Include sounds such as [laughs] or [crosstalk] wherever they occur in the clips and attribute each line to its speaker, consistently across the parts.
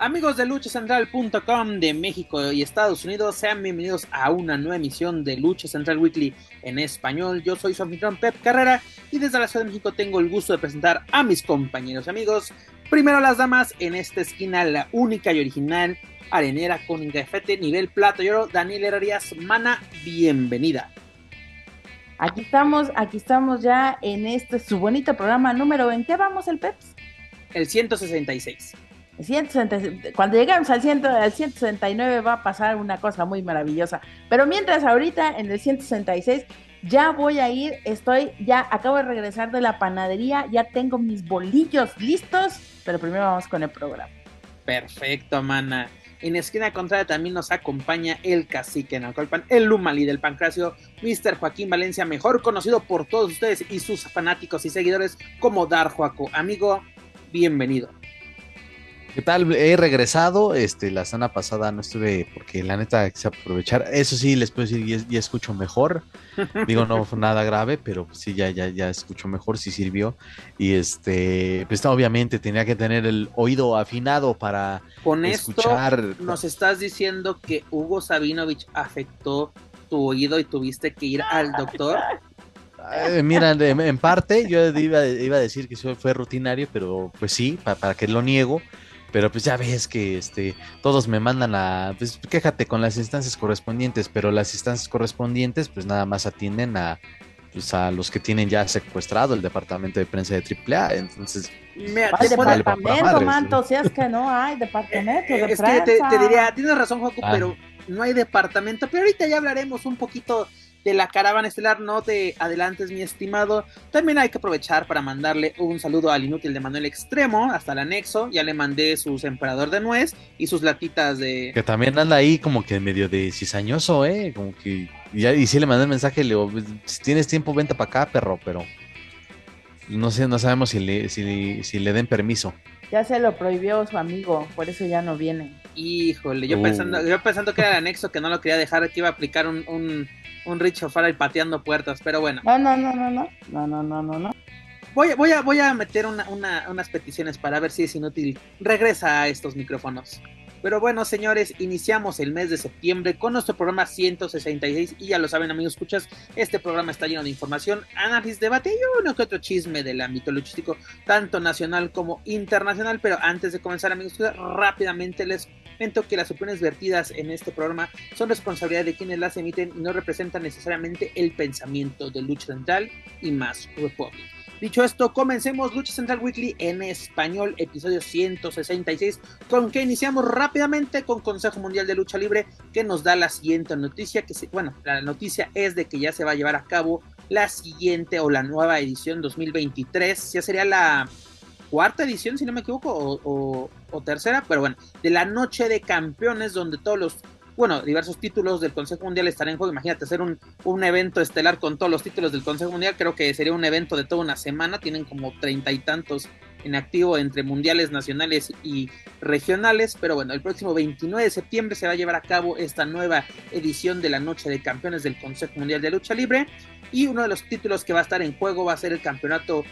Speaker 1: Amigos de luchacentral.com de México y Estados Unidos, sean bienvenidos a una nueva emisión de Lucha Central Weekly en español. Yo soy su anfitrión Pep Carrera y desde la Ciudad de México tengo el gusto de presentar a mis compañeros y amigos. Primero las damas, en esta esquina la única y original arenera con ingafete nivel plata y oro, Daniel Herrerías Mana, bienvenida.
Speaker 2: Aquí estamos, aquí estamos ya en este su bonito programa número, ¿en qué vamos el Peps?
Speaker 1: El 166
Speaker 2: cuando lleguemos al, 100, al 169 va a pasar una cosa muy maravillosa. Pero mientras ahorita en el 166 ya voy a ir, estoy, ya acabo de regresar de la panadería, ya tengo mis bolillos listos, pero primero vamos con el programa.
Speaker 1: Perfecto, mana. En esquina contraria también nos acompaña el cacique en Alcolpan, el Lumali del Pancracio, Mr. Joaquín Valencia, mejor conocido por todos ustedes y sus fanáticos y seguidores como Dar Joaco. Amigo, bienvenido.
Speaker 3: ¿Qué tal? He regresado, este, la semana pasada no estuve porque la neta quise aprovechar. Eso sí, les puedo decir, ya, escucho mejor. Digo, no fue nada grave, pero sí, ya, ya, ya escucho mejor, sí sirvió. Y este, pues obviamente tenía que tener el oído afinado para
Speaker 1: Con escuchar. Esto nos estás diciendo que Hugo Sabinovich afectó tu oído y tuviste que ir al doctor.
Speaker 3: mira, en parte yo iba, iba, a decir que eso fue rutinario, pero pues sí, para, para que lo niego. Pero pues ya ves que este, todos me mandan a, pues quéjate con las instancias correspondientes, pero las instancias correspondientes pues nada más atienden a, pues, a los que tienen ya secuestrado el departamento de prensa de AAA, entonces...
Speaker 2: Mira, departamento, manto, si es que no hay departamento de es Que
Speaker 1: te, diría, tienes razón, Joaquín, ah. pero no hay departamento, pero ahorita ya hablaremos un poquito de la caravana estelar, no te adelantes, mi estimado. También hay que aprovechar para mandarle un saludo al inútil de Manuel Extremo, hasta el anexo. Ya le mandé sus emperador de nuez y sus latitas de.
Speaker 3: Que también anda ahí como que medio de cizañoso, ¿eh? Como que. Ya, y sí le mandé el mensaje, le digo, si tienes tiempo, vente para acá, perro, pero. No sé, no sabemos si le, si, si le den permiso.
Speaker 2: Ya se lo prohibió su amigo, por eso ya no viene.
Speaker 1: Híjole, yo, uh. pensando, yo pensando que era el anexo, que no lo quería dejar, que iba a aplicar un, un Richo Farrell pateando puertas, pero bueno.
Speaker 2: No, no, no, no, no, no, no, no, no, no.
Speaker 1: Voy, voy, a, voy a meter unas peticiones para ver si es inútil. Regresa a estos micrófonos. Pero bueno, señores, iniciamos el mes de septiembre con nuestro programa 166 y ya lo saben, amigos, escuchas, este programa está lleno de información, análisis, debate y uno que otro chisme del ámbito luchístico, tanto nacional como internacional. Pero antes de comenzar, amigos, rápidamente les comento que las opiniones vertidas en este programa son responsabilidad de quienes las emiten y no representan necesariamente el pensamiento de Lucha Central y más Republic. Dicho esto, comencemos Lucha Central Weekly en español, episodio 166, con que iniciamos rápidamente con Consejo Mundial de Lucha Libre, que nos da la siguiente noticia, que bueno, la noticia es de que ya se va a llevar a cabo la siguiente o la nueva edición 2023, ya sería la cuarta edición, si no me equivoco, o tercera, pero bueno, de la Noche de Campeones, donde todos los bueno, diversos títulos del Consejo Mundial estarán en juego. Imagínate hacer un, un evento estelar con todos los títulos del Consejo Mundial. Creo que sería un evento de toda una semana. Tienen como treinta y tantos en activo entre mundiales nacionales y regionales. Pero bueno, el próximo 29 de septiembre se va a llevar a cabo esta nueva edición de la Noche de Campeones del Consejo Mundial de Lucha Libre. Y uno de los títulos que va a estar en juego va a ser el Campeonato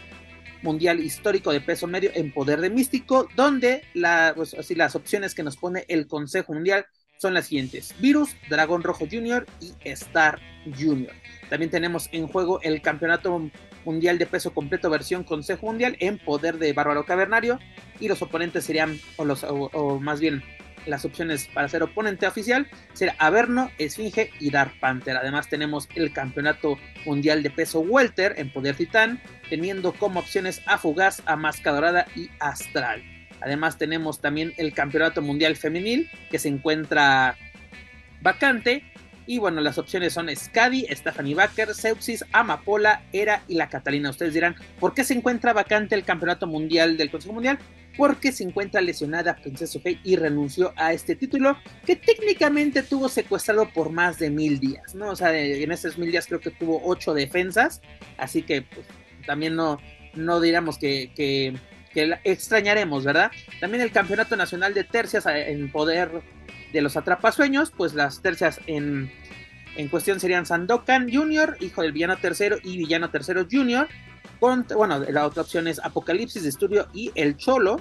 Speaker 1: Mundial Histórico de Peso Medio en Poder de Místico, donde la, pues, las opciones que nos pone el Consejo Mundial son las siguientes: Virus, Dragón Rojo Junior y Star Junior. También tenemos en juego el Campeonato Mundial de Peso Completo versión Consejo Mundial en poder de Bárbaro Cavernario. Y los oponentes serían, o, los, o, más bien las opciones para ser oponente oficial, será Averno, Esfinge y Dark Panther. Además tenemos el Campeonato Mundial de Peso Welter en poder Titán, teniendo como opciones a Fugaz, a Masca Dorada y Astral. Además tenemos también el Campeonato Mundial Femenil que se encuentra vacante. Y bueno, las opciones son Scadi, Stephanie Baker, Sepsis, Amapola, Era y la Catalina. Ustedes dirán, ¿por qué se encuentra vacante el Campeonato Mundial del Consejo Mundial? Porque se encuentra lesionada Princesa Fey y renunció a este título que técnicamente tuvo secuestrado por más de mil días, ¿no? O sea, en esos mil días creo que tuvo ocho defensas, así que pues, también no, no diríamos que, extrañaremos, ¿verdad? También el Campeonato Nacional de Tercias eh, en poder de los atrapasueños, pues las tercias en, en cuestión serían Sandokan Jr., hijo del villano tercero, y villano tercero Jr., bueno, la otra opción es Apocalipsis de Estudio y El Cholo.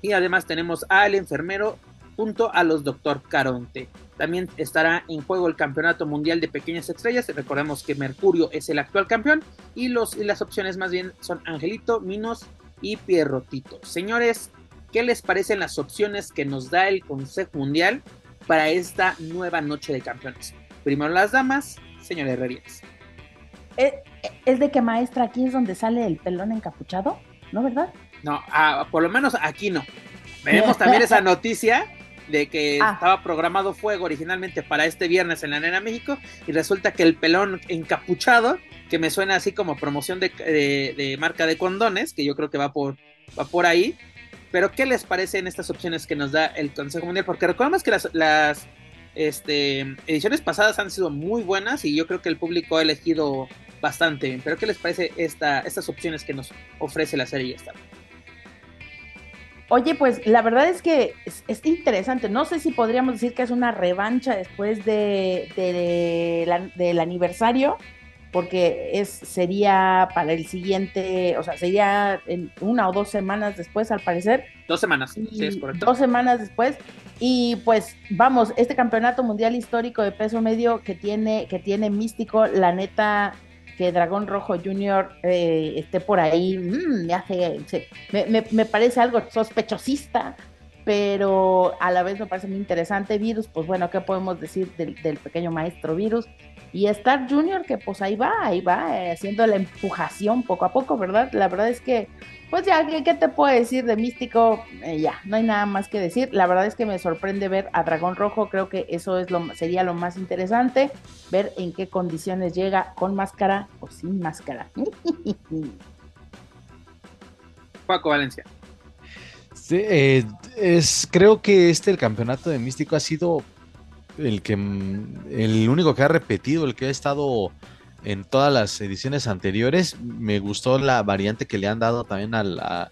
Speaker 1: Y además tenemos al enfermero junto a los Doctor Caronte. También estará en juego el Campeonato Mundial de Pequeñas Estrellas. Recordemos que Mercurio es el actual campeón. Y, los, y las opciones más bien son Angelito, Minos y Pierrotito. Señores, ¿qué les parecen las opciones que nos da el Consejo Mundial para esta nueva noche de campeones? Primero las damas, señor Herrerías.
Speaker 2: Eh, ¿Es de que maestra aquí es donde sale el pelón encapuchado? ¿No, verdad?
Speaker 1: No, ah, por lo menos aquí no. Veremos también esa [laughs] noticia de que ah. estaba programado fuego originalmente para este viernes en la Nena México y resulta que el pelón encapuchado, que me suena así como promoción de, marca de condones, que yo creo que va por, va por ahí. Pero ¿qué les parecen estas opciones que nos da el Consejo Mundial? Porque recordemos que las, este, ediciones pasadas han sido muy buenas y yo creo que el público ha elegido bastante bien. Pero ¿qué les parece esta, estas opciones que nos ofrece la serie esta?
Speaker 2: Oye, pues la verdad es que es, interesante. No sé si podríamos decir que es una revancha después de, del aniversario, porque es sería para el siguiente, o sea, sería en una o dos semanas después, al parecer.
Speaker 1: Dos semanas, sí, es correcto.
Speaker 2: Dos semanas después. Y pues vamos, este campeonato mundial histórico de peso medio que tiene, que tiene místico, la neta, que Dragón Rojo Jr. Eh, esté por ahí, mm, me hace, me, parece algo sospechosista, pero a la vez me parece muy interesante. Virus, pues bueno, ¿qué podemos decir del, del pequeño maestro Virus? Y Star Jr., que pues ahí va, ahí va, eh, haciendo la empujación poco a poco, ¿verdad? La verdad es que pues ya, ¿qué, te puedo decir de Místico? Eh, ya, no hay nada más que decir. La verdad es que me sorprende ver a Dragón Rojo. Creo que eso es lo, sería lo más interesante. Ver en qué condiciones llega, con máscara o sin máscara. [laughs]
Speaker 1: Paco Valencia.
Speaker 3: Sí, eh, es, creo que este, el campeonato de Místico ha sido el que el único que ha repetido, el que ha estado en todas las ediciones anteriores. Me gustó la variante que le han dado también a,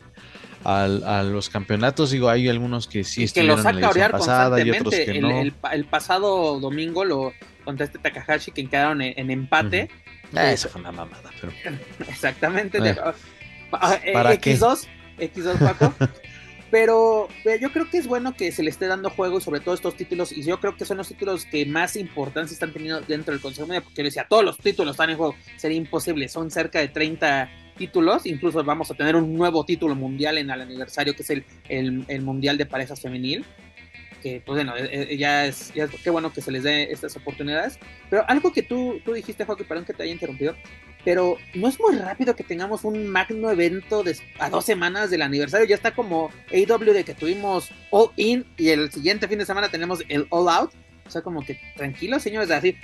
Speaker 3: a, los campeonatos. Digo, hay algunos que sí
Speaker 1: estuvieron en la edición pasada y otros que no. El, pasado domingo lo contra este Takahashi que quedaron en, empate.
Speaker 3: Ah, eso fue una mamada. [laughs]
Speaker 1: Exactamente. Eh. Ah, X2, X2 Paco. [laughs] Pero, yo creo que es bueno que se le esté dando juego sobre todo estos títulos y yo creo que son los títulos que más importancia están teniendo dentro del Consejo Mundial porque decía, todos los títulos están en juego, sería imposible, son cerca de 30 títulos, incluso vamos a tener un nuevo título mundial en el aniversario que es el, el, Mundial de Parejas Femenil, que pues bueno, eh, eh, ya es, ya qué bueno que se les dé estas oportunidades, pero algo que tú, tú dijiste, Joaquín, perdón que te haya interrumpido, pero no es muy rápido que tengamos un magno evento a dos semanas del aniversario. Ya está como AW de que tuvimos All In y el siguiente fin de semana tenemos el All Out. O sea, como que tranquilos, señores, así.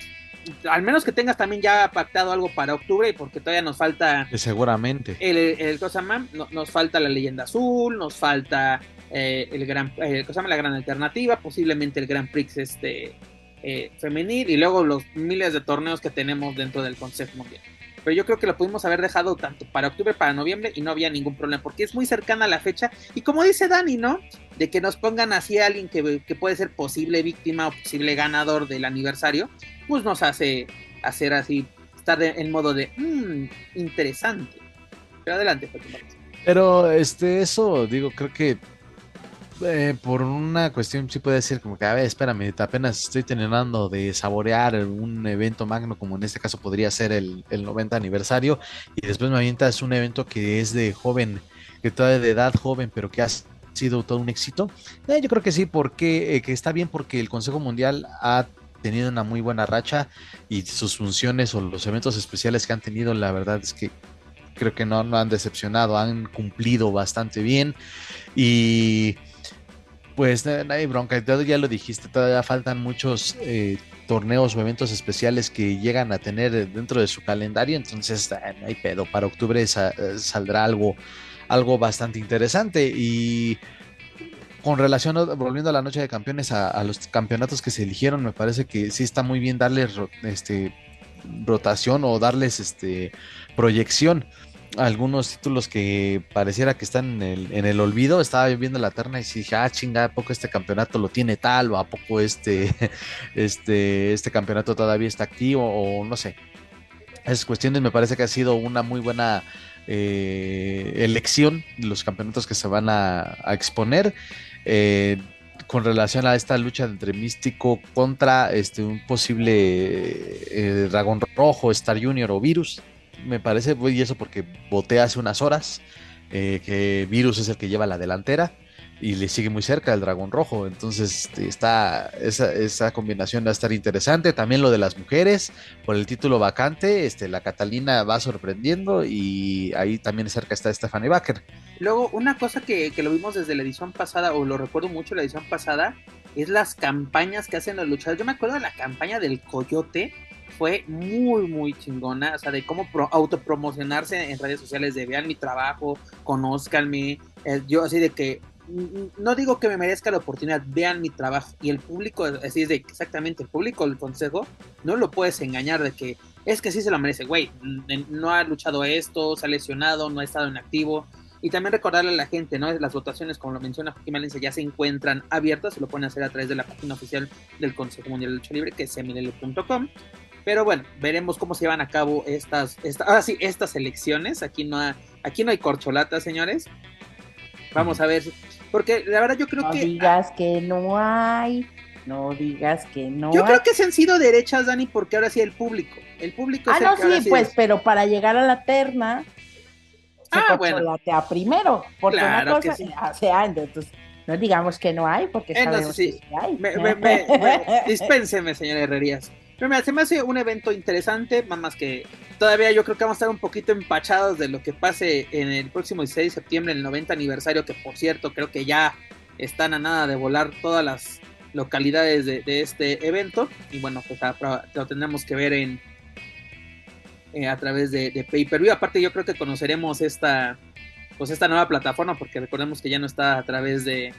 Speaker 1: Al menos que tengas también ya pactado algo para octubre, porque todavía nos falta.
Speaker 3: Seguramente.
Speaker 1: El, el, cosa nos falta la leyenda azul, nos falta eh, el gran, eh, la gran alternativa, posiblemente el Gran Prix este eh, femenil y luego los miles de torneos que tenemos dentro del Consejo Mundial pero yo creo que lo pudimos haber dejado tanto para octubre, para noviembre y no había ningún problema, porque es muy cercana la fecha y como dice Dani, ¿no? De que nos pongan así a alguien que, puede ser posible víctima o posible ganador del aniversario, pues nos hace hacer así, estar en modo de, mmm, interesante. Pero adelante,
Speaker 3: Pero este, eso, digo, creo que eh, por una cuestión sí puede ser como que, a ver, espérame, apenas estoy terminando de saborear un evento magno como en este caso podría ser el, 90 aniversario y después me avientas un evento que es de joven, que todavía de edad joven, pero que ha sido todo un éxito. Eh, yo creo que sí, porque eh, que está bien porque el Consejo Mundial ha tenido una muy buena racha y sus funciones o los eventos especiales que han tenido, la verdad es que creo que no, no han decepcionado, han cumplido bastante bien y pues no hay bronca, ya lo dijiste, todavía faltan muchos eh, torneos o eventos especiales que llegan a tener dentro de su calendario, entonces ah, no hay pedo, para octubre eh, saldrá algo, algo bastante interesante. Y con relación, volviendo a la noche de campeones, a, los campeonatos que se eligieron, me parece que sí está muy bien darles este, rotación o darles este, proyección algunos títulos que pareciera que están en el, en el olvido. Estaba viendo la terna y dije, ah, chinga, ¿a poco este campeonato lo tiene tal? ¿O a poco este, [laughs] este, este campeonato todavía está activo? O no sé. Esas cuestiones me parece que ha sido una muy buena eh, elección los campeonatos que se van a, exponer. Eh, con relación a esta lucha entre Místico contra este, un posible eh, Dragón Rojo, Star Junior o Virus. Me parece, y eso porque voté hace unas horas, que Virus es el que lleva la delantera y le sigue muy cerca el dragón rojo. Entonces este, está esa, esa, combinación va a estar interesante. También lo de las mujeres, por el título vacante, este, la Catalina va sorprendiendo y ahí también cerca está Stephanie Baker.
Speaker 1: Luego, una cosa que, que, lo vimos desde la edición pasada, o lo recuerdo mucho la edición pasada, es las campañas que hacen los luchadores. Yo me acuerdo de la campaña del Coyote, fue muy, muy chingona, o sea, de cómo autopromocionarse en redes sociales, de vean mi trabajo, conózcanme, eh, yo así de que no digo que me merezca la oportunidad, vean mi trabajo y el público, así es de exactamente el público, el consejo, no lo puedes engañar de que es que sí se lo merece, güey, no ha luchado esto, se ha lesionado, no ha estado en activo. Y también recordarle a la gente, ¿no? Las votaciones, como lo menciona Joaquín Valencia, ya se encuentran abiertas, se lo pueden hacer a través de la página oficial del Consejo Mundial de Lucha Libre, que es semilele.com. Pero bueno, veremos cómo se llevan a cabo estas, estas, sí, estas elecciones. Aquí no, aquí no hay corcholata, señores. Vamos a ver porque la verdad yo creo que.
Speaker 2: No digas que no hay. No digas que no
Speaker 1: Yo creo que se han sido derechas, Dani, porque ahora sí el público. El público
Speaker 2: Ah, no, sí, pues, pero para llegar a la terna. Se ah, bueno. primero. Porque una cosa. Sí. O sea, entonces. No digamos que no hay, porque sabemos que sí hay.
Speaker 1: Me, [laughs] dispénseme, señor Herrerías. Pero mira, se me hace un evento interesante, más que todavía yo creo que vamos a estar un poquito empachados de lo que pase en el próximo 16 de septiembre, el 90 aniversario, que por cierto creo que ya están a nada de volar todas las localidades de, este evento. Y bueno, pues lo tendremos que ver en eh, a través de, de View. Aparte, yo creo que conoceremos esta pues esta nueva plataforma, porque recordemos que ya no está a través de,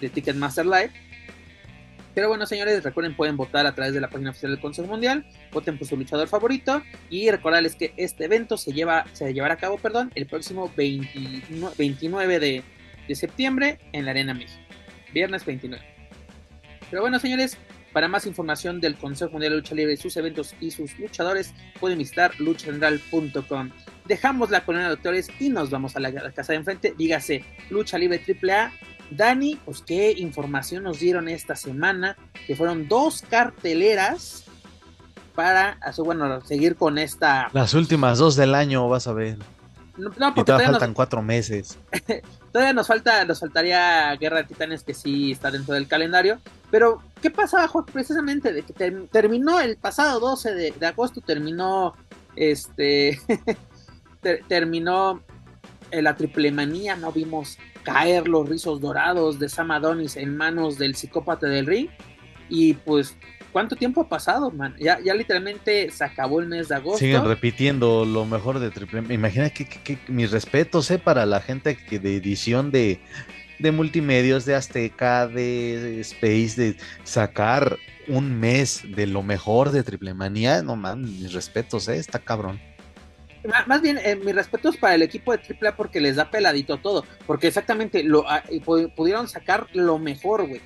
Speaker 1: de Ticketmaster Live pero bueno, señores, recuerden, pueden votar a través de la página oficial del Consejo Mundial, voten por su luchador favorito y recordarles que este evento se, lleva, se llevará a cabo perdón, el próximo 29 de, septiembre en la Arena México. Viernes 29. Pero bueno, señores, para más información del Consejo Mundial de Lucha Libre, sus eventos y sus luchadores, pueden visitar luchacentral.com. Dejamos la colonia de doctores y nos vamos a la, casa de enfrente. Dígase Lucha Libre AAA Dani, pues qué información nos dieron esta semana, que fueron dos carteleras para, bueno, seguir con esta...
Speaker 3: Las últimas dos del año, vas a ver. No, porque todavía, faltan cuatro meses. [laughs]
Speaker 1: todavía nos falta, nos faltaría Guerra de Titanes que sí está dentro del calendario. Pero, ¿qué pasaba, Precisamente de que terminó el pasado 12 de, agosto, terminó este [laughs] terminó la triple manía, no vimos caer los rizos dorados de Sam Adonis en manos del psicópata del ring. Y pues, ¿cuánto tiempo ha pasado, man? Ya, ya literalmente se acabó el mes de agosto.
Speaker 3: Siguen repitiendo lo mejor de Triple Imagina que, que, mis respetos, ¿eh? Para la gente que de edición de, de multimedios, de Azteca, de Space, de sacar un mes de lo mejor de Triple Manía. No, man, mis respetos, ¿eh? Está cabrón.
Speaker 1: Más bien, eh, mis respetos para el equipo de AAA porque les da peladito todo. Porque exactamente lo ah, pudieron sacar lo mejor, güey.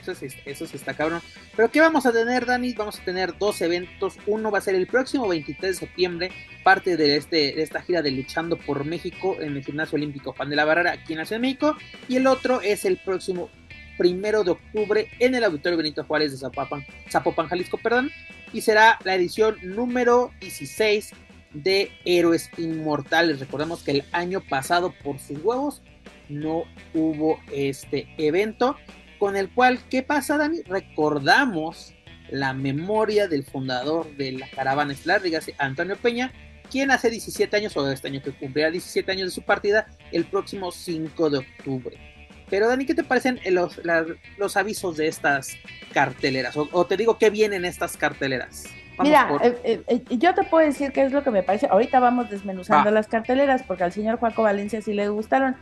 Speaker 1: Eso sí, eso sí está cabrón. Pero ¿qué vamos a tener, Dani? Vamos a tener dos eventos. Uno va a ser el próximo 23 de septiembre, parte de, este, de esta gira de Luchando por México en el Gimnasio Olímpico Juan de la Barrera, aquí en la Ciudad de México. Y el otro es el próximo primero de octubre en el Auditorio Benito Juárez de Zapopan, Zapopan Jalisco, perdón. Y será la edición número 16 de Héroes Inmortales. Recordemos que el año pasado, por sus huevos, no hubo este evento. Con el cual, ¿qué pasa, Dani? Recordamos la memoria del fundador de la caravana estelar, dígase Antonio Peña, quien hace 17 años, o este año que cumplirá 17 años de su partida, el próximo 5 de octubre. Pero Dani, ¿qué te parecen los, los avisos de estas carteleras? O, o, te digo qué vienen estas carteleras.
Speaker 2: Mira, eh, eh, eh, yo te puedo decir qué es lo que me parece. Ahorita vamos desmenuzando las carteleras porque al señor Juaco Valencia sí le gustaron.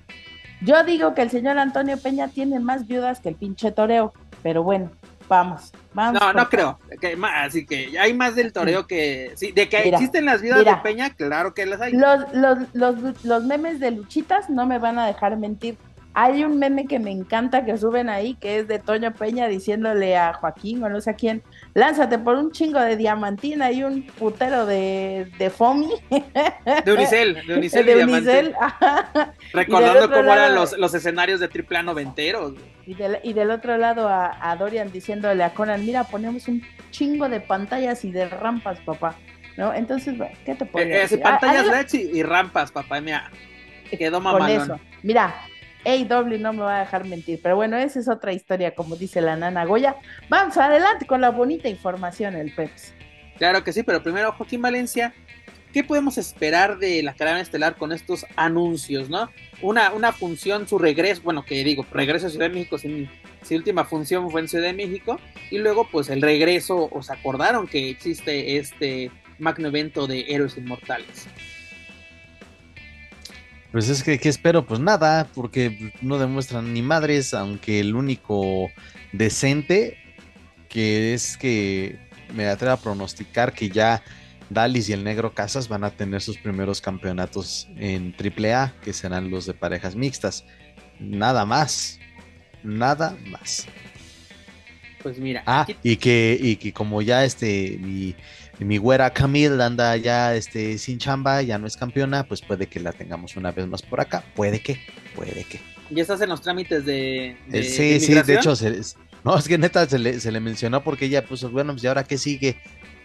Speaker 2: Yo digo que el señor Antonio Peña tiene más viudas que el pinche toreo, pero bueno, vamos, vamos.
Speaker 1: No, no
Speaker 2: por-
Speaker 1: creo. Que así que hay más del toreo que. Sí, de que
Speaker 2: Mira,
Speaker 1: existen las vidas
Speaker 2: mira.
Speaker 1: de Peña, claro que las hay.
Speaker 2: Los, los, los, los memes de luchitas no me van a dejar mentir. Hay un meme que me encanta que suben ahí, que es de Toño Peña diciéndole a Joaquín o no sé a quién, lánzate por un chingo de diamantina y un putero de, de foamy,
Speaker 1: De Unicel, de Unicel,
Speaker 2: de. Unicel.
Speaker 1: Recordando cómo eran los, los escenarios de triple A noventeros.
Speaker 2: y, del, y del otro lado a, a Dorian diciéndole a Conan, mira, ponemos un chingo de pantallas y de rampas, papá. ¿No? Entonces, ¿qué te puedo
Speaker 1: Eh, eh, sí,
Speaker 2: decir?
Speaker 1: pantallas
Speaker 2: Ah, ah,
Speaker 1: y, y rampas, papá. Mira, quedó
Speaker 2: con
Speaker 1: mamalón.
Speaker 2: eso. Mira, AW no me va a dejar mentir, pero bueno, esa es otra historia, como dice la nana Goya. Vamos adelante con la bonita información, el Peps.
Speaker 1: Claro que sí, pero primero, Joaquín Valencia, ¿qué podemos esperar de la caravana estelar con estos anuncios, no? Una, una función, su regreso, bueno, que digo, regreso a Ciudad de México, si última función fue en Ciudad de México, y luego, pues el regreso, os acordaron que existe este magno evento de héroes inmortales.
Speaker 3: Pues es que, ¿qué espero? Pues nada, porque no demuestran ni madres, aunque el único decente que es que me atrevo a pronosticar que ya Dalis y el Negro Casas van a tener sus primeros campeonatos en AAA, que serán los de parejas mixtas. Nada más. Nada más.
Speaker 1: Pues mira,
Speaker 3: Ah, y que, y que como ya este, mi, mi güera Camille anda ya este, sin chamba, ya no es campeona, pues puede que la tengamos una vez más por acá. Puede que, puede que.
Speaker 1: ya estás en los trámites de, de-
Speaker 3: Eh,
Speaker 1: de
Speaker 3: sí, sí, de hecho, se, no, es que neta se le, se le mencionó porque ella puso, bueno, pues ¿y ahora qué sigue?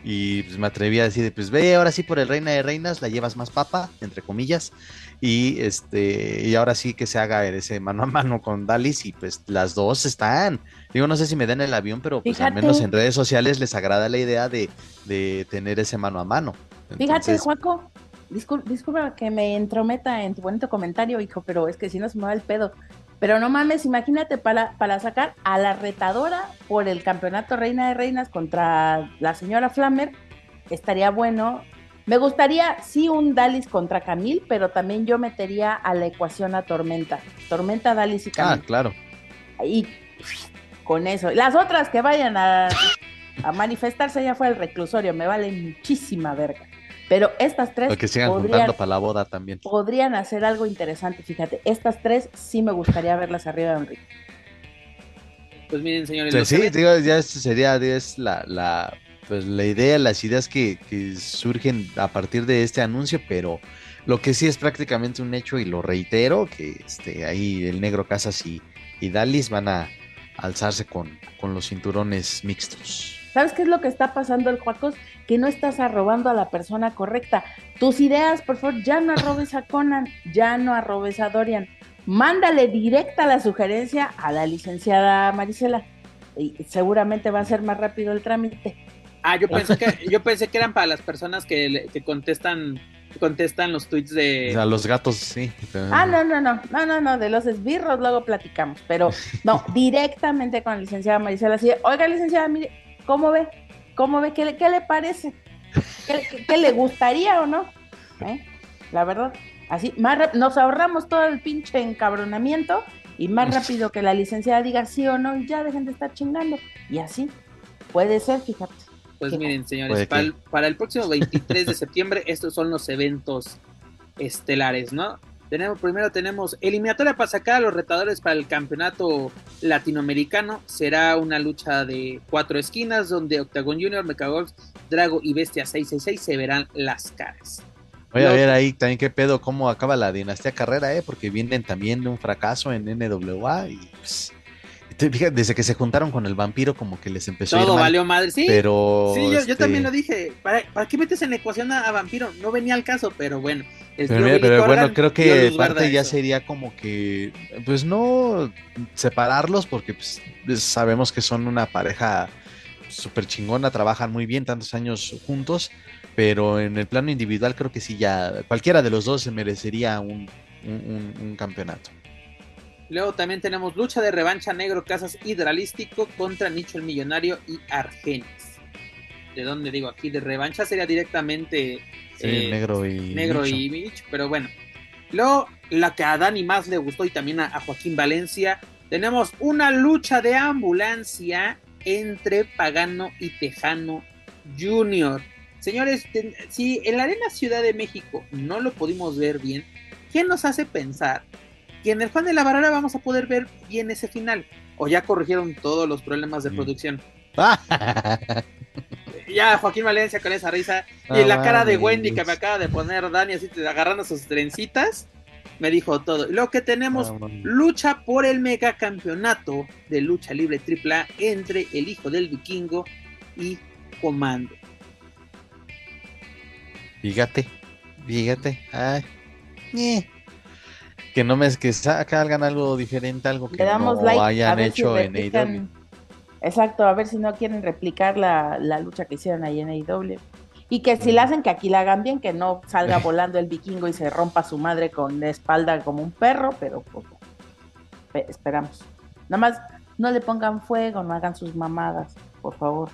Speaker 3: Y pues me atreví a decir, pues ve ahora sí por el Reina de Reinas, la llevas más papa, entre comillas, y este, y ahora sí que se haga ese mano a mano con Dalis, y pues las dos están. Digo, no sé si me den el avión, pero pues al
Speaker 2: Fíjate.
Speaker 3: menos en redes sociales les agrada la idea de, de tener ese mano a mano.
Speaker 2: Fíjate,
Speaker 3: Entonces,
Speaker 2: Juaco, discul- disculpa que me entrometa en tu bonito comentario, hijo, pero es que si no se me va el pedo. Pero no mames, imagínate para, para sacar a la retadora por el campeonato Reina de Reinas contra la señora Flammer, estaría bueno. Me gustaría, sí, un Dalis contra Camil, pero también yo metería a la ecuación a Tormenta. Tormenta, Dalis y
Speaker 3: Ah,
Speaker 2: Camil.
Speaker 3: claro.
Speaker 2: Y con eso. Las otras que vayan a, a manifestarse ya fue el reclusorio, me vale muchísima verga. Pero estas tres
Speaker 3: Lo que sigan
Speaker 2: podrían,
Speaker 3: juntando para la boda también.
Speaker 2: podrían hacer algo interesante, fíjate. Estas tres sí me gustaría verlas arriba de un ring.
Speaker 1: Pues miren, señores,
Speaker 3: Pues sí, digo, ya esto sería es la, la, pues la idea, las ideas que, que surgen a partir de este anuncio, pero lo que sí es prácticamente un hecho y lo reitero, que este, ahí el negro Casas y, y Dalis van a alzarse con, con los cinturones mixtos.
Speaker 2: ¿Sabes qué es lo que está pasando, el Juacos? Que no estás arrobando a la persona correcta. Tus ideas, por favor, ya no arrobes a Conan, ya no arrobes a Dorian. Mándale directa la sugerencia a la licenciada Marisela. Y seguramente va a ser más rápido el trámite.
Speaker 1: Ah, yo pensé que, [laughs] yo pensé que eran para las personas que, le- que contestan contestan los tweets
Speaker 3: O
Speaker 1: de
Speaker 3: sea, los gatos, sí.
Speaker 2: Ah, no, no, no, no, no, no, de los esbirros luego platicamos, pero [laughs] no, directamente con la licenciada Marisela, así, oiga, licenciada, mire, ¿cómo ve? ¿Cómo ve? ¿Qué le, qué le parece? ¿Qué, qué- qué le gustaría o no? ¿Eh? La verdad, así, más rap- nos ahorramos todo el pinche encabronamiento y más [laughs] rápido que la licenciada diga sí o no, y ya dejen de estar chingando. Y así, puede ser, fíjate.
Speaker 1: Pues miren, señores, para el, para el próximo 23 de septiembre, [laughs] estos son los eventos estelares, ¿no? Tenemos, primero tenemos eliminatoria para sacar a los retadores para el campeonato latinoamericano. Será una lucha de cuatro esquinas donde Octagon Junior, Mecagolf, Drago y Bestia 666 se verán las caras.
Speaker 3: Voy a ver ahí también qué pedo, cómo acaba la dinastía carrera, ¿eh? Porque vienen también de un fracaso en NWA y pues, te fijas, desde que se juntaron con el vampiro como que les empezó a ir
Speaker 1: Todo
Speaker 3: mal,
Speaker 1: valió madre, sí.
Speaker 3: pero
Speaker 1: Sí, yo, yo
Speaker 3: este,
Speaker 1: también lo dije. ¿Para, para qué metes en la ecuación a, a Vampiro? No venía al caso, pero bueno.
Speaker 3: Pero, mira, pero bueno, creo que parte ya
Speaker 1: eso.
Speaker 3: sería como que, pues no separarlos porque pues, pues, sabemos que son una pareja súper chingona, trabajan muy bien tantos años juntos, pero en el plano individual creo que sí ya cualquiera de los dos se merecería un, un- un- un campeonato.
Speaker 1: Luego también tenemos lucha de revancha negro Casas Hidralístico contra Nicho el Millonario y Argenis. ¿De dónde digo aquí? De revancha sería directamente
Speaker 3: Sí,
Speaker 1: eh,
Speaker 3: negro y
Speaker 1: Negro
Speaker 3: Nicho.
Speaker 1: y pero bueno. Luego, la que a Dani más le gustó y también a, a Joaquín Valencia, tenemos una lucha de ambulancia entre Pagano y Tejano Junior. Señores, si en la Arena Ciudad de México no lo pudimos ver bien, ¿quién nos hace pensar que en el Juan de la Barrera vamos a poder ver bien ese final? ¿O ya corrigieron todos los problemas de mm. producción? [laughs] ya Joaquín Valencia con esa risa y la cara de Wendy que me acaba de poner Dani así agarrando sus trencitas me dijo todo. Lo que tenemos, lucha por el megacampeonato de lucha libre AAA entre el hijo del vikingo y Comando.
Speaker 3: Fíjate, fíjate. Ay, eh. Que no me es que salgan algo diferente, algo que no hayan hecho en AEW.
Speaker 2: Exacto, a ver si no quieren replicar la, la lucha que hicieron ahí en AEW. Y que si la hacen, que aquí la hagan bien, que no salga [laughs] volando el vikingo y se rompa su madre con la espalda como un perro, pero pues, esperamos. Nada más no le pongan fuego, no hagan sus mamadas, por favor.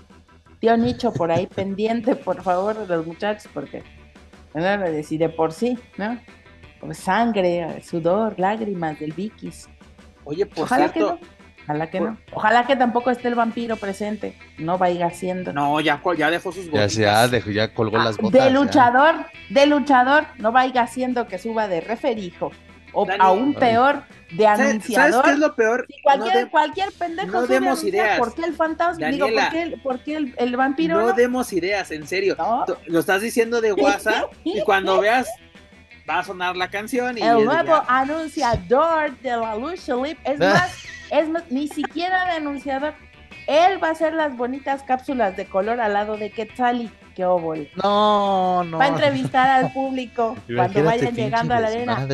Speaker 2: Tío Nicho, por ahí [laughs] pendiente, por favor, de los muchachos, porque si de por sí, ¿no? Sangre, sudor, lágrimas del vikis.
Speaker 1: Oye, por cierto,
Speaker 2: Ojalá que no. Ojalá que tampoco esté el vampiro presente. No vaya haciendo.
Speaker 1: No, ya, ya dejó sus
Speaker 3: botas. Ya, se, ya colgó las
Speaker 2: ah,
Speaker 3: botas.
Speaker 2: De luchador, de luchador, no vaya haciendo que suba de referijo. O aún peor, de anunciador.
Speaker 1: ¿Sabes qué es lo peor?
Speaker 2: cualquier, cualquier pendejo
Speaker 1: no demos ideas.
Speaker 2: ¿Por qué el fantasma? Digo, ¿por qué, por qué el, vampiro?
Speaker 1: No, demos ideas, en serio. Lo estás diciendo de [laughs] WhatsApp y cuando [laughs] veas va a sonar la canción y
Speaker 2: el nuevo anunciador de la lucha libre es más es más, ni siquiera de anunciador. Él va a hacer las bonitas cápsulas de color al lado de Quetzali. ¡Qué óvol!
Speaker 3: No, no.
Speaker 2: Va a entrevistar al público [laughs] cuando vayan llegando a la arena.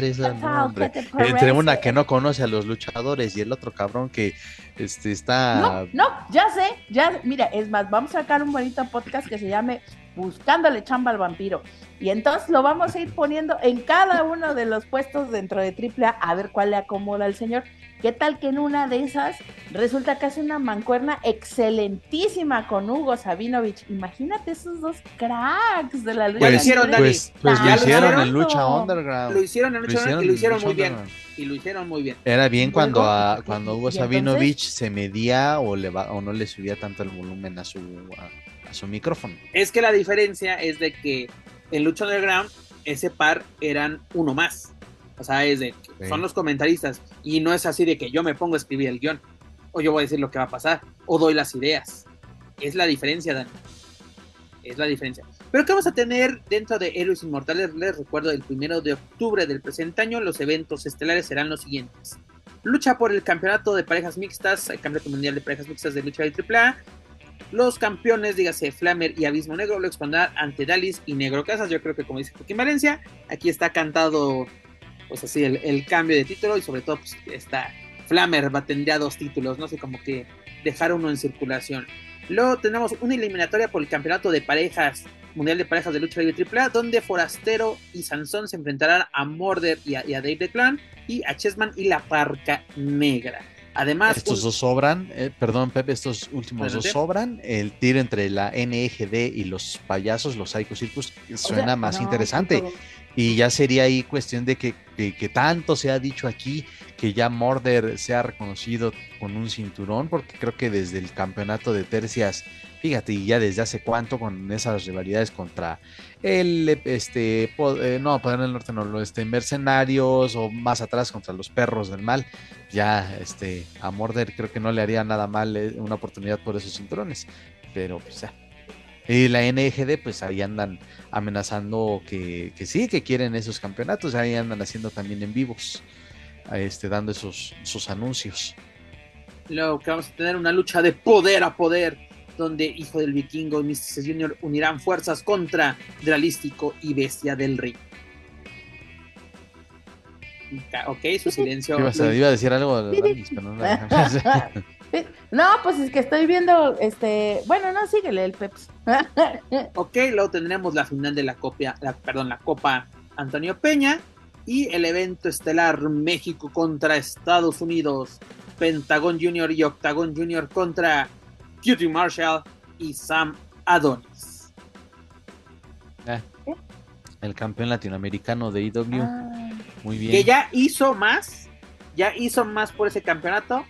Speaker 3: Entre una que no conoce a los luchadores y el otro cabrón que este, está.
Speaker 2: No, no, ya sé. ya Mira, es más, vamos a sacar un bonito podcast que se llame Buscándole chamba al vampiro. Y entonces lo vamos a ir poniendo en cada uno de los puestos dentro de AAA a ver cuál le acomoda al señor. ¿Qué tal que en una de esas resulta que hace una mancuerna excelentísima con Hugo Sabinovich? Imagínate esos dos cracks de la lucha.
Speaker 1: Pues, lo hicieron, Dani.
Speaker 3: Pues, pues lo hicieron en lucha underground.
Speaker 1: Lo hicieron en lucha underground y lo hicieron muy bien. Y lo hicieron muy bien.
Speaker 3: Era bien cuando, a, cuando Hugo Sabinovich se medía o, le va, o no le subía tanto el volumen a su, a su micrófono.
Speaker 1: Es que la diferencia es de que en Lucha Underground ese par eran uno más. O sea, es de son los comentaristas y no es así de que yo me pongo a escribir el guion o yo voy a decir lo que va a pasar o doy las ideas. Es la diferencia, Dani. Es la diferencia. Pero ¿qué vamos a tener dentro de Héroes Inmortales? Les recuerdo, el primero de octubre del presente año, los eventos estelares serán los siguientes. Lucha por el campeonato de parejas mixtas, el campeonato mundial de parejas mixtas de lucha de AAA, los campeones, dígase Flamer y Abismo Negro, lo expondrán ante Dalis y Negro Casas. Yo creo que como dice Joaquín Valencia, aquí está cantado, pues así, el, cambio de título y sobre todo, pues está Flamer tendría dos títulos, no sé, como que dejar uno en circulación. Luego tenemos una eliminatoria por el campeonato de parejas, Mundial de Parejas de Lucha Libre AAA, donde Forastero y Sansón se enfrentarán a Morder y a, y a Dave Clan y a Chessman y la Parca Negra. Además,
Speaker 3: estos dos sobran, eh, perdón Pepe, estos últimos dos sobran. El tiro entre la NGD y los payasos, los Psycho Circus, suena más interesante. Y ya sería ahí cuestión de que, que, tanto se ha dicho aquí que ya Morder sea reconocido con un cinturón, porque creo que desde el campeonato de tercias, fíjate, y ya desde hace cuánto con esas rivalidades contra el, este, eh, no, Poder del Norte no, este, Mercenarios o más atrás contra los Perros del Mal, ya, este, a Morder creo que no le haría nada mal eh, una oportunidad por esos cinturones, pero pues ya. Y la NGD, pues ahí andan amenazando que, que sí, que quieren esos campeonatos, ahí andan haciendo también en vivos, este, dando esos, esos anuncios.
Speaker 1: Luego que vamos a tener una lucha de poder a poder donde Hijo del Vikingo y Mr. Junior unirán fuerzas contra Dralístico y Bestia del Rey. Ok, su silencio.
Speaker 3: Iba a decir algo, [laughs] [laughs]
Speaker 2: no, pues es que estoy viendo, este, bueno, no, síguele el Peps. [laughs]
Speaker 1: ok, luego tendremos la final de la copia, la, perdón, la Copa Antonio Peña y el evento estelar México contra Estados Unidos, Pentagon Junior y Octagon Junior contra Cutie Marshall y Sam Adonis.
Speaker 3: Eh, el campeón latinoamericano de IW. Ah. Muy bien.
Speaker 1: Que ya hizo más, ya hizo más por ese campeonato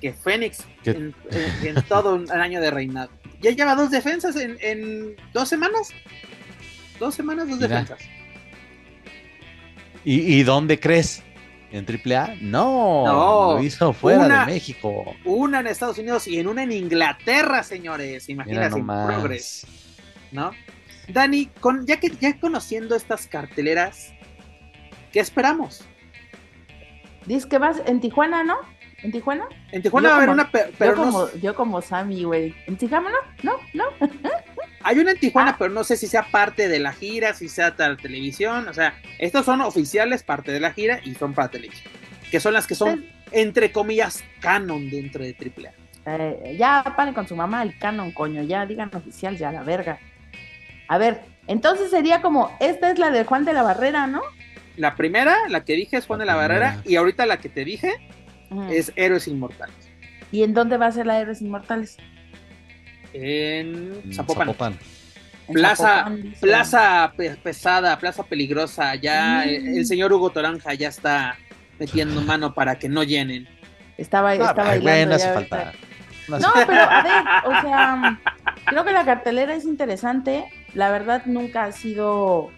Speaker 1: que Fénix en, en- en todo un año de reinado. Ya lleva dos defensas en, en dos semanas. Dos semanas, dos
Speaker 3: Mira.
Speaker 1: defensas.
Speaker 3: ¿Y, y dónde crees? ¿En AAA? No,
Speaker 1: No.
Speaker 3: lo hizo fuera
Speaker 1: Una-
Speaker 3: de México.
Speaker 1: Una en Estados Unidos y en una en Inglaterra, señores.
Speaker 3: Nomás.
Speaker 1: Progress, ¿no? Dani, con, ya que ya conociendo estas carteleras, ¿qué esperamos?
Speaker 2: Dices que vas en Tijuana, ¿no? ¿En Tijuana?
Speaker 1: En Tijuana
Speaker 2: Yo
Speaker 1: va a haber una, pe- pero
Speaker 2: yo,
Speaker 1: no-
Speaker 2: como, yo como Sammy, güey. ¿En Tijuana? No, no. [laughs]
Speaker 1: hay una en Tijuana,
Speaker 2: Ah.
Speaker 1: pero no sé si sea parte de la gira, si sea para televisión. O sea, estos son oficiales, parte de la gira y son para televisión. Que son las que son, entre comillas, canon dentro de AAA.
Speaker 2: Eh, ya paren con su mamá el canon, coño. Ya digan oficial, ya la verga. A ver, entonces sería como, esta es la de Juan de la Barrera, ¿no?
Speaker 1: La primera, la que dije es Juan de la Barrera, y ahorita la que te dije es Héroes Inmortales.
Speaker 2: ¿Y en dónde va a ser la Héroes Inmortales?
Speaker 1: En Zapopan. Plaza-
Speaker 2: Zapopan.
Speaker 1: Plaza pe- pesada, plaza peligrosa. Ya
Speaker 2: Mm.
Speaker 1: el, señor Hugo Toranja ya está metiendo mano para que no llenen.
Speaker 2: Estaba,
Speaker 3: Ah,
Speaker 2: está
Speaker 3: ay,
Speaker 2: bailando.
Speaker 3: güey, no hace falta. No
Speaker 2: No, pero a ver, [laughs] o sea, creo que la cartelera es interesante. La verdad nunca ha sido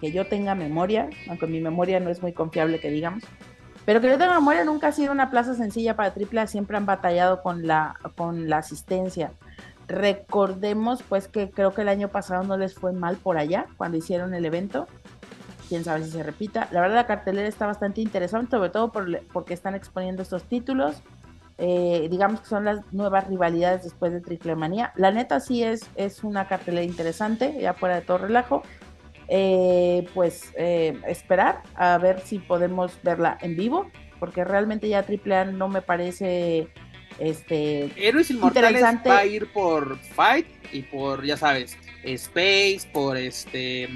Speaker 2: que yo tenga memoria, aunque mi memoria no es muy confiable que digamos. Pero que yo tenga memoria nunca ha sido una plaza sencilla para AAA, siempre han batallado con la, con la asistencia. Recordemos pues que creo que el año pasado no les fue mal por allá cuando hicieron el evento. Quién sabe si se repita. La verdad la cartelera está bastante interesante, sobre todo por, porque están exponiendo estos títulos eh, digamos que son las nuevas rivalidades después de Triple Manía. La neta sí es, es una cartelera interesante, ya fuera de todo relajo. Eh, pues eh, esperar a ver si podemos verla en vivo, porque realmente ya AAA no me parece este
Speaker 1: Héroes Inmortales va a ir por Fight y por, ya sabes, Space, por este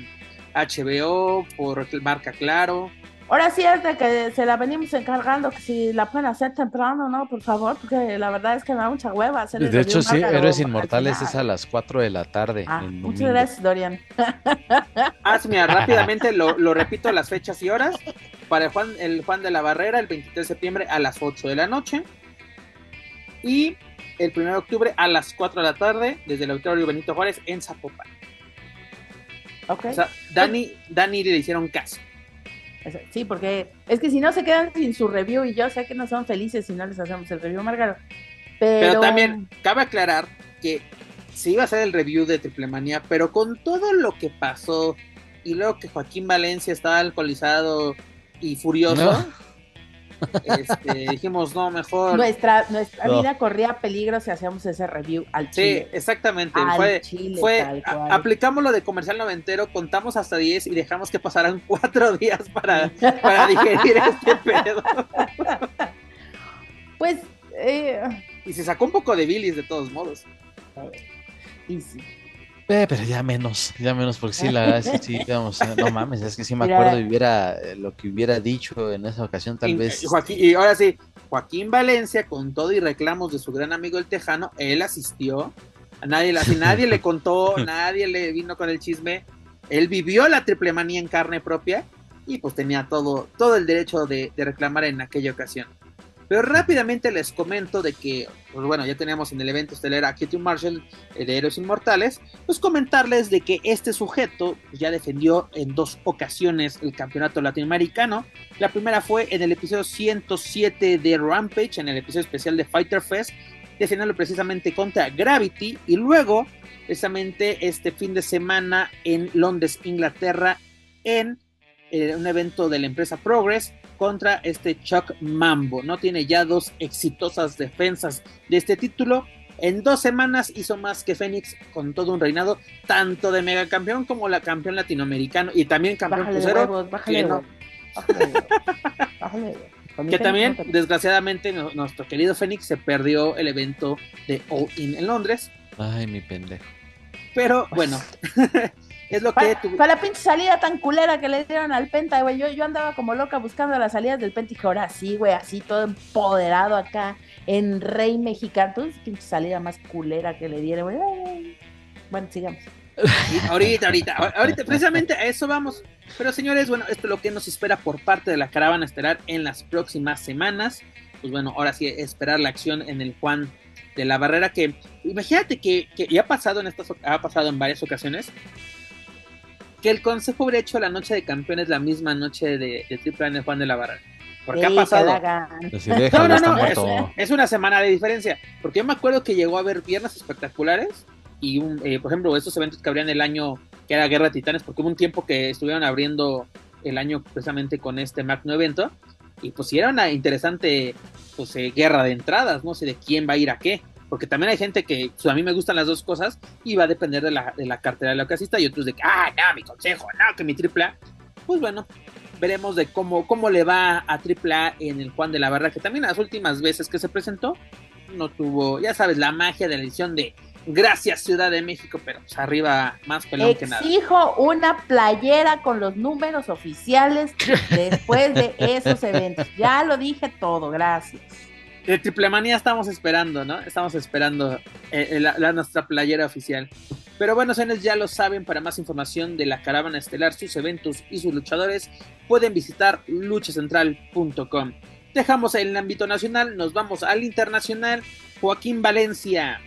Speaker 1: HBO, por Marca Claro.
Speaker 2: Ahora sí es de que se la venimos encargando, que si la pueden hacer temprano, ¿no? Por favor, porque la verdad es que me da mucha hueva hacer
Speaker 3: De hecho, sí, Héroes
Speaker 2: al
Speaker 3: Inmortales es a las 4 de la tarde.
Speaker 2: Ah,
Speaker 3: en
Speaker 2: muchas
Speaker 3: domingo.
Speaker 2: gracias, Dorian. [laughs]
Speaker 1: Ah, sí, mira, rápidamente lo, lo repito las fechas y horas. Para el Juan, el Juan de la Barrera, el 23 de septiembre a las 8 de la noche. Y el 1 de octubre a las 4 de la tarde, desde el Auditorio Benito Juárez en Zapopan.
Speaker 2: Ok.
Speaker 1: O sea, Dani, Dani le hicieron caso.
Speaker 2: Sí, porque es que si no se quedan sin su review y yo sé que no son felices si no les hacemos el review, Margaro. Pero,
Speaker 1: Pero también cabe aclarar que se iba a hacer el review de Triple Manía, pero con todo lo que pasó y luego que Joaquín Valencia estaba alcoholizado y furioso,
Speaker 3: No.
Speaker 1: Este, dijimos, no, mejor.
Speaker 2: nuestra, nuestra
Speaker 3: No.
Speaker 2: vida corría peligro si hacíamos ese review al
Speaker 1: Sí,
Speaker 2: chile.
Speaker 1: exactamente.
Speaker 2: Al
Speaker 1: fue,
Speaker 2: chile,
Speaker 1: fue
Speaker 2: tal
Speaker 1: a-
Speaker 2: cual.
Speaker 1: aplicamos lo de comercial noventero, contamos hasta 10 y dejamos que pasaran [laughs] cuatro días para, [laughs] para digerir este pedo.
Speaker 2: Pues, eh,
Speaker 1: Y se sacó un poco de bilis de todos modos.
Speaker 2: y sí.
Speaker 3: Eh, pero ya menos, ya menos, porque sí, la verdad es que sí, [laughs] digamos, eh, no mames, es que sí me
Speaker 2: Mira.
Speaker 3: acuerdo y hubiera eh, lo que hubiera dicho en esa ocasión, tal
Speaker 1: y,
Speaker 3: vez.
Speaker 1: y Joaquín- y ahora sí, Joaquín Valencia, con todo y reclamos de su gran amigo el Tejano, él asistió. A nadie, así nadie le [laughs] contó, nadie le vino con el chisme. Él vivió la triple manía en carne propia y pues tenía todo, todo el derecho de, de reclamar en aquella ocasión. Pero rápidamente les comento de que, pues bueno, ya teníamos en el evento estelar a Kitty Marshall eh, de Héroes Inmortales, pues comentarles de que este sujeto ya defendió en dos ocasiones el campeonato latinoamericano. La primera fue en el episodio 107 de Rampage, en el episodio especial de Fighter Fest, defendiéndolo precisamente contra Gravity, y luego, precisamente este fin de semana en Londres, Inglaterra, en eh, un evento de la empresa Progress contra este Chuck Mambo. No tiene ya dos exitosas defensas de este título. En dos semanas hizo más que Fénix con todo un reinado, tanto de megacampeón como la campeón latinoamericano y también campeón
Speaker 2: Bájale
Speaker 1: crucero.
Speaker 2: huevos, bájale
Speaker 1: que no.
Speaker 2: Bájale. Bájale
Speaker 1: también,
Speaker 2: no te-
Speaker 1: desgraciadamente, no- nuestro querido Fénix se perdió el evento de All In en Londres.
Speaker 3: Ay, mi pendejo.
Speaker 1: Pero bueno, [laughs] es lo que
Speaker 2: Para,
Speaker 1: tuvo.
Speaker 2: para la pinche salida tan culera que le dieron al Penta, güey. Yo, yo andaba como loca buscando las salidas del Penta y dije, ahora sí, güey, así todo empoderado acá en Rey Mexicano. Entonces, pinche salida más culera que le dieron, güey. Bueno, sigamos.
Speaker 1: Ahorita, ahorita, ahorita, precisamente a eso vamos. Pero señores, bueno, esto es lo que nos espera por parte de la caravana estelar en las próximas semanas. pues bueno, ahora sí esperar la acción en el Juan de la Barrera que imagínate que, que ya ha pasado en estas ha pasado en varias ocasiones que el consejo hubiera hecho la noche de campeones la misma noche de, de triple el Juan de la Barrera. Porque ha pasado. no, no, no, es, una semana de diferencia. Porque yo me acuerdo que llegó a haber viernes espectaculares y, un, eh, por ejemplo, estos eventos que abrían el año que era Guerra de Titanes, porque hubo un tiempo que estuvieron abriendo el año precisamente con este magno evento y pues si era una interesante pues, eh, guerra de entradas, no sé de quién va a ir a qué porque también hay gente que pues, a mí me gustan las dos cosas y va a depender de la, de la cartera de la casista y otros de que, ah, no, mi consejo, no, que mi AAA. Pues bueno, veremos de cómo, cómo le va a AAA en el Juan de la Barra, que también las últimas veces que se presentó no tuvo, ya sabes, la magia de la edición de Gracias Ciudad de México, pero pues arriba más pelón que nada.
Speaker 2: Exijo una playera con los números oficiales después de esos eventos. Ya lo dije todo, gracias.
Speaker 1: De Triple Manía estamos esperando, ¿no? Estamos esperando eh, eh, la, nuestra playera oficial. Pero bueno, señores, ya lo saben, para más información de la caravana estelar, sus eventos y sus luchadores, pueden visitar luchacentral.com. Dejamos el ámbito nacional, nos vamos al internacional. Joaquín Valencia,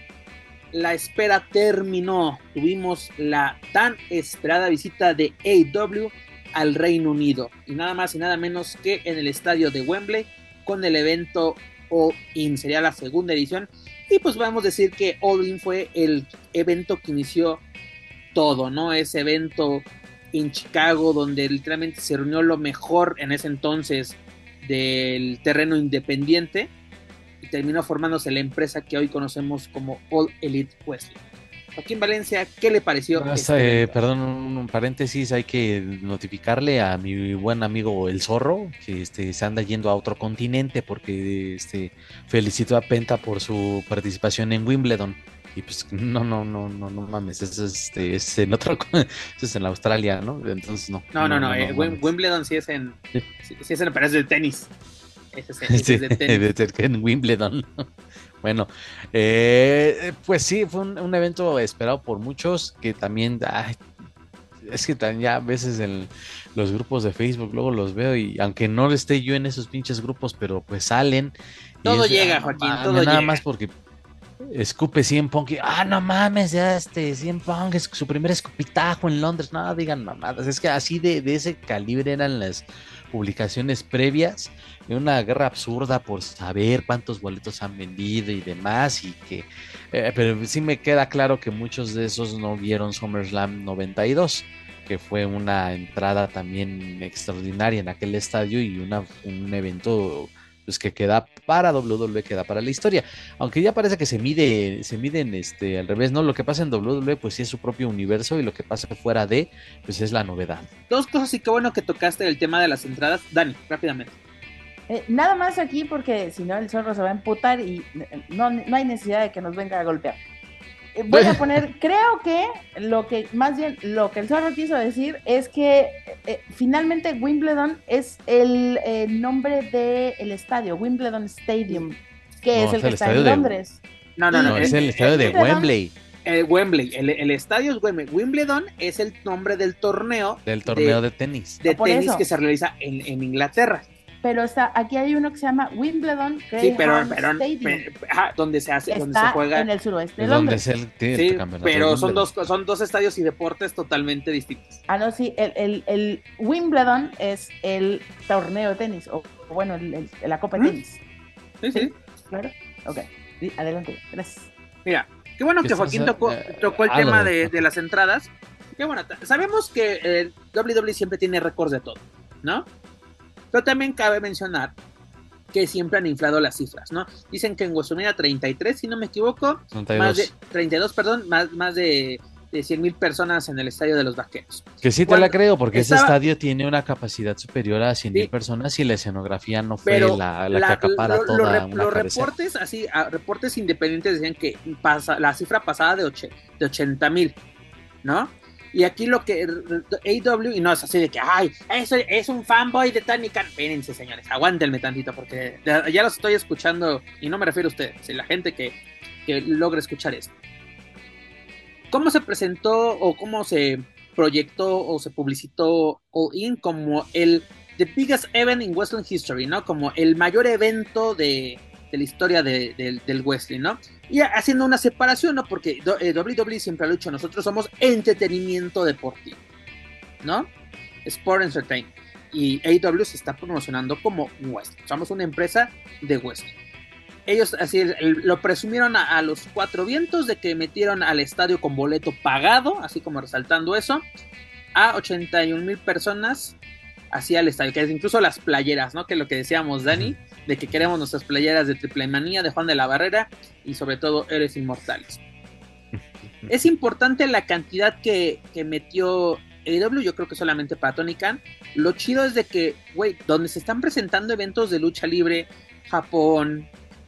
Speaker 1: la espera terminó. Tuvimos la tan esperada visita de AW al Reino Unido. Y nada más y nada menos que en el estadio de Wembley con el evento All In. Sería la segunda edición. Y pues vamos a decir que All In fue el evento que inició todo, ¿no? Ese evento en Chicago donde literalmente se reunió lo mejor en ese entonces del terreno independiente y terminó formándose la empresa que hoy conocemos como All Elite Wrestling. Joaquín Valencia, ¿qué le pareció?
Speaker 3: Este eh, perdón, un paréntesis, hay que notificarle a mi buen amigo El Zorro que este, se anda yendo a otro continente porque este, felicitó a Penta por su participación en Wimbledon. Y pues no, no, no, no, no mames, eso es, este, es en otro, [laughs] eso es en Australia, ¿no? Entonces no.
Speaker 1: No, no, no, eh, Wimbledon sí es en, sí, es en, pero es de tenis. Ese es, [laughs] ese es de [laughs] tenis.
Speaker 3: en Wimbledon. Bueno, eh, pues sí, fue un, evento esperado por muchos que también, es que también ya a veces en los grupos de Facebook luego los veo y aunque no esté yo en esos pinches grupos, pero pues salen.
Speaker 1: Todo llega, Joaquín, todo
Speaker 3: Nada más porque escupe 100 Punk y, ah, no mames, ya este 100 Punk es su primer escupitajo en Londres, no digan mamadas, es que así de, de ese calibre eran las publicaciones previas una guerra absurda por saber cuántos boletos han vendido y demás, y que, eh, pero sí me queda claro que muchos de esos no vieron SummerSlam 92 que fue una entrada también extraordinaria en aquel estadio y una, un evento pues que queda para WWE, queda para la historia. Aunque ya parece que se mide, se miden este al revés, ¿no? Lo que pasa en WWE, pues sí es su propio universo, y lo que pasa fuera de, pues es la novedad.
Speaker 1: Dos cosas y qué bueno que tocaste el tema de las entradas. Dani, rápidamente.
Speaker 2: Eh, nada más aquí porque si no el zorro se va a emputar y eh, no, no hay necesidad de que nos venga a golpear. Eh, voy a [laughs] poner, creo que lo que, más bien, lo que el zorro quiso decir es que finalmente Wimbledon es el nombre del estadio, Wimbledon Stadium, que es el que está en Londres.
Speaker 1: No, no, no,
Speaker 3: es el estadio de Wembley.
Speaker 1: Wembley, el, estadio es Wembley. Wimbledon es el nombre del torneo.
Speaker 3: Del torneo de, tenis.
Speaker 1: De ah, tenis que se realiza en, en Inglaterra
Speaker 2: pero está, aquí hay uno que se llama Wimbledon
Speaker 1: sí, pero, pero, donde se hace, donde se juega
Speaker 2: en el suroeste de Londres.
Speaker 1: sí, pero son dos, son dos estadios y deportes totalmente distintos.
Speaker 2: Ah, no, sí, el, el, el Wimbledon es el torneo de tenis, o bueno, la copa de tenis.
Speaker 1: Sí, sí.
Speaker 2: Claro, ok, adelante, gracias.
Speaker 1: Mira, qué bueno que Joaquín tocó, eh, tocó el tema de, de, las entradas. Qué bueno, sabemos que el WWE siempre tiene récords de todo, ¿no? Pero también cabe mencionar que siempre han inflado las cifras, ¿no? Dicen que en WrestleMania 33, si no me equivoco, más de 32, perdón, más, más de, de 100 mil personas en el estadio de los Vaqueros.
Speaker 3: Que sí te la creo, porque ese estadio tiene una capacidad superior a 100 mil personas y la escenografía no fue la, la, que acapara toda
Speaker 1: Los reportes, así, reportes independientes decían que pasa, la cifra pasada de, de 80 mil, ¿no? Y aquí lo que AW, y no es así de que, ay, eso es un fanboy de Tony Khan. Espérense, señores, aguántenme tantito, porque ya los estoy escuchando, y no me refiero a ustedes, la gente que, que logra escuchar esto. ¿Cómo se presentó o cómo se proyectó o se publicitó All In como el The Biggest Event in Wrestling History, ¿no? Como el mayor evento de, de la historia de, de, del wrestling, ¿no? Y haciendo una separación, ¿no? Porque eh, WWE siempre ha dicho, nosotros somos entretenimiento deportivo, ¿no? Sport Entertainment. Y AEW se está promocionando como wrestling. Somos una empresa de wrestling. Ellos así lo presumieron a, a, los cuatro vientos de que metieron al estadio con boleto pagado, así como resaltando eso, a 81 mil personas hacia el estadio, que es incluso las playeras, ¿no? Que es lo que decíamos, Dani, de que queremos nuestras playeras de Triple Manía, de Juan de la Barrera y sobre todo Eres Inmortales. [laughs] es importante la cantidad que, que metió AEW, yo creo que solamente para Tony Khan. Lo chido es de que, güey, donde se están presentando eventos de lucha libre, Japón,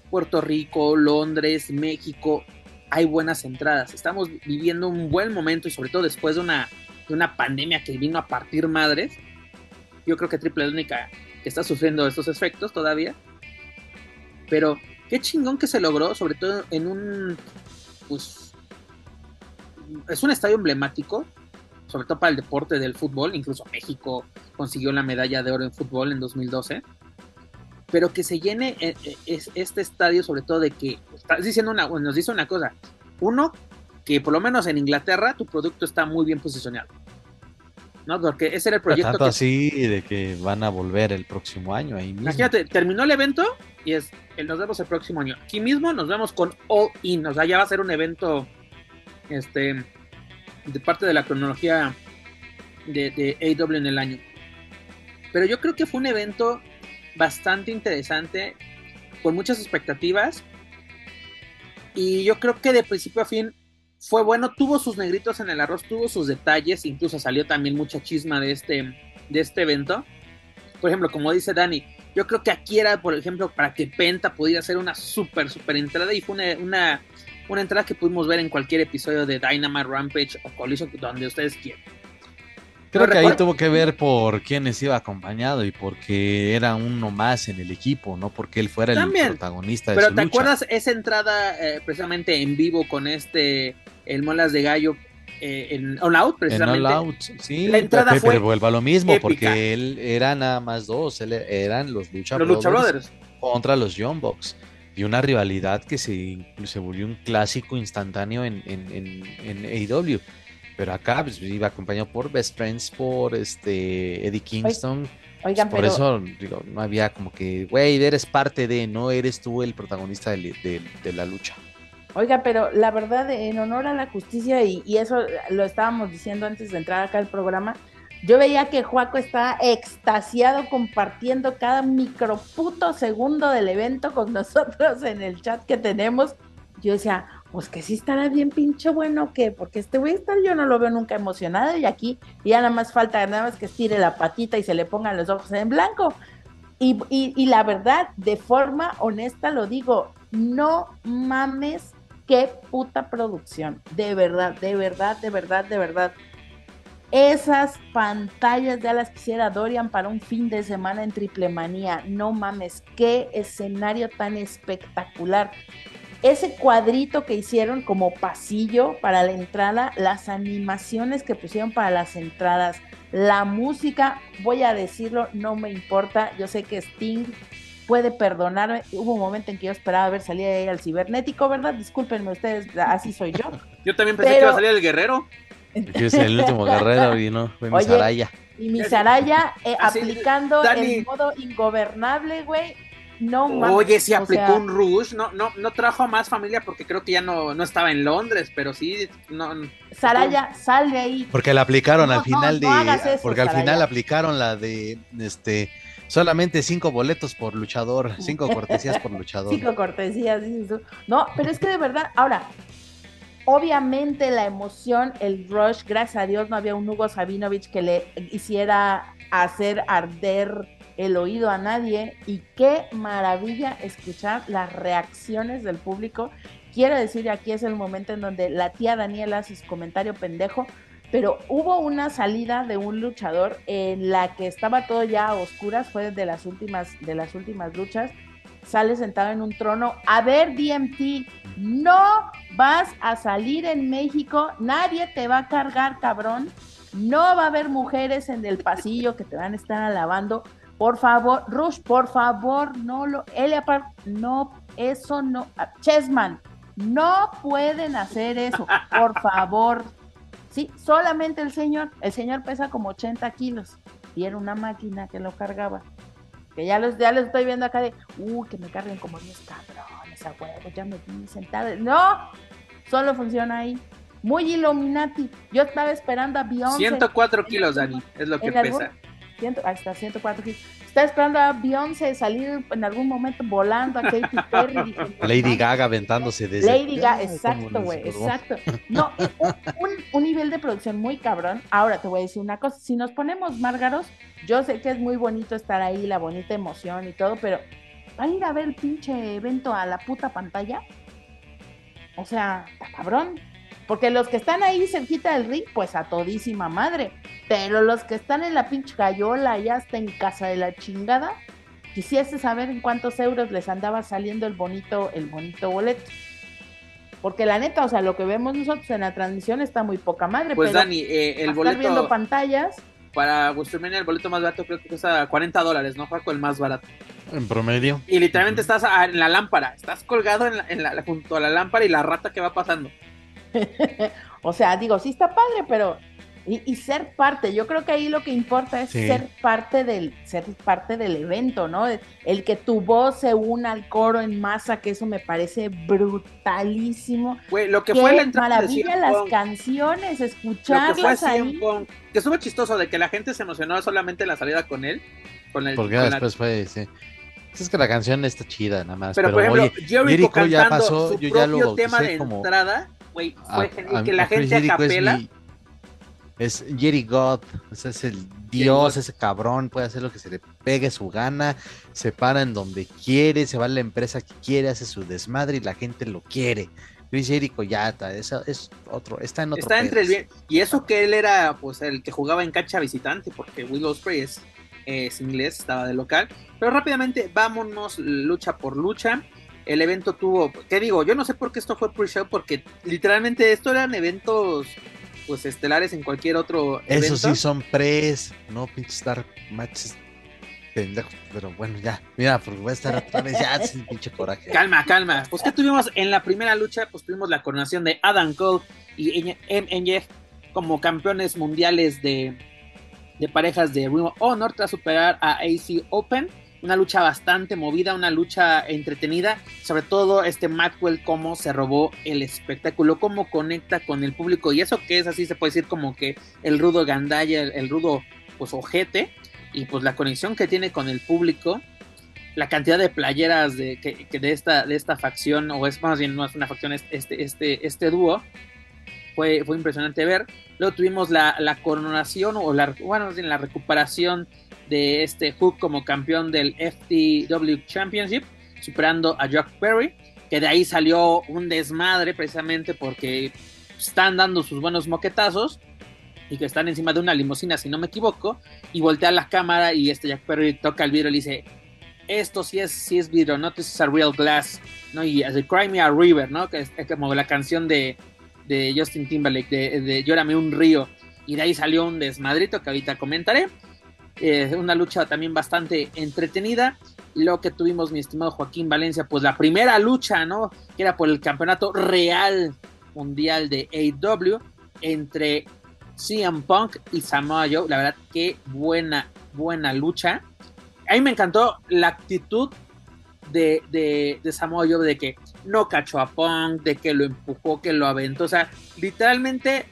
Speaker 1: Puerto Rico, Londres, México, hay buenas entradas. Estamos viviendo un buen momento y sobre todo después de una, de una pandemia que vino a partir madres. Yo creo que Triple Única está sufriendo estos efectos todavía. Pero qué chingón que se logró, sobre todo en un, pues, es un estadio emblemático, sobre todo para el deporte del fútbol. Incluso México consiguió la medalla de oro en fútbol en 2012 pero que se llene este estadio, sobre todo de que estás diciendo una, nos dice una cosa. Uno, que por lo menos en Inglaterra tu producto está muy bien posicionado. ¿No? Porque ese era el proyecto.
Speaker 3: Tanto que, así de que van a volver el próximo año ahí mismo.
Speaker 1: Imagínate, terminó el evento y es el, nos vemos el próximo año. Aquí mismo nos vemos con All In, o sea, ya va a ser un evento este de parte de la cronología de, de AW en el año. Pero yo creo que fue un evento bastante interesante, con muchas expectativas. Y yo creo que de principio a fin fue bueno, tuvo sus negritos en el arroz, tuvo sus detalles, incluso salió también mucha chisma de este, de este evento. Por ejemplo, como dice Dani, yo creo que aquí era, por ejemplo, para que Penta pudiera hacer una súper, súper entrada y fue una, una, una, entrada que pudimos ver en cualquier episodio de Dynamite Rampage o Collision, donde ustedes quieran.
Speaker 3: Creo que ahí tuvo que ver por quiénes iba acompañado y porque era uno más en el equipo, no porque él fuera También, el protagonista de
Speaker 1: Pero
Speaker 3: su
Speaker 1: ¿te
Speaker 3: lucha.
Speaker 1: acuerdas esa entrada eh, precisamente en vivo con este, el Molas de Gallo, eh, en All Out precisamente?
Speaker 3: En All Out, sí,
Speaker 1: La entrada
Speaker 3: pero,
Speaker 1: fue
Speaker 3: pero vuelva a lo mismo,
Speaker 1: épica.
Speaker 3: porque él era nada más dos, él, eran los Lucha,
Speaker 1: Los Lucha Brothers.
Speaker 3: contra los Young Bucks. Y una rivalidad que se, se volvió un clásico instantáneo en, en, en, en AEW. Pero acá pues, iba acompañado por Best Friends, por este Eddie Kingston.
Speaker 2: Oigan,
Speaker 3: por
Speaker 2: pero
Speaker 3: eso digo, no había como que, güey, eres parte de, no eres tú el protagonista de, de, de la lucha.
Speaker 2: Oiga, pero la verdad, en honor a la justicia, y, eso lo estábamos diciendo antes de entrar acá al programa, yo veía que Juaco estaba extasiado compartiendo cada microputo segundo del evento con nosotros en el chat que tenemos. Yo decía, pues que sí estará bien pinche bueno que, porque este güey está, yo no lo veo nunca emocionado y aquí ya nada más falta nada más que estire la patita y se le pongan los ojos en blanco. Y, y, y la verdad, de forma honesta lo digo, no mames qué puta producción, de verdad, de verdad, de verdad, de verdad. Esas pantallas ya las quisiera Dorian para un fin de semana en Triple Manía. No mames, qué escenario tan espectacular ese cuadrito que hicieron como pasillo para la entrada, las animaciones que pusieron para las entradas, la música, voy a decirlo, no me importa, yo sé que Sting puede perdonarme, hubo un momento en que yo esperaba ver salir ahí al cibernético, ¿verdad? Discúlpenme ustedes, así soy yo. [laughs]
Speaker 1: Yo también pensé Pero... que iba a salir el guerrero.
Speaker 3: Yo soy el último [laughs] guerrero y no, fue mi
Speaker 2: Oye,
Speaker 3: Saraya.
Speaker 2: Y mi Saraya eh,
Speaker 1: Así,
Speaker 2: aplicando
Speaker 1: Dani.
Speaker 2: el modo ingobernable, güey. No mames.
Speaker 1: Oye,
Speaker 2: o
Speaker 1: aplicó
Speaker 2: sea,
Speaker 1: un rush, no, no, no trajo a más familia porque creo que ya no, no estaba en Londres, pero sí, no,
Speaker 2: Saraya, sal de ahí.
Speaker 3: Porque la aplicaron
Speaker 2: No,
Speaker 3: al final
Speaker 2: no, no
Speaker 3: de.
Speaker 2: hagas eso,
Speaker 3: porque al
Speaker 2: Saraya.
Speaker 3: final aplicaron la de este solamente cinco boletos por luchador, [laughs] cinco cortesías por luchador.
Speaker 2: Cinco cortesías, dices tú. No, pero es que de verdad, ahora, obviamente la emoción, el rush, gracias a Dios no había un Hugo Sabinovich que le hiciera hacer arder el oído a nadie y qué maravilla escuchar las reacciones del público. Quiero decir, aquí es el momento en donde la tía Daniela hace su comentario pendejo, pero hubo una salida de un luchador en la que estaba todo ya a oscuras, fue de las últimas, de las últimas luchas, sale sentado en un trono. A ver, DMT, no vas a salir en México, nadie te va a cargar, cabrón. No va a haber mujeres en el pasillo que te van a estar alabando. Por favor, Rush, por favor, no lo. Elia Park, no, eso no. Chessman, no pueden hacer eso, por favor. Sí, solamente el señor. El señor pesa como 80 kilos y era una máquina que lo cargaba. Que ya los, ya los estoy viendo acá de, uh, que me carguen como 10 cabrones a huevo, ya me vi sentada. No, solo funciona ahí. Muy Illuminati. Yo estaba esperando a Beyoncé.
Speaker 1: 104 kilos, Dani, es lo que pesa.
Speaker 2: Ciento- ahí está, 104 kilos. Estaba esperando a Beyoncé salir en algún momento volando a Katy Perry. dije, no,
Speaker 3: Lady. Gaga aventándose desde.
Speaker 2: Lady Gaga, exacto, güey, exacto. No, un, un- nivel de producción muy cabrón. Ahora te voy a decir una cosa, si nos ponemos márgaros, yo sé que es muy bonito estar ahí, la bonita emoción y todo, pero ¿van a ir a ver el pinche evento a la puta pantalla? O sea, está cabrón. Porque los que están ahí cerquita del ring, pues a todísima madre. Pero los que están en la pinche gallola, ya hasta en casa de la chingada, quisiese saber en cuántos euros les andaba saliendo el bonito, el bonito boleto. Porque la neta, o sea, lo que vemos nosotros en la transmisión está muy poca madre.
Speaker 1: Pues
Speaker 2: pero
Speaker 1: Dani, eh, el
Speaker 2: para estar viendo
Speaker 1: boleto
Speaker 2: pantallas,
Speaker 1: para WrestleMania, el boleto más barato creo que cuesta 40 dólares, ¿no, Juaco? El más barato.
Speaker 3: En promedio.
Speaker 1: Y literalmente estás en la lámpara, estás colgado en la- en la- junto a la lámpara y la rata que va pasando. [laughs]
Speaker 2: o sea, digo, sí está padre, pero y, y ser parte, yo creo que ahí lo que importa es
Speaker 3: Sí.
Speaker 2: ser parte del ser parte del evento, ¿no? El, el que tu voz se una al coro en masa, que eso me parece brutalísimo.
Speaker 1: Güey, lo que
Speaker 2: Qué
Speaker 1: fue la entrada de
Speaker 2: maravilla
Speaker 1: CM
Speaker 2: las
Speaker 1: Punk,
Speaker 2: canciones,
Speaker 1: lo que fue
Speaker 2: escucharlas ahí.
Speaker 1: Punk, que estuvo chistoso de que la gente se emocionó solamente en la salida con él. Con el,
Speaker 3: Porque
Speaker 1: con la-
Speaker 3: después fue. Sí. Es que la canción está chida, nada más.
Speaker 1: Pero,
Speaker 3: Pero,
Speaker 1: por ejemplo,
Speaker 3: oye,
Speaker 1: Jericho,
Speaker 3: Jericho ya pasó,
Speaker 1: su
Speaker 3: yo ya lo
Speaker 1: tema de
Speaker 3: como-
Speaker 1: entrada, güey, fue
Speaker 3: a-
Speaker 1: genial,
Speaker 3: a-
Speaker 1: que la gente a
Speaker 3: Jericho es
Speaker 1: capela,
Speaker 3: mi- Es Jerry God, o sea, es el dios, ese cabrón, puede hacer lo que se le pegue su gana, se para en donde quiere, se va a la empresa que quiere, hace su desmadre y la gente lo quiere. Chris Jericho ya está, eso es otro, está en otro
Speaker 1: está entre el bien, y eso que él era pues el que jugaba en cancha visitante, porque Will Ospreay es, es inglés, estaba de local, pero rápidamente vámonos lucha por lucha. El evento tuvo, ¿qué digo? Yo no sé por qué esto fue pre-show, porque literalmente esto eran eventos pues estelares en cualquier otro
Speaker 3: Eso
Speaker 1: evento.
Speaker 3: sí son pres, no pinches dar matches pendejos, pero bueno, ya, mira, porque voy a estar otra vez, ya, sin pinche coraje.
Speaker 1: Calma, calma. Pues que tuvimos en la primera lucha, pues tuvimos la coronación de Adam Cole y MNF como campeones mundiales de, de parejas de Ring of Honor tras superar a AC Open. Una lucha bastante movida, una lucha entretenida, sobre todo este Maxwell cómo se robó el espectáculo, cómo conecta con el público y eso que es así se puede decir como que el rudo gandaya, el, rudo pues ojete y pues la conexión que tiene con el público la cantidad de playeras de, que, de, esta, de esta facción, o es más bien no es una facción, es este, este, este dúo, fue, fue impresionante ver. Luego tuvimos la, coronación, o la, bueno, la recuperación de este Hook como campeón del FTW Championship, superando a Jack Perry, que de ahí salió un desmadre precisamente porque están dando sus buenos moquetazos y que están encima de una limusina, si no me equivoco, y voltea la cámara y este Jack Perry toca el vidrio y dice, esto sí es, sí es vidrio, no this is a real glass, ¿no? Y hace Cry Me a River, ¿no? Que es, es como la canción de, de Justin Timberlake, de, de Llórame un río, y de ahí salió un desmadrito que ahorita comentaré. Una lucha también bastante entretenida. Luego que tuvimos, mi estimado Joaquín Valencia, pues la primera lucha, ¿no? Que era por el campeonato real mundial de AEW entre CM Punk y Samoa Joe. La verdad, qué buena, buena lucha. A mí me encantó la actitud de, de, de Samoa Joe de que no cachó a Punk, de que lo empujó, que lo aventó. O sea, literalmente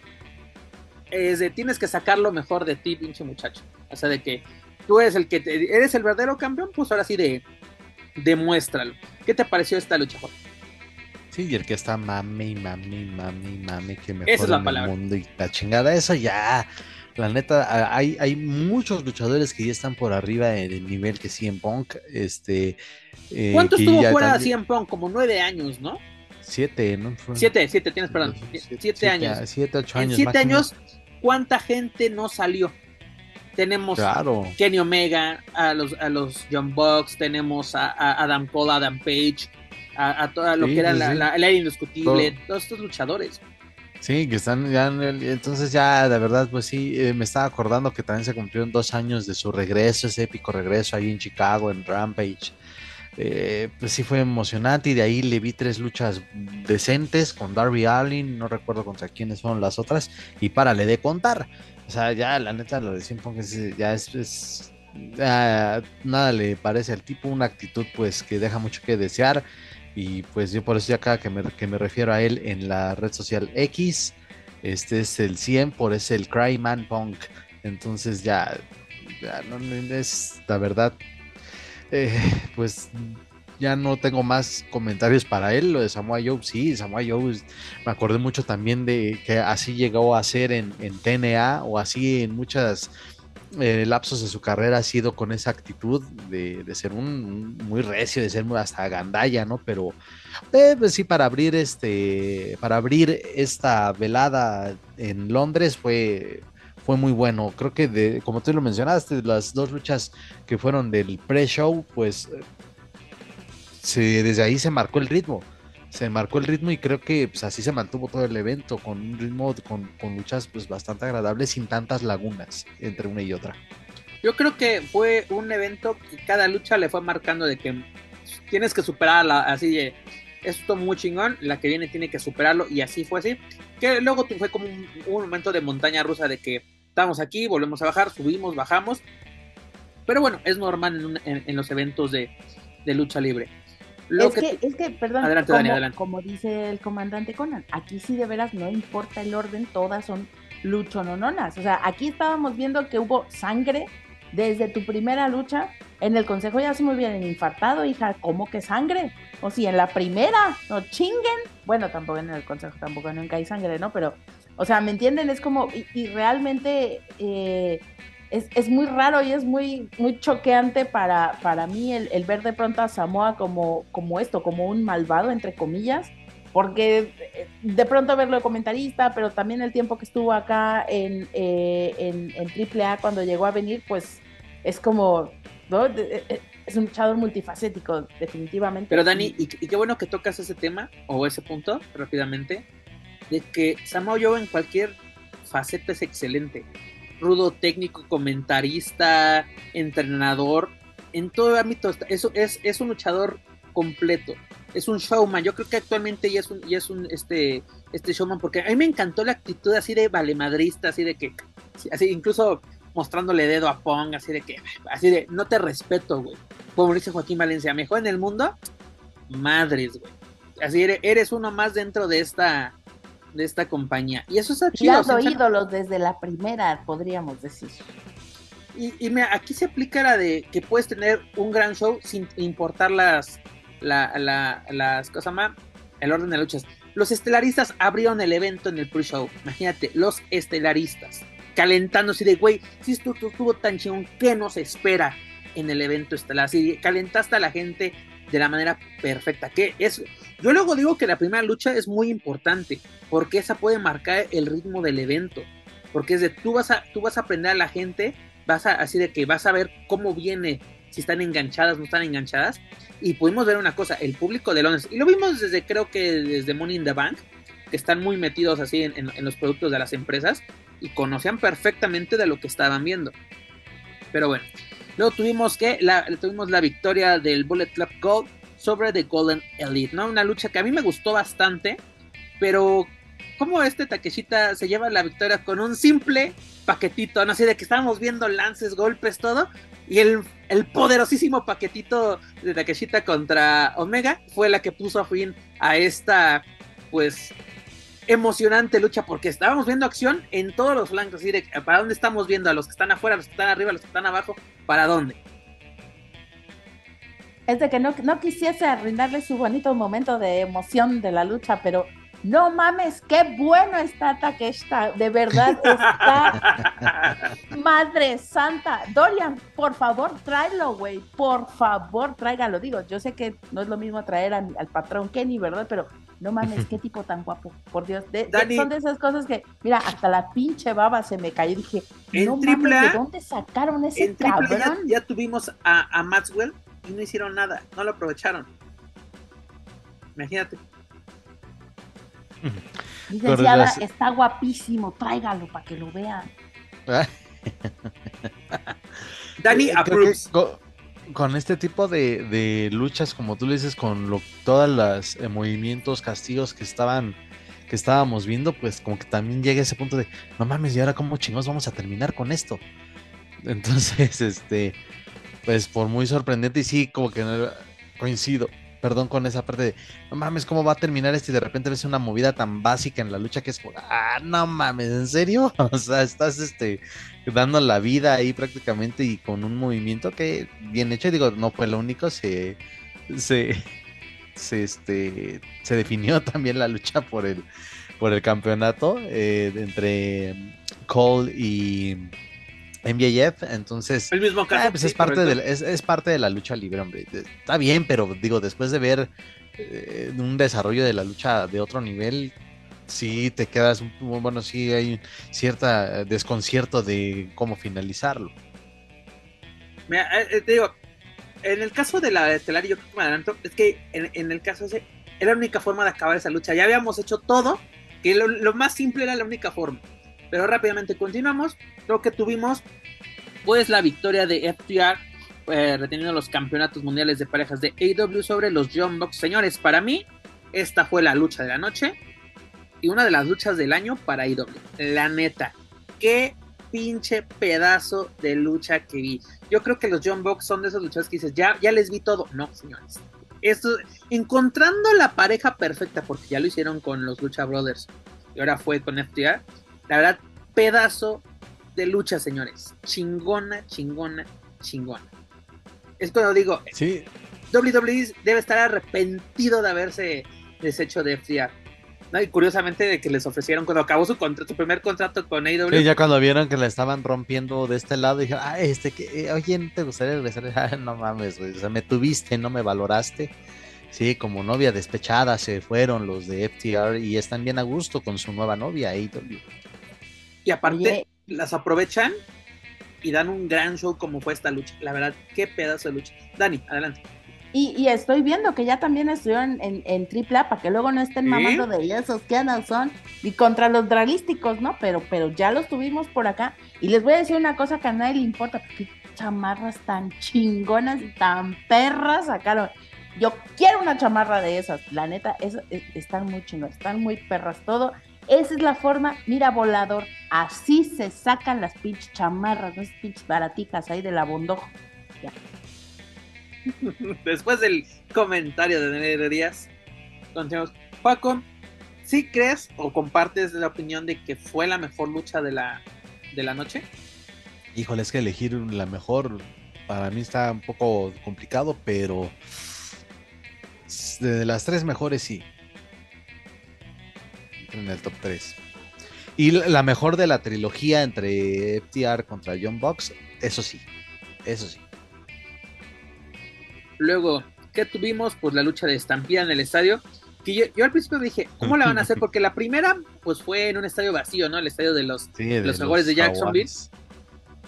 Speaker 1: tienes que sacar lo mejor de ti, pinche muchacho. O sea, de que tú eres el que te- eres el verdadero campeón, pues ahora sí de demuéstralo. ¿Qué te pareció esta lucha, Juan?
Speaker 3: Sí, y el que está mami, mami, mami, mami, que mejor
Speaker 1: Esa es la
Speaker 3: en
Speaker 1: palabra.
Speaker 3: el mundo y la chingada, eso ya. La neta, hay, hay muchos luchadores que ya están por arriba en el nivel que CM Punk. Este, eh,
Speaker 1: ¿Cuánto estuvo fuera
Speaker 3: también-
Speaker 1: CM Punk? Como nueve años, ¿no?
Speaker 3: Siete, ¿no? Fue-
Speaker 1: Siete, siete, tienes perdón.
Speaker 3: Siete,
Speaker 1: Siete, años.
Speaker 3: Siete, ocho
Speaker 1: En
Speaker 3: años.
Speaker 1: siete
Speaker 3: máximo.
Speaker 1: años, ¿cuánta gente no salió? Tenemos
Speaker 3: Claro.
Speaker 1: Kenny Omega, a los, a los John Bucks, tenemos a, a Adam Cole, Adam Page, a, a todo lo
Speaker 3: Sí,
Speaker 1: que era
Speaker 3: sí,
Speaker 1: la, la- el aire indiscutible, todos estos luchadores.
Speaker 3: Sí, que están ya, entonces ya, de verdad, pues sí, eh, me estaba acordando que también se cumplieron dos años de su regreso, ese épico regreso ahí en Chicago, en Rampage. Eh, pues sí fue emocionante y de ahí le vi tres luchas decentes con Darby Allin, no recuerdo contra quiénes fueron las otras, y párale de contar. O sea, ya la neta lo de Simpson ya es, nada le parece al tipo, una actitud pues que deja mucho que desear y pues yo por eso ya acá que me, que me refiero a él en la red social X, este es el 100, por es el Cryman Punk. Entonces ya, ya no es la verdad, eh, pues ya no tengo más comentarios para él. Lo de Samoa Joe, sí, Samoa Joe, me acordé mucho también de que así llegó a ser en, en TNA o así en muchas eh, lapsos de su carrera ha sido con esa actitud de, ser un, muy recio, de ser hasta gandalla, ¿no? Pero eh, pues sí, para abrir este, para abrir esta velada en Londres fue, fue muy bueno. Creo que de, como tú lo mencionaste, las dos luchas que fueron del pre-show, pues desde ahí se marcó el ritmo se marcó el ritmo y creo que pues, así se mantuvo todo el evento, con un ritmo, con, luchas pues bastante agradables, sin tantas lagunas entre una y otra.
Speaker 1: Yo creo que fue un evento que cada lucha le fue marcando de que tienes que superarla, así de, esto muy chingón, la que viene tiene que superarlo, y así fue así, que luego fue como un, momento de montaña rusa de que estamos aquí, volvemos a bajar, subimos, bajamos, pero bueno, es normal en, los eventos de lucha libre
Speaker 2: es, que, es que, perdón, como, dice el comandante Conan, aquí sí de veras no importa el orden, todas son luchonononas. O sea, aquí estábamos viendo que hubo sangre desde tu primera lucha. En el consejo ya se me hubieran infartado, hija, ¿cómo que sangre? O si en la primera, no chinguen. Bueno, tampoco en el consejo tampoco nunca hay sangre, ¿no? Pero, o sea, ¿me entienden? Es como, y, realmente eh, es, muy raro y es muy, muy choqueante para, para mí el, ver de pronto a Samoa como, como esto, como un malvado, entre comillas, porque eh, de pronto verlo de comentarista, pero también el tiempo que estuvo acá en, eh, en, AAA cuando llegó a venir, pues es como, eh, Es un luchador multifacético, definitivamente.
Speaker 1: Pero Dani, y, qué bueno que tocas ese tema, o ese punto, rápidamente, de que Samoa Joe en cualquier faceta es excelente rudo técnico, comentarista, entrenador, en todo ámbito, eso es, es un luchador completo, es un showman, yo creo que actualmente ya es un, ya es un este, este showman, porque a mí me encantó la actitud así de valemadrista, así de que, así incluso mostrándole dedo a Pong, así de que, así de, no te respeto, güey, como dice Joaquín Valencia, mejor en el mundo, madres, güey, así eres uno más dentro de esta, de esta compañía. Y eso está chido.
Speaker 2: Los ídolos desde la primera, podríamos decir.
Speaker 1: Y, y mira, aquí se aplica la de que puedes tener un gran show sin importar las, la, la, las cosas más, el orden de luchas. Los estelaristas abrieron el evento en el pre-show. Imagínate, los estelaristas calentándose de, güey, si esto estuvo tan chingón, ¿qué nos espera en el evento estelar? Si calentaste a la gente de la manera perfecta. Que es, yo luego digo que la primera lucha es muy importante, porque esa puede marcar el ritmo del evento. Porque es de tú vas a, tú vas a aprender a la gente, vas a, así de que vas a ver cómo viene, si están enganchadas, no están enganchadas. Y pudimos ver una cosa, el público de Londres, y lo vimos desde, creo que desde Money in the Bank, que están muy metidos así en, en los productos de las empresas y conocían perfectamente de lo que estaban viendo. Pero bueno, Luego tuvimos que la, tuvimos la victoria del Bullet Club Gold sobre The Golden Elite, ¿no? Una lucha que a mí me gustó bastante, pero como este Takeshita se lleva la victoria con un simple paquetito, no sé, de que estábamos viendo lances, golpes, todo, y el, el poderosísimo paquetito de Takeshita contra Omega fue la que puso fin a esta, pues, emocionante lucha porque estábamos viendo acción en todos los flancos. ¿sí? ¿Para dónde estamos viendo? A los que están afuera, a los que están arriba, a los que están abajo. ¿Para dónde?
Speaker 2: Es de que no, no quisiese arruinarle su bonito momento de emoción de la lucha, pero no mames, qué bueno está Takeshita, de verdad [laughs] está. Madre santa, Dorian, por favor, tráelo, güey, por favor, tráigalo. Digo, yo sé que no es lo mismo traer al patrón Kenny, ¿verdad? Pero no mames, [laughs] qué tipo tan guapo, por Dios. son de esas cosas que, mira, hasta la pinche baba se me cayó y dije, no mames, ¿de dónde sacaron ese en cabrón?
Speaker 1: Ya, tuvimos a, a Maxwell y no hicieron nada, no lo aprovecharon. Imagínate.
Speaker 2: Licenciada,
Speaker 3: las-
Speaker 2: está guapísimo, tráigalo para que lo vean.
Speaker 1: Dani
Speaker 3: Eh, creo que
Speaker 1: approves.
Speaker 3: Con, este tipo de, de luchas, como tú le dices, con lo, todas las eh, movimientos, castigos que estaban que estábamos viendo, pues como que también llega ese punto de, no mames, ¿y ahora cómo chingados vamos a terminar con esto? [laughs] Entonces, este, pues por muy sorprendente y sí, como que coincido, perdón con esa parte de, no mames, ¿cómo va a terminar esto? Y de repente ves una movida tan básica en la lucha que es ah, no mames, ¿en serio? [laughs] O sea, estás, este, dando la vida ahí prácticamente y con un movimiento que bien hecho, digo, no fue lo único, se, se, se, este, se definió [laughs] también la lucha por el, por el campeonato eh, entre Cole y MJF, entonces...
Speaker 1: El mismo caso.
Speaker 3: Ah, pues
Speaker 1: sí,
Speaker 3: es parte, de, la- es, es parte de la lucha libre, hombre. Está bien, pero digo, después de ver eh, un desarrollo de la lucha de otro nivel, sí te quedas, bueno, sí hay cierta eh, desconcierto de cómo finalizarlo.
Speaker 1: Mira, eh, eh, te digo, en el caso de la estelar, yo creo que me adelanto, es que en, en el caso ese, era la única forma de acabar esa lucha. Ya habíamos hecho todo, que lo, lo más simple era la única forma. Pero rápidamente continuamos. Creo que tuvimos, pues, la victoria de FTR, reteniendo los campeonatos mundiales de parejas de AW sobre los John Bucks. Señores, para mí, esta fue la lucha de la noche y una de las luchas del año para AW. La neta, qué pinche pedazo de lucha que vi. Yo creo que los John Bucks son de esos luchadores que dices, ya, ya les vi todo. No, señores. Esto, encontrando la pareja perfecta, porque ya lo hicieron con los Lucha Brothers y ahora fue con FTR. La verdad, pedazo de lucha, señores. Chingona, chingona, chingona. Es cuando digo,
Speaker 3: Sí,
Speaker 1: WWE debe estar arrepentido de haberse deshecho de FTR. ¿No? Y curiosamente de que les ofrecieron cuando acabó su, contra- su primer contrato con AEW.
Speaker 3: sí, ya cuando vieron que la estaban rompiendo de este lado, dijeron, ah, este, que, eh, oye, ¿no te gustaría regresar? [laughs] Ah, no mames, güey, o sea, me tuviste, no me valoraste. Sí, como novia despechada se fueron los de FTR y están bien a gusto con su nueva novia, AEW.
Speaker 1: Y aparte,
Speaker 2: Oye.
Speaker 1: las aprovechan y dan un gran show como fue esta lucha. La verdad, qué pedazo de lucha. Dani, adelante.
Speaker 2: Y, y estoy viendo que ya también estuvieron en, en AAA para que luego no estén
Speaker 1: ¿Sí?
Speaker 2: mamando de esos que no son y contra los dralísticos, ¿no? Pero, pero ya los tuvimos por acá. Y les voy a decir una cosa que a nadie le importa, porque chamarras tan chingonas y tan perras sacaron. Yo quiero una chamarra de esas, la neta, es, es- están muy chingonas, están muy perras todo. Esa es la forma, mira, volador, así se sacan las pinches chamarras, no esas pinches baratijas ahí de la bondojo. [laughs]
Speaker 1: Después del comentario de Nere Díaz, continuamos. Paco, ¿sí crees o compartes la opinión de que fue la mejor lucha de la, de la noche?
Speaker 3: Híjole, es que elegir la mejor para mí está un poco complicado, pero de las tres mejores sí. En el top 3. Y la mejor de la trilogía entre FTR contra John Box, eso sí. Eso sí.
Speaker 1: Luego, ¿qué tuvimos? Pues la lucha de estampida en el estadio. Que yo, yo al principio dije, ¿cómo la van a hacer? [laughs] Porque la primera, pues fue en un estadio vacío, ¿no? El estadio de los
Speaker 3: Sí, de
Speaker 1: Los Jaguares de Jacksonville.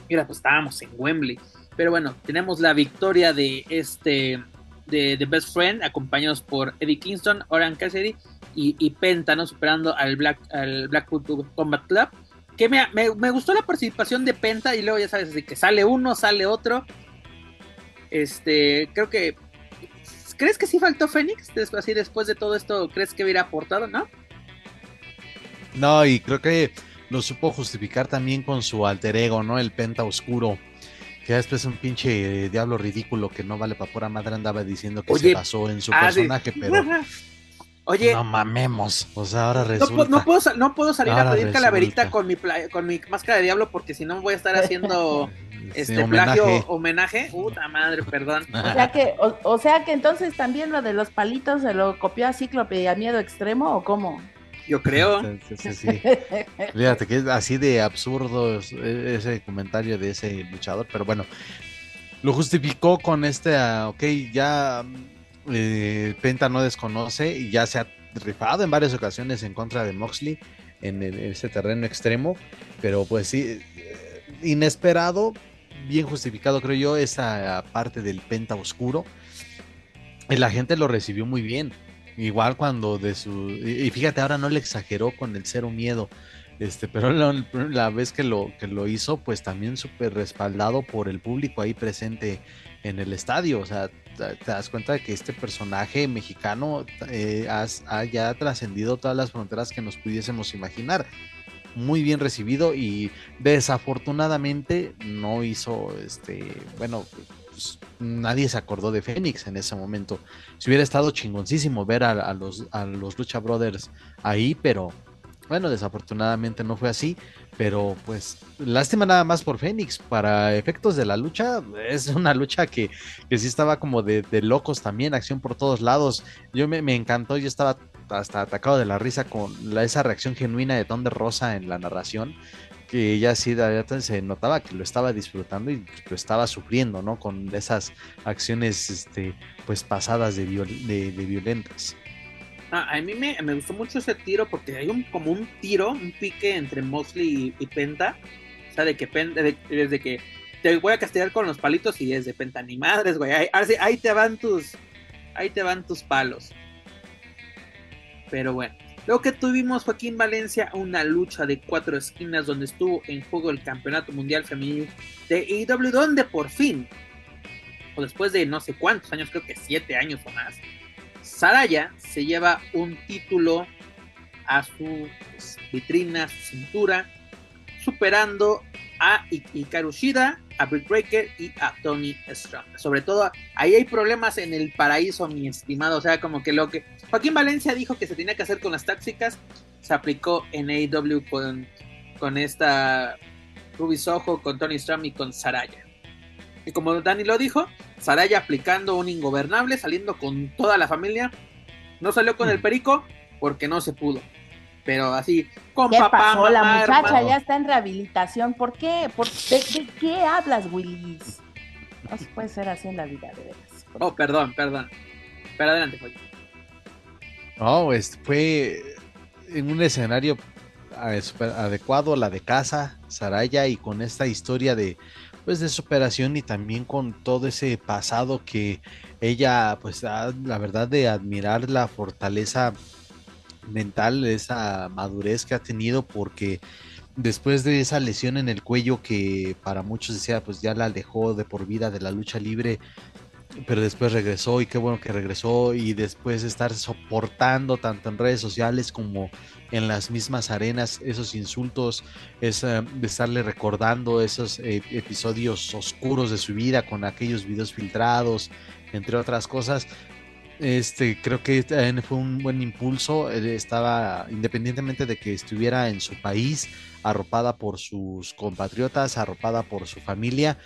Speaker 1: Mira, pues estábamos en Wembley. Pero bueno, tenemos la victoria de este de The Best Friend, acompañados por Eddie Kingston, Oran Cassidy y, y Penta, ¿no? Superando al Black al Blackpool Combat Club. Que me, me, me gustó la participación de Penta y luego ya sabes, así que sale uno, sale otro. Este, creo que. ¿Crees que sí faltó Fénix? Después, así después de todo esto, ¿crees que hubiera aportado, no?
Speaker 3: No, y creo que lo supo justificar también con su alter ego, ¿no? El Penta Oscuro. Que después un pinche eh, diablo ridículo que no vale para pura madre andaba diciendo que
Speaker 1: Oye,
Speaker 3: se basó en su
Speaker 1: ah, sí.
Speaker 3: personaje, pero [laughs]
Speaker 1: Oye,
Speaker 3: no mamemos. O sea, ahora
Speaker 1: No,
Speaker 3: resulta.
Speaker 1: no puedo, sa- no puedo salir a pedir calaverita
Speaker 3: resulta.
Speaker 1: con mi, pla- con mi máscara de diablo porque si no voy a estar haciendo [laughs]
Speaker 3: Sí,
Speaker 1: este
Speaker 3: homenaje.
Speaker 1: plagio homenaje. Puta madre, perdón.
Speaker 2: O sea que, o, o sea que entonces también lo de los palitos se lo copió a Cíclope y a miedo extremo o cómo?
Speaker 1: Yo creo. [laughs]
Speaker 3: Sí, sí, sí. Fíjate que es así de absurdo es- ese comentario de ese luchador, pero bueno, lo justificó con este, ah, ok, ya eh, Penta no desconoce y ya se ha rifado en varias ocasiones en contra de Moxley en, ese terreno extremo, pero pues sí, eh, inesperado, bien justificado creo yo esa parte del Penta oscuro. Y la gente lo recibió muy bien. Igual cuando de su. Y fíjate, ahora no le exageró con el cero miedo. Este, pero la, vez que lo, que lo hizo, pues también súper respaldado por el público ahí presente en el estadio. O sea, te, das cuenta de que este personaje mexicano eh, ha ya trascendido todas las fronteras que nos pudiésemos imaginar. Muy bien recibido y desafortunadamente no hizo, este, bueno, pues, nadie se acordó de Fénix en ese momento. Si hubiera estado chingoncísimo ver a, los, a los Lucha Brothers ahí, pero bueno, desafortunadamente no fue así, pero pues lástima nada más por Fénix. Para efectos de la lucha, es una lucha que, que sí estaba como de, locos también, acción por todos lados. Yo me, encantó, yo estaba hasta atacado de la risa con la, esa reacción genuina de Don de Rosa en la narración, que ella sí se notaba que lo estaba disfrutando y lo estaba sufriendo, ¿no? Con esas acciones, este, pues pasadas de, de, de violentas.
Speaker 1: Ah, a mí me, gustó mucho ese tiro porque hay un como un tiro, un pique entre Mosley y, Penta. O sea, de que Penta, desde que te voy a castigar con los palitos y es de Penta, ni madres, güey. Ahí, ahí te van tus, ahí te van tus palos. Pero bueno. Luego que tuvimos Joaquín Valencia, una lucha de cuatro esquinas donde estuvo en juego el Campeonato Mundial Femenino de AEW, donde por fin, o después de no sé cuántos años, creo que siete años o más, Saraya se lleva un título a su vitrina, a su cintura, superando a Hikaru Shida, a Brick Breaker y a Tony Strong. Sobre todo, ahí hay problemas en el paraíso, mi estimado. O sea, como que lo que Joaquín Valencia dijo que se tenía que hacer con las táxicas, se aplicó en AEW con, con esta Ruby Soho, con Tony Strong y con Saraya. Y como Dani lo dijo, Saraya aplicando un ingobernable, saliendo con toda la familia. No salió con el mm. perico porque no se pudo. Pero así, con
Speaker 2: ¿Qué pasó? la muchacha ya está en rehabilitación. ¿Por qué? ¿Por, de, qué hablas, Willis? No se puede ser así en la vida, de veras.
Speaker 1: Oh, perdón, perdón. Pero adelante, fue.
Speaker 3: No, pues fue en un escenario adecuado a la de casa, Saraya, y con esta historia de pues de superación y también con todo ese pasado que ella pues la verdad de admirar la fortaleza mental, esa madurez que ha tenido porque después de esa lesión en el cuello que para muchos decía pues ya la alejó de por vida de la lucha libre, pero después regresó y qué bueno que regresó y después estar soportando tanto en redes sociales como en las mismas arenas, esos insultos, esa, de estarle recordando esos eh, episodios oscuros de su vida con aquellos videos filtrados, entre otras cosas. Este, creo que fue un buen impulso. Estaba, independientemente de que estuviera en su país, arropada por sus compatriotas, arropada por su familia,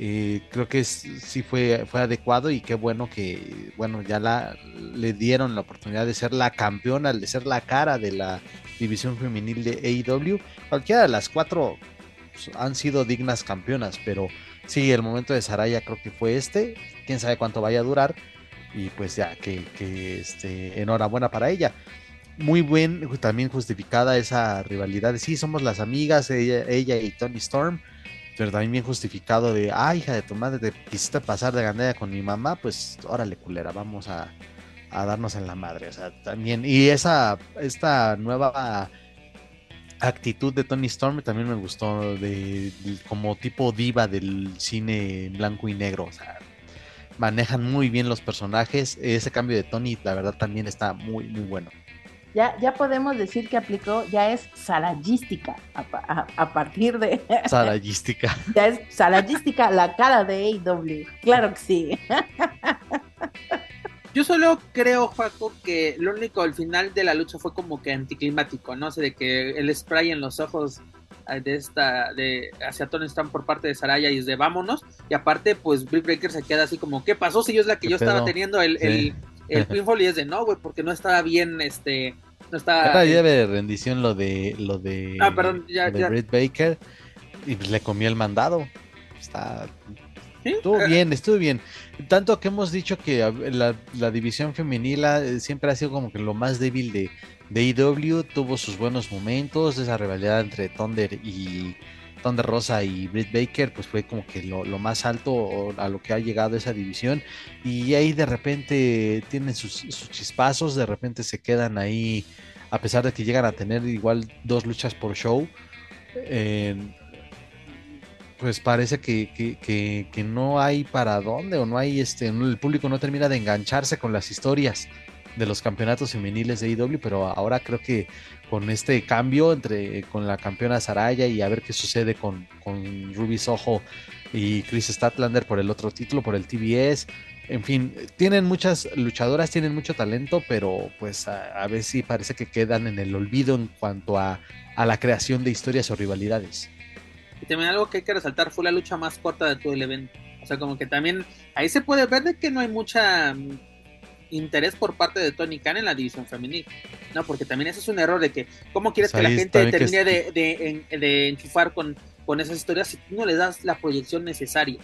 Speaker 3: eh, creo que sí fue, fue adecuado y qué bueno que, bueno, ya la, le dieron la oportunidad de ser la campeona, de ser la cara de la división femenil de AEW. Cualquiera de las cuatro pues, han sido dignas campeonas, pero sí, el momento de Saraya creo que fue este. Quién sabe cuánto vaya a durar. Y pues ya, que, este, enhorabuena para ella. Muy bien, también justificada esa rivalidad. Sí, somos las amigas, ella y Tony Storm pero también bien justificado de, ah, hija de tu madre, te quisiste pasar de gandalla con mi mamá, pues órale, culera, vamos a, darnos en la madre. O sea, también, y esa, esta nueva actitud de Tony Storm también me gustó, de, como tipo diva del cine blanco y negro, o sea, manejan muy bien los personajes, ese cambio de Tony, la verdad, también está muy, muy bueno
Speaker 2: ya, ya podemos decir que aplicó, ya es salayística a, partir de... [laughs]
Speaker 3: Salayística.
Speaker 2: ya es salayística la cara de AEW, claro que sí.
Speaker 1: Yo solo creo, Juaco, que lo único al final de la lucha fue como que anticlimático, ¿no? sé, de que el spray en los ojos eh, de esta, de hacia Tony Storm por parte de Saraya y es de vámonos. Y aparte, pues Brick Breaker se queda así como, ¿qué pasó si yo es la que yo estaba teniendo el, el, el pinfall y es de no, güey, porque no estaba bien, este, no estaba...
Speaker 3: Era de rendición lo de, lo de,
Speaker 1: ah, perdón, ya,
Speaker 3: Baker y le comió el mandado. Está... Estuvo eh, bien, estuvo bien. Tanto que hemos dicho que la, división femenil siempre ha sido como que lo más débil de, de IW, tuvo sus buenos momentos, esa rivalidad entre Thunder y, Thunder Rosa y Britt Baker, pues fue como que lo, más alto a lo que ha llegado esa división. Y ahí de repente tienen sus, chispazos, de repente se quedan ahí, a pesar de que llegan a tener igual dos luchas por show. Pues parece que, que, que, no hay para dónde o no hay este el público no termina de engancharse con las historias de los campeonatos femeniles de IW, pero ahora creo que con este cambio entre con la campeona Saraya y a ver qué sucede con, con Ruby Soho y Chris Statlander por el otro título, por el TBS. En fin, tienen muchas luchadoras, tienen mucho talento, pero pues a, a ver si parece que quedan en el olvido en cuanto a, a la creación de historias o rivalidades.
Speaker 1: Y también algo que hay que resaltar fue la lucha más corta de todo el evento. O sea, como que también ahí se puede ver de que no hay mucha interés por parte de Tony Khan en la división femenil. No, porque también ese es un error de que, ¿cómo quieres que la gente termine de, de, de, de, enchufar con, con esas historias si tú no le das la proyección necesaria?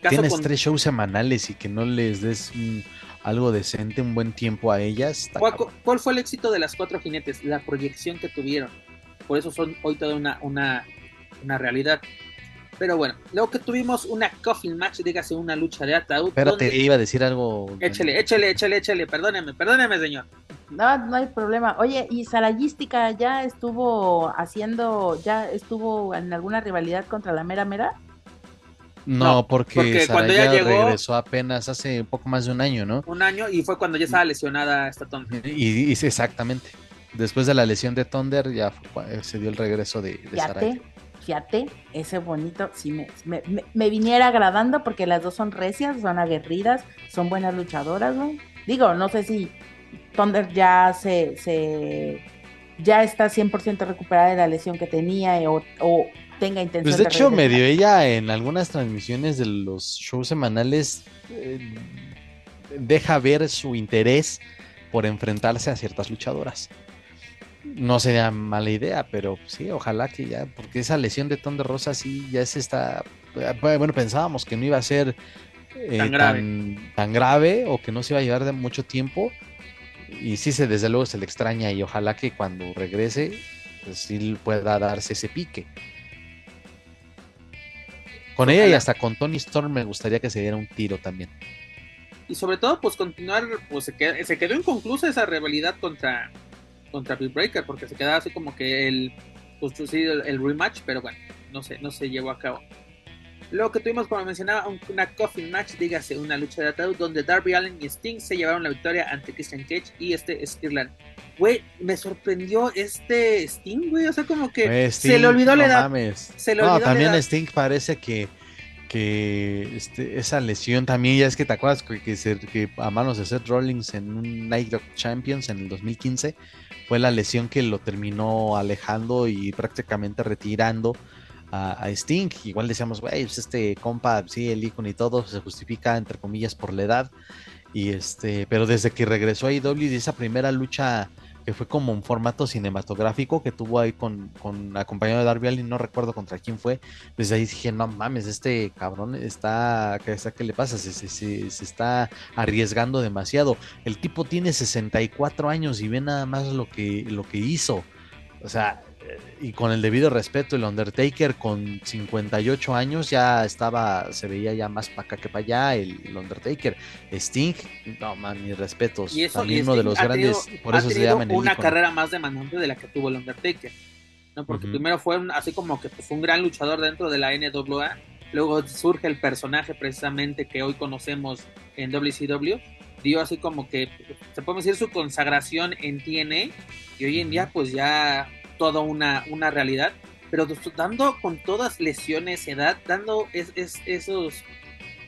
Speaker 3: Caso Tienes con... tres shows semanales y que no les des un, algo decente, un buen tiempo a ellas.
Speaker 1: ¿Cuál, ¿Cuál, fue el éxito de las cuatro jinetes? La proyección que tuvieron. Por eso son hoy toda una, una, una realidad. Pero bueno, luego que tuvimos una coffin match, dígase una lucha de ataúd.
Speaker 3: Espérate, donde... iba a decir algo.
Speaker 1: Échale, échale, échale, échale, perdóneme, perdóneme, señor.
Speaker 2: No, no hay problema. Oye, ¿y Sarayística ya estuvo haciendo, ya estuvo en alguna rivalidad contra la Mera Mera?
Speaker 3: No, no porque, porque cuando ya llegó, regresó apenas hace un poco más de un año, ¿no?
Speaker 1: Un año y fue cuando ya estaba lesionada esta Thunder.
Speaker 3: Y, y, exactamente. Después de la lesión de Thunder ya fue, se dio el regreso de, de Saraya
Speaker 2: fíjate, ese bonito, sí me, me, me, viniera agradando porque las dos son recias, son aguerridas, son buenas luchadoras, ¿no? Digo, no sé si Thunder ya se, se ya está 100% recuperada de la lesión que tenía o, o tenga intención
Speaker 3: pues de, de hecho, medio ella en algunas transmisiones de los shows semanales eh, deja ver su interés por enfrentarse a ciertas luchadoras no sería mala idea, pero sí, ojalá que ya, porque esa lesión de Ton de Rosa sí ya se está, bueno, pensábamos que no iba a ser eh, tan, grave. Tan, tan, grave o que no se iba a llevar de mucho tiempo y sí, se, desde luego se le extraña y ojalá que cuando regrese, pues sí pueda darse ese pique. Con ojalá. ella y hasta con Tony Storm me gustaría que se diera un tiro también.
Speaker 1: Y sobre todo, pues continuar, pues se quedó, se quedó inconclusa esa rivalidad contra contra Bill Breaker, porque se quedaba así como que el, pues, sí, el, el, rematch, pero bueno, no sé, no se llevó a cabo. Luego que tuvimos, como mencionaba, una coffin match, dígase, una lucha de ataúd, donde Darby Allen y Sting se llevaron la victoria ante Christian Cage y este Skirland. Güey, me sorprendió este Sting, güey, o sea, como que
Speaker 3: Sting,
Speaker 1: se le olvidó
Speaker 3: no
Speaker 1: la edad.
Speaker 3: Mames.
Speaker 1: Se le
Speaker 3: no, también
Speaker 1: la edad.
Speaker 3: Sting parece que que este, esa lesión también, ya es que te acuerdas que, que, se, que, a manos de Seth Rollins en un Night of Champions en el 2015 fue la lesión que lo terminó alejando y prácticamente retirando a, a Sting. Igual decíamos, güey, pues este compa, sí, el icono y todo se justifica entre comillas por la edad. Y este, pero desde que regresó a IW de esa primera lucha que fue como un formato cinematográfico que tuvo ahí con, con acompañado de Darby Allin, no recuerdo contra quién fue, desde ahí dije, no mames, este cabrón está, ¿qué, qué le pasa? Se, se, se, se, está arriesgando demasiado. El tipo tiene 64 años y ve nada más lo que, lo que hizo. O sea, y con el debido respeto, el Undertaker con 58 años ya estaba, se veía ya más para acá que para allá, el, el, Undertaker. Sting, no man, mis respetos.
Speaker 1: Y eso,
Speaker 3: también
Speaker 1: y
Speaker 3: uno de los grandes,
Speaker 1: tenido,
Speaker 3: por eso se llama el
Speaker 1: una
Speaker 3: ícono.
Speaker 1: carrera más demandante de la que tuvo el Undertaker. ¿no? Porque uh -huh. primero fue un, así como que pues, un gran luchador dentro de la NWA. Luego surge el personaje precisamente que hoy conocemos en WCW. Dio así como que, se puede decir, su consagración en TNA. Y hoy en día pues ya toda una, una realidad, pero dando con todas lesiones, edad, dando es, es, esos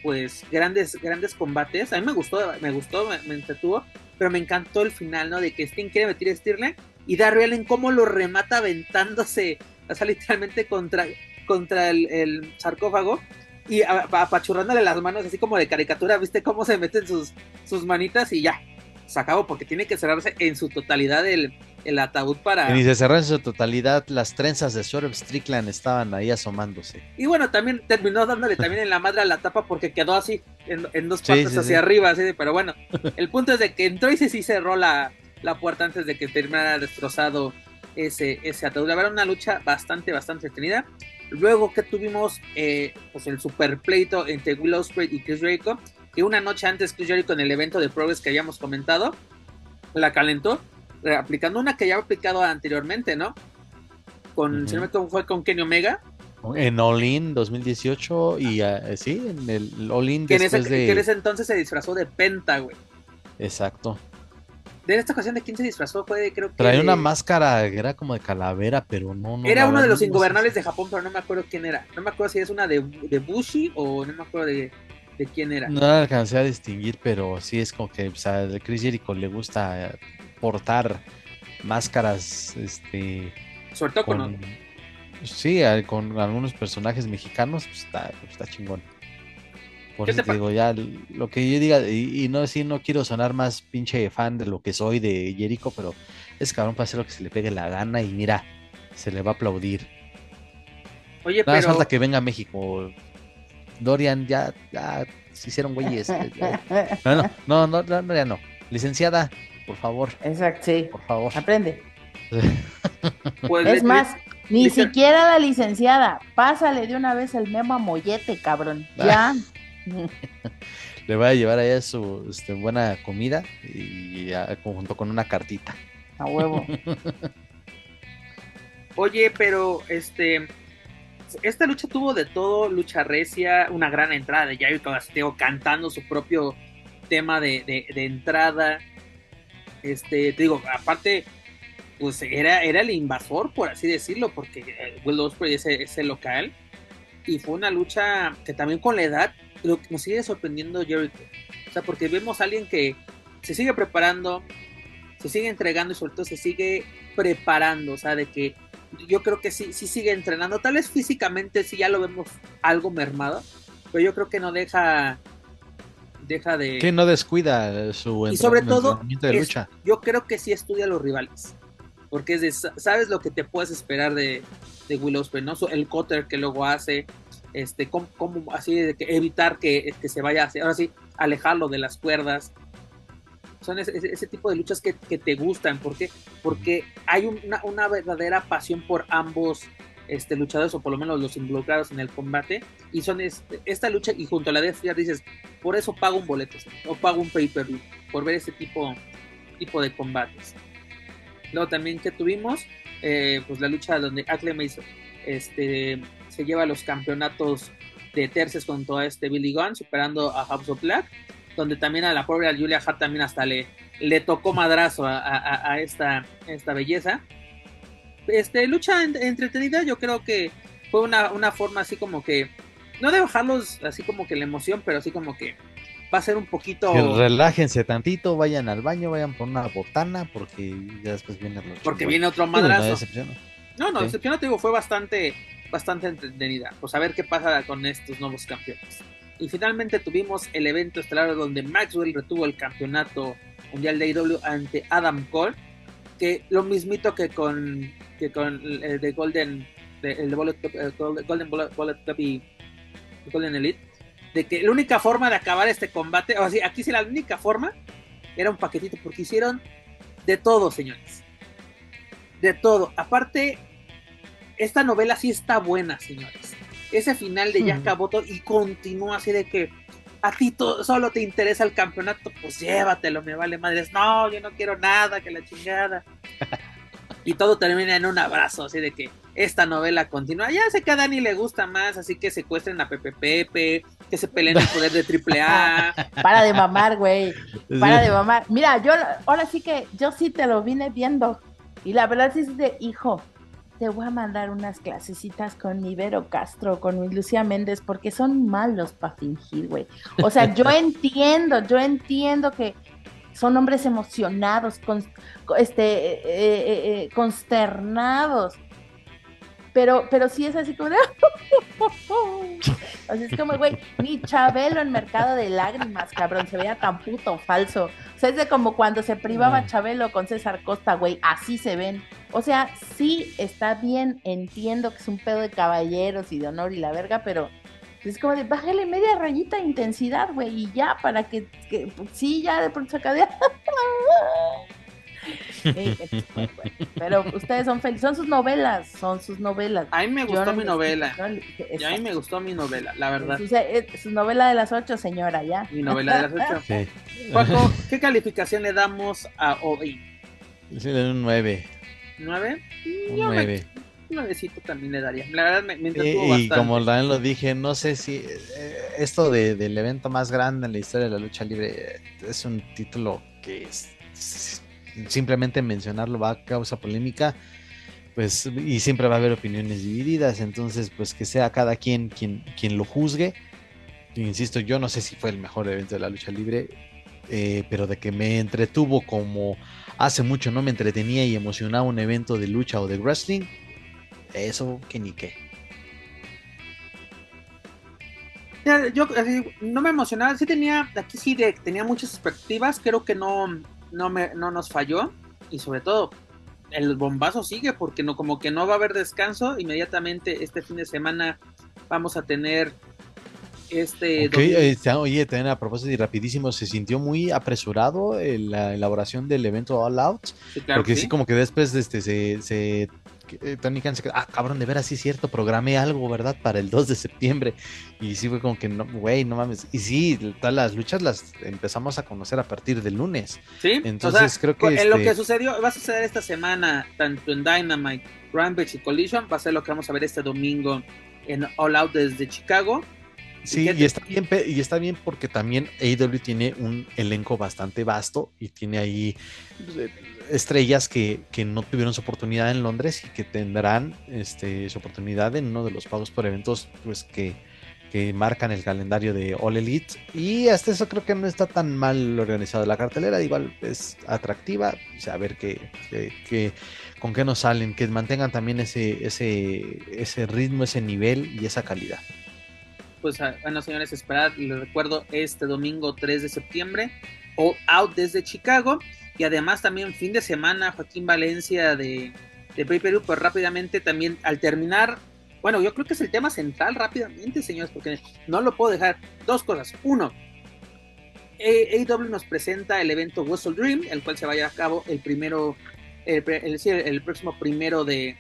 Speaker 1: pues grandes, grandes combates. A mí me gustó, me gustó, me, me, entretuvo, pero me encantó el final, ¿no? De que Sting quiere meter a Stirling y Darby Allen cómo lo remata aventándose, o sea, literalmente contra, contra el, el sarcófago y apachurrándole las manos así como de caricatura, ¿viste cómo se meten sus, sus manitas y ya? Se acabó porque tiene que cerrarse en su totalidad el, el ataúd para.
Speaker 3: Y se cerró en su totalidad, las trenzas de Swerve Strickland estaban ahí asomándose.
Speaker 1: Y bueno, también terminó dándole también en la madre a la tapa porque quedó así, en, en dos partes sí, sí, hacia sí. arriba, así, pero bueno, [laughs] el punto es de que entró y sí cerró la, la puerta antes de que terminara destrozado ese, ese ataúd. La verdad, una lucha bastante, bastante entretenida. Luego que tuvimos eh, pues el super pleito entre Will Ospreay y Chris Jericho, que una noche antes Chris Jericho en el evento de Progress que habíamos comentado, la calentó, aplicando una que ya había aplicado anteriormente, ¿no? Con, si no me equivoco, fue con Kenny Omega.
Speaker 3: En All In 2018 y uh, sí, en el All In
Speaker 1: Que en, ese,
Speaker 3: de...
Speaker 1: que en ese entonces se disfrazó de Penta, güey.
Speaker 3: Exacto.
Speaker 1: De esta ocasión, ¿de quién se disfrazó? Fue, creo que.
Speaker 3: Traía una máscara que era como de calavera, pero no. no
Speaker 1: era uno de los ingobernables de Japón, pero no me acuerdo quién era. No me acuerdo si es una de, de Bushi o no me acuerdo de, de quién era.
Speaker 3: No la alcancé a distinguir, pero sí es como que o sea, a Chris Jericho le gusta eh, portar máscaras, este,
Speaker 1: Sobre todo con.
Speaker 3: con, sí, con algunos personajes mexicanos, pues está, pues está chingón. Por
Speaker 1: ¿Qué
Speaker 3: eso
Speaker 1: te
Speaker 3: digo, ya lo que yo diga, y, y no sí, no quiero sonar más pinche fan de lo que soy de Jericho, pero es cabrón para hacer lo que se le pegue la gana y mira, se le va a aplaudir.
Speaker 1: Oye,
Speaker 3: Nada
Speaker 1: pero.
Speaker 3: falta que venga a México. Dorian, ya, ya se hicieron güeyes. No, [laughs] no, no, no, no, no, ya no. Licenciada, por favor,
Speaker 2: Exacto, sí.
Speaker 3: por favor.
Speaker 2: Aprende. [laughs]
Speaker 1: pues,
Speaker 2: Es más, ni siquiera la licenciada. Pásale de una vez el memo a Mollete, cabrón. Ya. [laughs]
Speaker 3: Le voy a llevar allá su este, buena comida y ya, junto con una cartita.
Speaker 2: A huevo. [laughs]
Speaker 1: Oye, pero este. Esta lucha tuvo de todo, lucha recia, una gran entrada de Jericho Castillo cantando su propio tema de, de- de entrada. Este, te digo, aparte, pues era, era el invasor, por así decirlo, porque eh, Will Ospreay es, el- es el local. Y fue una lucha que también con la edad lo nos sigue sorprendiendo Jericho. O sea, porque vemos a alguien que se sigue preparando, se sigue entregando y sobre todo se sigue preparando. O sea, de que yo creo que sí, sí sigue entrenando. Tal vez físicamente sí ya lo vemos algo mermado, pero yo creo que no deja, deja de...
Speaker 3: Que no descuida su
Speaker 1: Y sobre todo,
Speaker 3: entrenamiento de
Speaker 1: es-
Speaker 3: lucha.
Speaker 1: yo creo que sí estudia a los rivales. Porque es de, sa- sabes lo que te puedes esperar de, de Will Ospreay, ¿no? Su- El cutter que luego hace, este, cómo, cómo así de que evitar que, que se vaya, hacia- ahora sí, alejarlo de las cuerdas. Son ese, tipo de luchas que, que te gustan. ¿Por qué? Porque hay un- una, una verdadera pasión por ambos este, luchadores, o por lo menos los involucrados en el combate. Y son este- esta lucha, y junto a la de FTR dices, por eso pago un boleto, o pago un pay-per-view, por ver ese tipo, tipo de combates. Luego también que tuvimos, eh, pues la lucha donde Mason este, se lleva los campeonatos de tercias con todo este Billy Gunn, superando a House of Black, donde también a la pobre Julia Hart también hasta le, le tocó madrazo a, a- a esta, esta belleza. Este, lucha en- entretenida, yo creo que fue una, una forma así como que, no de bajarlos así como que la emoción, pero así como que va a ser un poquito...
Speaker 3: Que relájense tantito, vayan al baño, vayan por una botana, porque ya después vienen los
Speaker 1: Porque viene otro madrazo. No, no,
Speaker 3: Sí.
Speaker 1: decepcionó, te digo, fue bastante, bastante entretenida. Pues a ver qué pasa con estos nuevos campeones. Y finalmente tuvimos el evento estelar donde Maxwell retuvo el campeonato mundial de AEW ante Adam Cole. Que lo mismito que con, que con el de Golden, de- el de Bullet Club, eh, Golden Bullet, Bullet Club y Golden Elite. De que la única forma de acabar este combate, o sea, aquí sí la única forma era un paquetito, porque hicieron de todo, señores. De todo. Aparte, esta novela sí está buena, señores. Ese final de ya
Speaker 2: Ujú.
Speaker 1: acabó todo y continúa así de que a ti solo te interesa el campeonato, pues llévatelo, me vale madres. No, yo no quiero nada, que la chingada. [laughs] y todo termina en un abrazo, así de que esta novela continúa. Ya sé que a Dani le gusta más, así que secuestren a Pepe Pepe, que se peleen el poder de Triple A. [laughs]
Speaker 2: Para de mamar, güey. Para de mamar. Mira, yo ahora sí que yo sí te lo vine viendo. Y la verdad sí es de, hijo, te voy a mandar unas clasecitas con mi Vero Castro, con Lucía Méndez, porque son malos para fingir, güey. O sea, yo [laughs] entiendo, yo entiendo que son hombres emocionados, con, este, eh, eh, eh, consternados. Pero, pero sí es así como de... [laughs] Así es como, güey, ni Chabelo en Mercado de Lágrimas, cabrón, se veía tan puto falso. O sea, es de como cuando se privaba
Speaker 3: Mm.
Speaker 2: Chabelo con César Costa, güey, así se ven. O sea, sí está bien, entiendo que es un pedo de caballeros y de honor y la verga, pero es como de bájale media rayita de intensidad, güey, y ya, para que, que- pues, sí, ya de pronto se acaba [laughs] [laughs] pero ustedes son felices, son sus novelas, son sus novelas.
Speaker 1: A mí me gustó
Speaker 2: no
Speaker 1: mi novela. Y a mí me gustó mi novela, la verdad.
Speaker 2: Su, eh, su novela de las ocho, señora, ya.
Speaker 1: Mi novela de las ocho. [laughs]
Speaker 3: Sí.
Speaker 1: Paco, ¿qué calificación le damos a hoy?
Speaker 3: Sí, le doy un 9.
Speaker 1: ¿Nueve?
Speaker 3: Un
Speaker 1: Yo me-
Speaker 3: 9.
Speaker 1: Un nuevecito también le daría. La verdad me, me
Speaker 3: Y,
Speaker 1: entretuvo
Speaker 3: y
Speaker 1: bastante.
Speaker 3: como también lo dije, no sé si eh, esto de- del evento más grande en la historia de la lucha libre eh, es un título que es- s- simplemente mencionarlo va a causa polémica, pues y siempre va a haber opiniones divididas, entonces pues que sea cada quien quien, quien lo juzgue. Insisto, yo no sé si fue el mejor evento de la lucha libre, eh, pero de que me entretuvo como hace mucho no me entretenía y emocionaba un evento de lucha o de wrestling, eso que ni qué.
Speaker 1: Yo no me emocionaba, sí tenía, aquí sí de- tenía muchas expectativas, creo que no, no, me, no nos falló y sobre todo el bombazo sigue porque no como que no va a haber descanso, inmediatamente este fin de semana vamos a tener este
Speaker 3: eh, oye, también a propósito y rapidísimo, se sintió muy apresurado en la elaboración del evento All Out,
Speaker 1: sí, claro
Speaker 3: porque
Speaker 1: que
Speaker 3: sí, como que después este, se, se eh, Tony Khan se quedó, ah, cabrón, de veras sí es cierto, programé algo, ¿verdad? Para el 2 de septiembre, y sí fue como que, no, güey, no mames, y sí, todas las luchas las empezamos a conocer a partir del lunes,
Speaker 1: Sí,
Speaker 3: entonces
Speaker 1: o sea,
Speaker 3: creo que
Speaker 1: en lo
Speaker 3: este-
Speaker 1: que sucedió, va a suceder esta semana, tanto en Dynamite, Rampage y Collision, va a ser lo que vamos a ver este domingo en All Out desde Chicago.
Speaker 3: Sí, y
Speaker 1: te-
Speaker 3: está bien, y está bien porque también AEW tiene un elenco bastante vasto y tiene ahí pues, estrellas que, que no tuvieron su oportunidad en Londres y que tendrán este, su oportunidad en uno de los pagos por eventos pues que, que marcan el calendario de All Elite. Y hasta eso creo que no está tan mal organizado. La cartelera igual es atractiva, sea, a ver con qué nos salen, que mantengan también ese, ese, ese ritmo, ese nivel y esa calidad.
Speaker 1: Pues bueno, señores, esperad, les recuerdo, este domingo 3 de septiembre, All Out desde Chicago. Y además también fin de semana, Joaquín Valencia de, de Perú, pues rápidamente también al terminar, bueno, yo creo que es el tema central rápidamente, señores, porque no lo puedo dejar. Dos cosas. Uno, AEW nos presenta el evento Wrestle Dream, el cual se va a llevar a cabo el primero, el, el- el próximo primero de,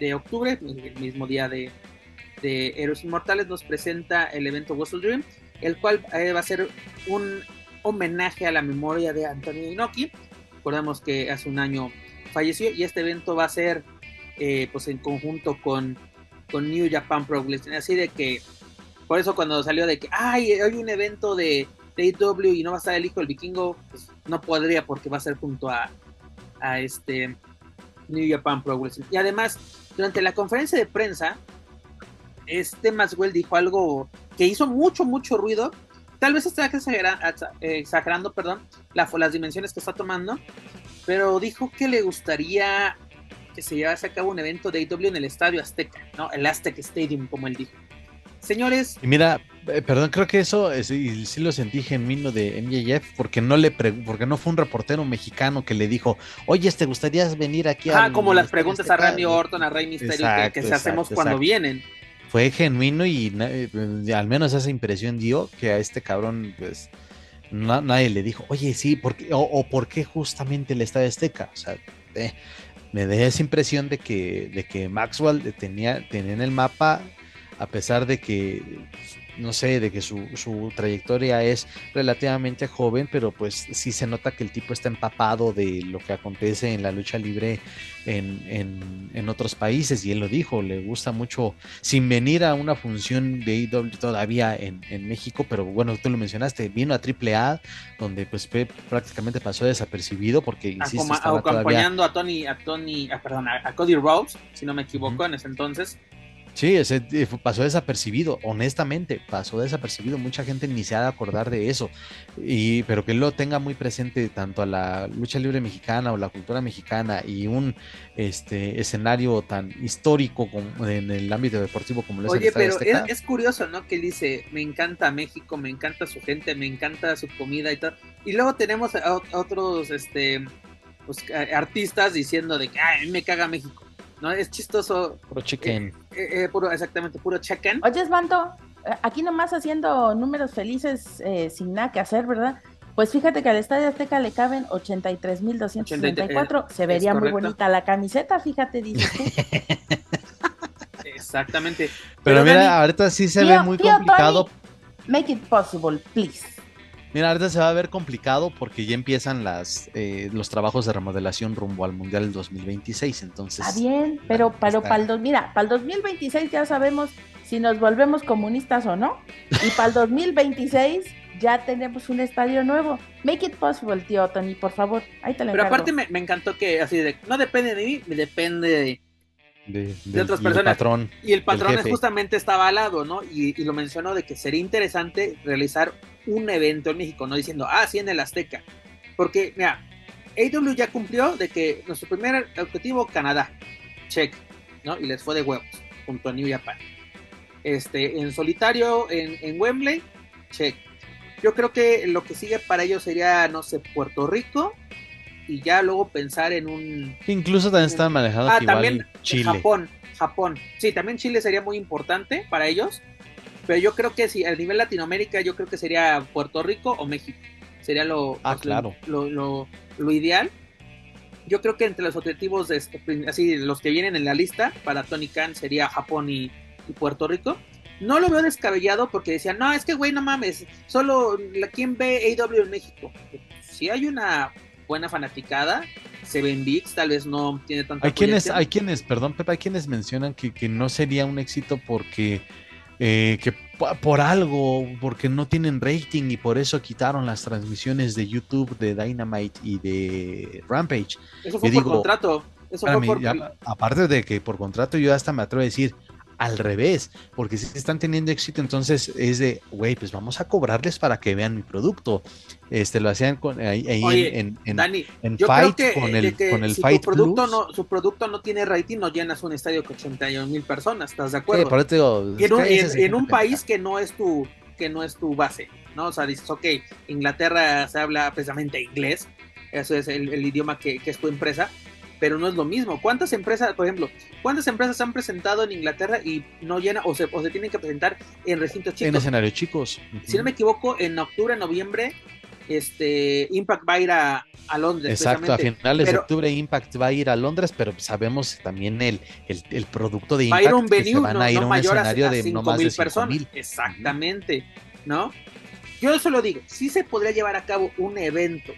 Speaker 1: de octubre, el mismo día de, de Héroes Inmortales, nos presenta el evento Wrestle Dream, el cual eh, va a ser un homenaje a la memoria de Antonio Inoki. Recordemos que hace un año falleció y este evento va a ser eh, pues en conjunto con, con New Japan Pro Wrestling. Así de que, por eso cuando salió de que, ay, hay un evento de, de AEW y no va a estar el hijo del vikingo, pues no podría porque va a ser junto a, a este New Japan Pro Wrestling. Y además, durante la conferencia de prensa, este Maxwell dijo algo que hizo mucho, mucho ruido. Tal vez está exagera- exa- exagerando, perdón, la- las dimensiones que está tomando, pero dijo que le gustaría que se llevase a cabo un evento de AEW en el Estadio Azteca, ¿no? El Aztec Stadium, como él dijo. Señores,
Speaker 3: Y mira, eh, perdón, creo que eso eh, sí, sí lo sentí genuino de MJF porque no le porque no fue un reportero mexicano que le dijo, oye, ¿te gustaría venir aquí?
Speaker 1: ah,
Speaker 3: al
Speaker 1: como las preguntas a
Speaker 3: Azteca?"
Speaker 1: Randy Orton, a Rey Mysterio, que- que,
Speaker 3: Exacto,
Speaker 1: se hacemos
Speaker 3: exacto,
Speaker 1: cuando vienen.
Speaker 3: Fue genuino y eh, al menos esa impresión dio que a este cabrón, pues, na- nadie le dijo, oye, sí, ¿por qué? O, o por qué justamente el Estadio Azteca. O sea, eh, me da esa impresión de que, de que Maxwell tenía, tenía en el mapa, a pesar de que, no sé, de que su, su trayectoria es relativamente joven, pero pues sí se nota que el tipo está empapado de lo que acontece en la lucha libre en, en- en otros países, y él lo dijo, le gusta mucho, sin venir a una función de AEW todavía en, en México, pero bueno, tú lo mencionaste, vino a AAA, donde pues prácticamente pasó desapercibido, porque, insisto,
Speaker 1: Acoma-
Speaker 3: estaba todavía...
Speaker 1: acompañando a Tony, a Tony, a, perdón, a, a Cody Rhodes, si no me equivoco, en ese entonces.
Speaker 3: Sí, ese eh, pasó desapercibido, honestamente, pasó desapercibido. Mucha gente ni se ha de acordar de eso. Y, pero que él lo tenga muy presente tanto a la lucha libre mexicana o la cultura mexicana y un este escenario tan histórico como en el ámbito deportivo como lo es el
Speaker 1: Oye,
Speaker 3: Estadio
Speaker 1: pero es, es curioso, ¿no? Que él dice, me encanta México, me encanta su gente, me encanta su comida y todo. Y luego tenemos a, a otros este, pues, a- artistas diciendo de que, ay, a mí me caga México. ¿No? Es chistoso,
Speaker 3: Puro chicken.
Speaker 1: eh, eh, puro, exactamente, puro check-in.
Speaker 2: Oye, Esbanto, eh, aquí nomás haciendo números felices eh, sin nada que hacer, ¿verdad? Pues fíjate que al Estadio Azteca le caben 83.264. Se vería muy bonita la camiseta, fíjate, dices tú. [laughs]
Speaker 1: Exactamente.
Speaker 3: Pero, mira,
Speaker 1: Dani,
Speaker 3: ahorita sí se
Speaker 2: Tío-
Speaker 3: ve muy
Speaker 2: tío
Speaker 3: complicado.
Speaker 2: Make it possible, please.
Speaker 3: Mira, ahorita se va a ver complicado porque ya empiezan las eh, los trabajos de remodelación rumbo al Mundial del 2026. Entonces,
Speaker 2: Está bien, pero, pero
Speaker 3: está-
Speaker 2: para el, dos- mira, para el 2026 ya sabemos si nos volvemos comunistas o no. Y para el 2026 ya tenemos un estadio nuevo. Make it possible, tío Tony, por favor. Ahí te lo
Speaker 1: Pero
Speaker 2: encargo.
Speaker 1: aparte me, me encantó que así de, no depende de mí, me depende de...
Speaker 3: de,
Speaker 1: de otras personas.
Speaker 3: patrón.
Speaker 1: Y el patrón
Speaker 3: jefe.
Speaker 1: justamente estaba al lado, ¿no? Y, y lo mencionó de que sería interesante realizar un evento en México, no diciendo, ah, sí, en el Azteca. Porque, mira, AW ya cumplió de que nuestro primer objetivo, Canadá, check, ¿no? Y les fue de huevos, junto a New Japan. Este, en solitario, en, en Wembley, check. Yo creo que lo que sigue para ellos sería, no sé, Puerto Rico, y ya luego pensar en un
Speaker 3: Incluso también están manejando
Speaker 1: Ah,
Speaker 3: igual
Speaker 1: también
Speaker 3: Chile.
Speaker 1: Japón, Japón. Sí, también Chile sería muy importante para ellos. Pero yo creo que si a nivel Latinoamérica, yo creo que sería Puerto Rico o México. Sería lo,
Speaker 3: Ah,
Speaker 1: pues,
Speaker 3: claro.
Speaker 1: lo, lo- lo ideal. Yo creo que entre los objetivos, de, este, así, los que vienen en la lista para Tony Khan sería Japón y, y Puerto Rico. No lo veo descabellado porque decían, no, es que güey, no mames, solo la, ¿quién ve AW en México? Si hay una buena fanaticada, Seven Bigs tal vez no tiene tanta
Speaker 3: Hay quienes, hay quienes, perdón, Pepe, hay quienes mencionan que, que no sería un éxito porque eh, que po- por algo, porque no tienen rating y por eso quitaron las transmisiones de YouTube de Dynamite y de Rampage.
Speaker 1: Eso fue por
Speaker 3: digo,
Speaker 1: contrato. Eso
Speaker 3: A
Speaker 1: fue
Speaker 3: mí,
Speaker 1: por...
Speaker 3: aparte de que por contrato yo hasta me atrevo a decir al revés, porque si están teniendo éxito, entonces es de, güey, pues vamos a cobrarles para que vean mi producto. Este lo hacían con, ahí, ahí
Speaker 1: Oye,
Speaker 3: en, en-
Speaker 1: Dani,
Speaker 3: en
Speaker 1: yo
Speaker 3: Fight
Speaker 1: creo que,
Speaker 3: con el,
Speaker 1: que
Speaker 3: con el
Speaker 1: si
Speaker 3: Fight
Speaker 1: tu producto
Speaker 3: Plus.
Speaker 1: no, su producto no tiene rating, no llenas un estadio con 81 mil personas, ¿estás de
Speaker 3: Sí,
Speaker 1: acuerdo?
Speaker 3: por eso te digo,
Speaker 1: y en un, en- en país que no es tu que no es tu base, ¿no? O sea, dices, ok, Inglaterra se habla precisamente inglés, eso es el, el idioma que, que es tu empresa, pero no es lo mismo. ¿Cuántas empresas, por ejemplo, cuántas empresas han presentado en Inglaterra y no llena o se, o se tienen que presentar en recintos
Speaker 3: en
Speaker 1: chicos?
Speaker 3: escenarios chicos.
Speaker 1: Si no me equivoco, en octubre, noviembre, este Impact va a ir a, a Londres.
Speaker 3: Exacto, a finales de octubre Impact va a ir a Londres, pero sabemos también el, el, el producto de
Speaker 1: va a
Speaker 3: Impact
Speaker 1: ir un
Speaker 3: que
Speaker 1: venue,
Speaker 3: se van
Speaker 1: no,
Speaker 3: a ir
Speaker 1: no
Speaker 3: a un escenario
Speaker 1: a
Speaker 3: de no
Speaker 1: 5
Speaker 3: más de
Speaker 1: mil
Speaker 3: 5
Speaker 1: personas. Exactamente, ¿no? Yo solo digo, sí se podría llevar a cabo un evento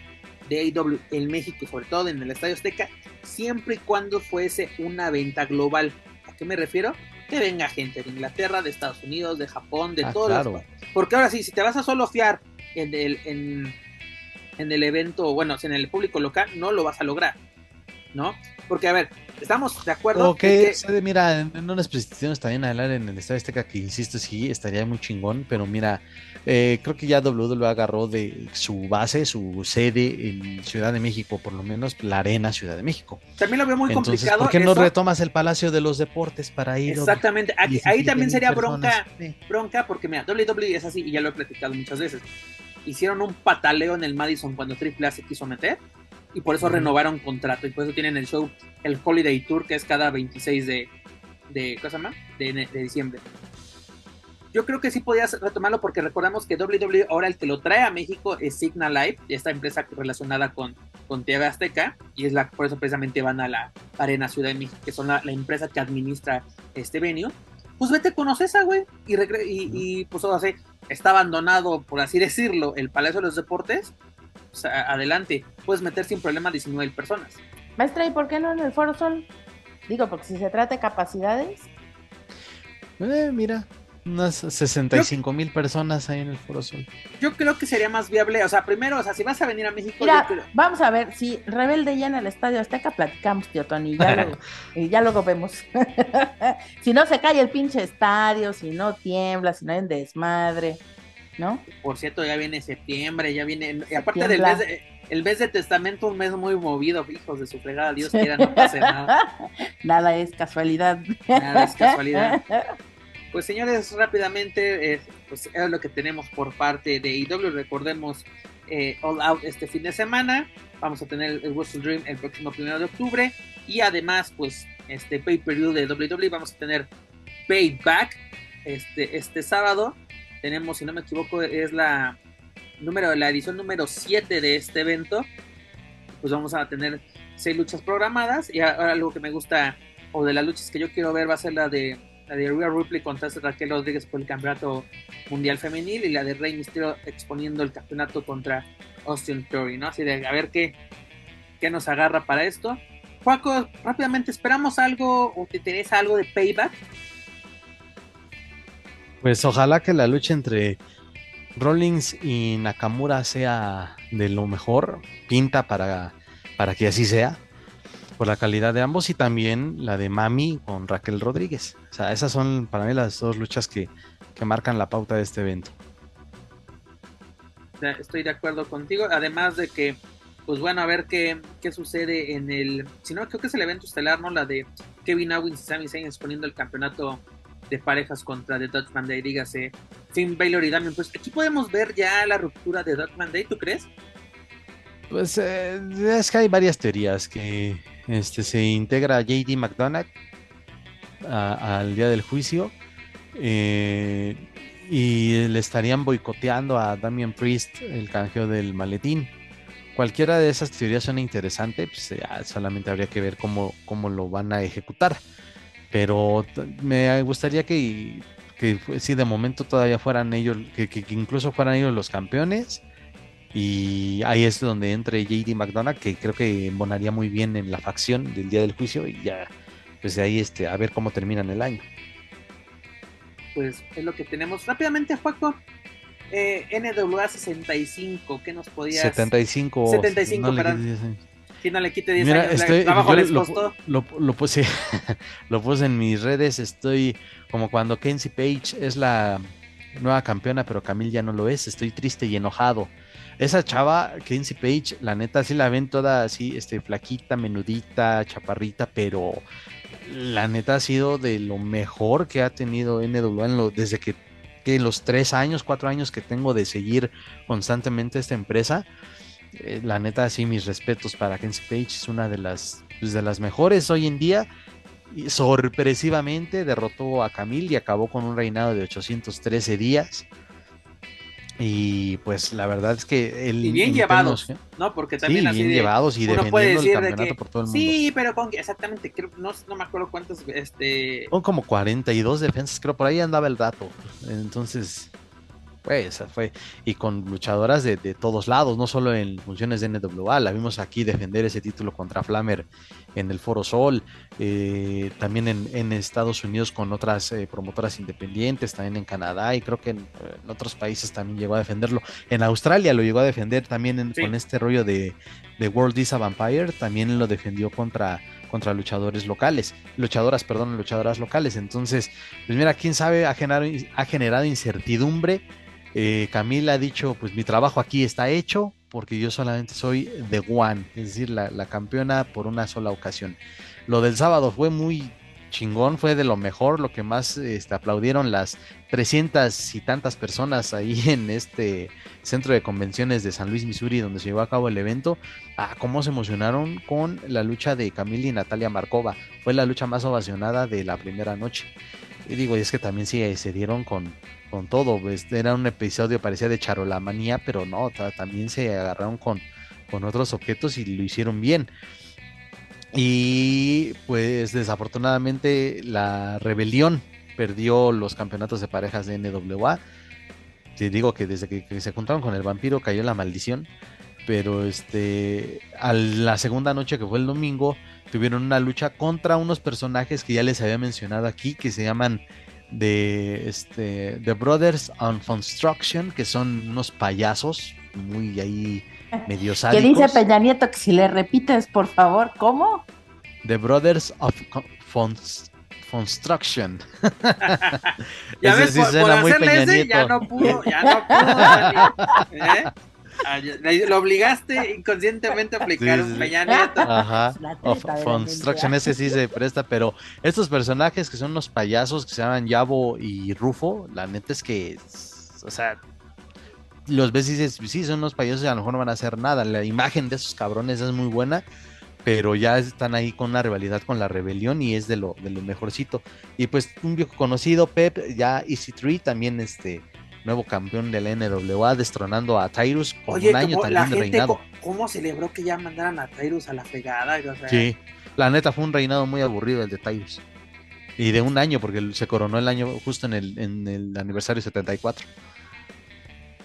Speaker 1: de AEW en México, sobre todo en el Estadio Azteca, siempre y cuando fuese una venta global. ¿A qué me refiero? Que venga gente de Inglaterra, de Estados Unidos, de Japón, de
Speaker 3: Ah,
Speaker 1: todos
Speaker 3: claro.
Speaker 1: los Porque ahora sí, si te vas a solo fiar en el, en, en el evento, bueno, en el público local, no lo vas a lograr, ¿no? Porque, a ver, estamos de acuerdo
Speaker 3: Ok,
Speaker 1: que-
Speaker 3: mira, en, unas presentaciones también hablar en el Estadio Azteca, que insisto, sí, estaría muy chingón, pero mira, eh, creo que ya WWE agarró de su base, su sede en Ciudad de México, por lo menos la Arena Ciudad de México.
Speaker 1: también lo veo muy
Speaker 3: Entonces,
Speaker 1: complicado.
Speaker 3: ¿por qué no
Speaker 1: eso.
Speaker 3: retomas el Palacio de los Deportes para ir?
Speaker 1: Exactamente,
Speaker 3: 17
Speaker 1: ahí también sería
Speaker 3: personas?
Speaker 1: bronca,
Speaker 3: Sí.
Speaker 1: bronca, porque mira, WWE es así, y ya lo he platicado muchas veces. Hicieron un pataleo en el Madison cuando Triple A se quiso meter, y por eso renovaron contrato, y por eso tienen el show, el Holiday Tour, que es cada 26 de, de, ¿cómo se llama? de, de diciembre. Yo creo que sí podías retomarlo porque recordamos que WWE ahora el que lo trae a México es Signal Live, esta empresa relacionada con, con TV Azteca, y es la, por eso precisamente van a la Arena Ciudad de México, que son la, la empresa que administra este venue. Pues vete con Ocesa, güey, y, y, y, pues ahora sí, está abandonado, por así decirlo, el Palacio de los Deportes. Adelante, puedes meter sin problema 19 personas.
Speaker 2: Maestra, ¿y por qué no en el Foro Sol? Digo, porque si se trata de capacidades,
Speaker 3: Eh, mira, unas 65 mil personas ahí en el Foro Sol.
Speaker 1: Yo creo que sería más viable, o sea, primero, o sea, si vas a venir a México,
Speaker 2: Mira,
Speaker 1: creo-
Speaker 2: vamos a ver, si Rebelde ya en el Estadio Azteca, platicamos, tío Tony, y ya, luego, [laughs] y ya luego vemos. [laughs] si no se cae el pinche estadio, si no tiembla, si no hay un desmadre, ¿no?
Speaker 1: por cierto, ya viene septiembre, ya viene, y aparte del mes de, el mes de testamento, un mes muy movido, hijos de su fregada, Dios [laughs] quiera, no pase nada, [laughs]
Speaker 2: Nada es casualidad.
Speaker 1: nada es casualidad. [laughs] Pues señores, rápidamente, eh, pues es lo que tenemos por parte de IW. Recordemos eh, All Out este fin de semana. Vamos a tener el Wrestle Dream el próximo primero de octubre. Y además, pues, este pay-per-view de WWE. Vamos a tener Payback este, este sábado. Tenemos, si no me equivoco, es la número, la edición número 7 de este evento, pues vamos a tener seis luchas programadas y ahora algo que me gusta o de las luchas que yo quiero ver va a ser la de la de Rhea Ripley contra Raquel Rodríguez por el campeonato mundial femenil y la de Rey Mysterio exponiendo el campeonato contra Austin Theory, ¿no? Así de a ver qué, qué nos agarra para esto. Juaco, rápidamente, ¿esperamos algo o te interesa algo de Payback?
Speaker 3: Pues ojalá que la lucha entre Rollins y Nakamura sea de lo mejor, pinta para, para que así sea, por la calidad de ambos y también la de Mami con Raquel Rodríguez. O sea, esas son para mí las dos luchas que, que marcan la pauta de este evento.
Speaker 1: Estoy de acuerdo contigo, además de que, pues bueno, a ver qué, qué sucede en el, si no, creo que es el evento estelar, ¿no? La de Kevin Owens y Sami Zayn exponiendo el campeonato de parejas contra The Dutchman Day, dígase Finn Baylor y Damien. Pues aquí podemos ver ya la ruptura de Dutchman Day, ¿tú crees?
Speaker 3: Pues eh, es que hay varias teorías que este, se integra JD McDonagh al día del juicio eh, y le estarían boicoteando a Damien Priest el canjeo del maletín. Cualquiera de esas teorías suena interesante, pues solamente habría que ver cómo, cómo lo van a ejecutar. Pero me gustaría que, que si de momento todavía fueran ellos, que, que, incluso fueran ellos los campeones. Y ahí es donde entre JD McDonald, que creo que embonaría muy bien en la facción del día del juicio. Y ya, pues de ahí este, a ver cómo terminan el año.
Speaker 1: Pues es lo que tenemos. Rápidamente, Juaco. Eh, NWA 65, ¿qué nos podías?
Speaker 3: 75.
Speaker 1: 75, perdón si no le quite 10 años, estoy, trabajo les
Speaker 3: lo,
Speaker 1: costó.
Speaker 3: Lo, lo, puse, [laughs] lo puse en mis redes, estoy como cuando Kenzie Page es la nueva campeona, pero Camille ya no lo es, estoy triste y enojado. Esa chava, Kenzie Page, la neta, sí la ven toda así, este, flaquita, menudita, chaparrita, pero la neta ha sido de lo mejor que ha tenido NWA desde que, que los tres años, cuatro años que tengo de seguir constantemente esta empresa eh, la neta, sí, mis respetos para Kenzie Page, es una de las, pues, de las mejores hoy en día. Y sorpresivamente derrotó a Camille y acabó con un reinado de 813 días. Y pues la verdad es que el
Speaker 1: y bien llevados, ¿no? Porque también
Speaker 3: sí,
Speaker 1: así
Speaker 3: bien
Speaker 1: de,
Speaker 3: llevados y defendiendo el campeonato por todo el mundo.
Speaker 1: Sí, pero con exactamente, creo, no, no me acuerdo cuántos este
Speaker 3: son como 42 defensas, creo por ahí andaba el dato. Entonces, pues, fue, y con luchadoras de, todos lados, no solo en funciones de NWA, la vimos aquí defender ese título contra Flammer en el Foro Sol, eh, también en, Estados Unidos con otras eh, promotoras independientes, también en Canadá y creo que en, otros países también llegó a defenderlo. En Australia lo llegó a defender también con este rollo de, de World is a Vampire, también lo defendió contra contra luchadores locales, luchadoras, perdón, luchadoras locales. Entonces, pues mira, quién sabe, ha generado, ha generado incertidumbre eh, Camila ha dicho, pues mi trabajo aquí está hecho porque yo solamente soy The One, es decir, la, campeona por una sola ocasión. Lo del sábado fue muy chingón, fue de lo mejor, lo que más este, aplaudieron las 300 y tantas personas ahí [laughs] en este centro de convenciones de San Luis, Missouri, donde se llevó a cabo el evento. Ah, cómo se emocionaron con la lucha de Camila y Natalia Markova. Fue la lucha más ovacionada de la primera noche. Y digo, y es que también sí, se dieron con, con todo. Pues, era un episodio, parecía de charolamanía, pero no, también se agarraron con, con otros objetos y lo hicieron bien. Y pues desafortunadamente la rebelión perdió los campeonatos de parejas de NWA. Te digo que desde que, se juntaron con el vampiro cayó la maldición. Pero este, a la segunda noche que fue el domingo, tuvieron una lucha contra unos personajes que ya les había mencionado aquí, que se llaman de este, The Brothers on Construction, que son unos payasos muy ahí medio sádicos. [laughs]
Speaker 2: Que dice Peña Nieto que si le repites, por favor, ¿cómo?
Speaker 3: The Brothers of Construction. [laughs]
Speaker 1: ya ves, por, por hacerle ese, ya no pudo, ya no pudo, [laughs] ¿eh? Ah, lo obligaste inconscientemente a aplicar un Peña Nieto.
Speaker 3: Ajá. Construction, ese sí se presta, pero estos personajes que son unos payasos que se llaman Yabo y Rufo, la neta es que, o sea, los ves y dices, sí, son unos payasos y a lo mejor no van a hacer nada. La imagen de esos cabrones es muy buena, pero ya están ahí con una rivalidad con la rebelión y es de lo, de lo mejorcito. Y pues un viejo conocido, Pep, ya Easy Tree, también este nuevo campeón de la NWA, destronando a Tyrus por
Speaker 1: Oye,
Speaker 3: un año
Speaker 1: la
Speaker 3: también de reinado.
Speaker 1: ¿cómo celebró que ya mandaran a Tyrus a la fregada? O sea,
Speaker 3: Sí, la neta fue un reinado muy aburrido el de Tyrus. Y de un año, porque se coronó el año justo en el, en el aniversario 74.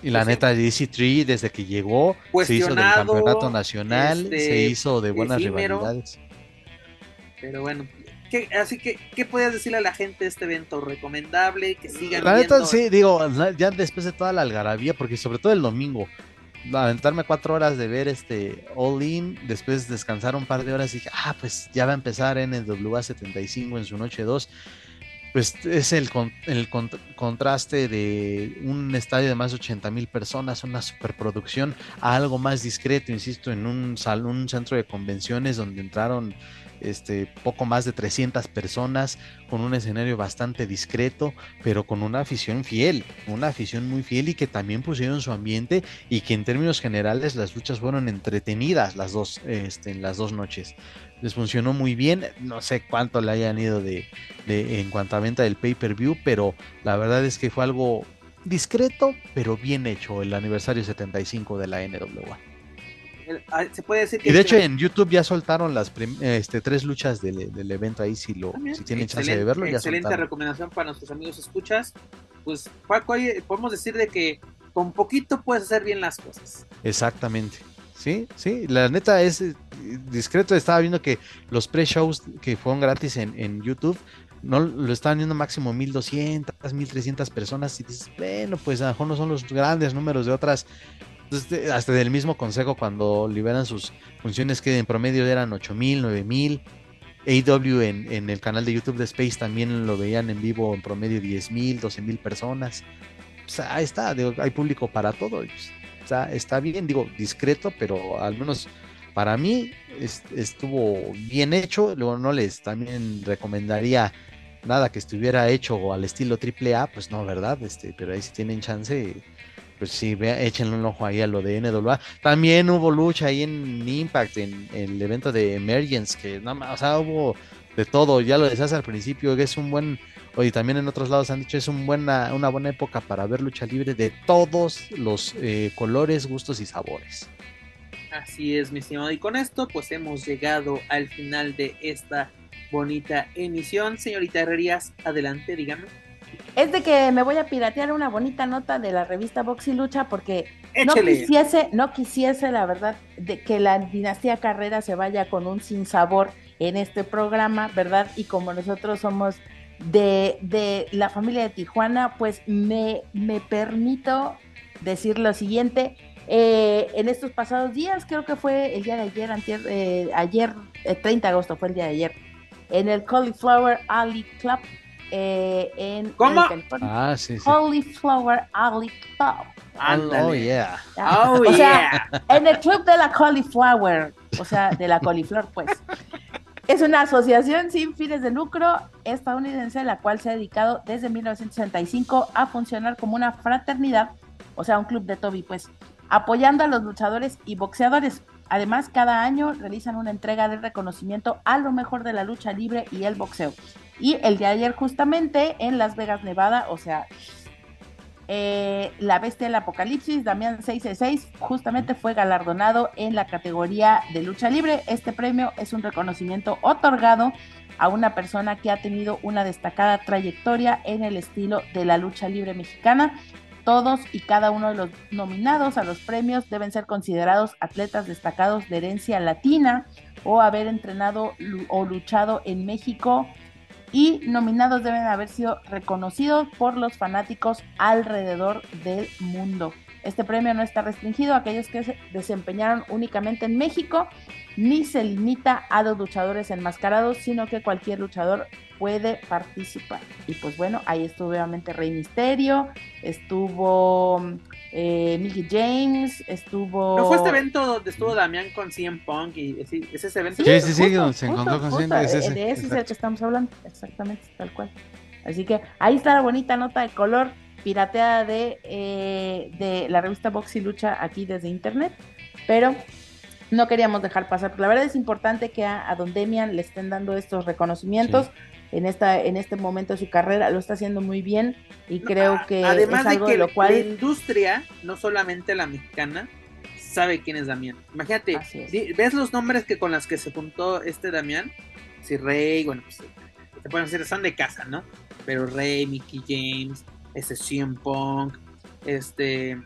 Speaker 3: Y la
Speaker 1: Pues
Speaker 3: neta, DC3, desde que llegó, se hizo del campeonato nacional,
Speaker 1: este,
Speaker 3: se hizo de buenas
Speaker 1: efímero.
Speaker 3: rivalidades.
Speaker 1: Pero bueno, ¿qué- así que, ¿qué podías decirle a la gente de este evento? ¿Recomendable? Que sigan
Speaker 3: La neta,
Speaker 1: viendo?
Speaker 3: sí, digo, ya después de toda la algarabía, porque sobre todo el domingo, aventarme cuatro horas de ver este All In, después descansar un par de horas y dije, ah, pues ya va a empezar en el WA75 en su noche 2. Pues es el, con- el con- contraste de un estadio de más de 80 mil personas, una superproducción, a algo más discreto, insisto, en un salón, un centro de convenciones donde entraron este, poco más de 300 personas, con un escenario bastante discreto, pero con una afición fiel, una afición muy fiel y que también pusieron su ambiente y que en términos generales las luchas fueron entretenidas las dos, este, en las dos noches. Les funcionó muy bien, no sé cuánto le hayan ido de, de- en cuanto a venta del pay-per-view, pero la verdad es que fue algo discreto, pero bien hecho el aniversario 75 de la NWA.
Speaker 1: El- ah, Se puede decir que...
Speaker 3: Y de hecho en YouTube ya soltaron las este, tres luchas del, del evento ahí, si, lo,
Speaker 1: También,
Speaker 3: si tienen chance de verlo, ya
Speaker 1: Excelente
Speaker 3: soltaron.
Speaker 1: recomendación para nuestros amigos escuchas. Pues, Paco, oye, podemos decir de que con poquito puedes hacer bien las cosas.
Speaker 3: Exactamente. Sí, sí, la neta es eh, discreto. Estaba viendo que los pre-shows que fueron gratis en, en YouTube no lo estaban viendo máximo 1200, 1300 personas. Y dices, bueno, pues a lo mejor no son los grandes números de otras. Hasta del mismo consejo, cuando liberan sus funciones, que en promedio eran 8000, 9000. AW en, el canal de YouTube de Space también lo veían en vivo en promedio 10.000, 12.000 personas. Pues ahí está, digo, hay público para todo. está, está bien, digo, discreto, pero al menos para mí es- estuvo bien hecho. Luego no les también recomendaría nada que estuviera hecho al estilo AAA, pues no, ¿verdad? Este, pero ahí si tienen chance, pues sí, vea, échenle un ojo ahí a lo de NWA. También hubo lucha ahí en Impact, en, el evento de Emergence, que no más, o sea, hubo de todo, ya lo decías al principio, que es un buen, oye, también en otros lados han dicho, es un buena, una buena época para ver lucha libre de todos los eh, colores, gustos y sabores.
Speaker 1: Así es, mi estimado. Y con esto, pues hemos llegado al final de esta bonita emisión. Señorita Herrerías, adelante, dígame.
Speaker 2: Es de que me voy a piratear una bonita nota de la revista Box y Lucha porque no quisiese, no quisiese, la verdad, de que la dinastía Carrera se vaya con un sinsabor en este programa, ¿verdad? Y como nosotros somos de, de la familia de Tijuana, pues me, me permito decir lo siguiente. Eh, en estos pasados días, creo que fue el día de ayer, antier, eh, ayer, eh, 30 de agosto fue el día de ayer, en el Cauliflower Alley Club eh, en,
Speaker 1: ¿Cómo?
Speaker 2: California.
Speaker 3: Ah, sí, sí.
Speaker 2: Cauliflower Alley Club.
Speaker 3: Oh, yeah.
Speaker 2: ¿ya?
Speaker 1: Oh,
Speaker 2: o sea,
Speaker 1: yeah.
Speaker 2: en el club de la cauliflower, o sea, de la coliflor, pues. Es una asociación sin fines de lucro estadounidense, la cual se ha dedicado desde 1965 a funcionar como una fraternidad, o sea, un club de Toby, pues, apoyando a los luchadores y boxeadores. Además, cada año realizan una entrega de reconocimiento a lo mejor de la lucha libre y el boxeo. Y el de ayer, justamente en Las Vegas, Nevada, o sea, eh, la bestia del apocalipsis, Damián 666, justamente fue galardonado en la categoría de lucha libre. Este premio es un reconocimiento otorgado a una persona que ha tenido una destacada trayectoria en el estilo de la lucha libre mexicana. Todos y cada uno de los nominados a los premios deben ser considerados atletas destacados de herencia latina o haber entrenado o luchado en México y nominados deben haber sido reconocidos por los fanáticos alrededor del mundo. Este premio no está restringido a aquellos que se desempeñaron únicamente en México, ni se limita a los luchadores enmascarados, sino que cualquier luchador puede participar. Y pues bueno, ahí estuvo obviamente Rey Misterio, estuvo eh, Mickey James, estuvo...
Speaker 1: ¿No fue este evento donde estuvo Damián con CM Punk? Y, sí, ¿Es ese evento?
Speaker 3: Sí, sí, sí, donde se encontró con Cien, es
Speaker 2: eh,
Speaker 3: ese,
Speaker 2: De ese es el que estamos hablando, exactamente, tal cual. Así que ahí está la bonita nota de color pirateada de, eh, de la revista Box y Lucha aquí desde internet, pero no queríamos dejar pasar, porque la verdad es importante que a, a Don Demian le estén dando estos reconocimientos, en esta en este momento de su carrera, lo está haciendo muy bien y
Speaker 1: No,
Speaker 2: creo que
Speaker 1: además
Speaker 2: es algo
Speaker 1: de
Speaker 2: de,
Speaker 1: que
Speaker 2: lo
Speaker 1: la
Speaker 2: cual
Speaker 1: industria, no solamente la mexicana, sabe quién es Damián. Imagínate, ves los nombres que con las que se juntó este Damián, si Rey, bueno, pues se pueden decir, son de casa, ¿no? Pero Rey, Mickey James, este CM Punk, este,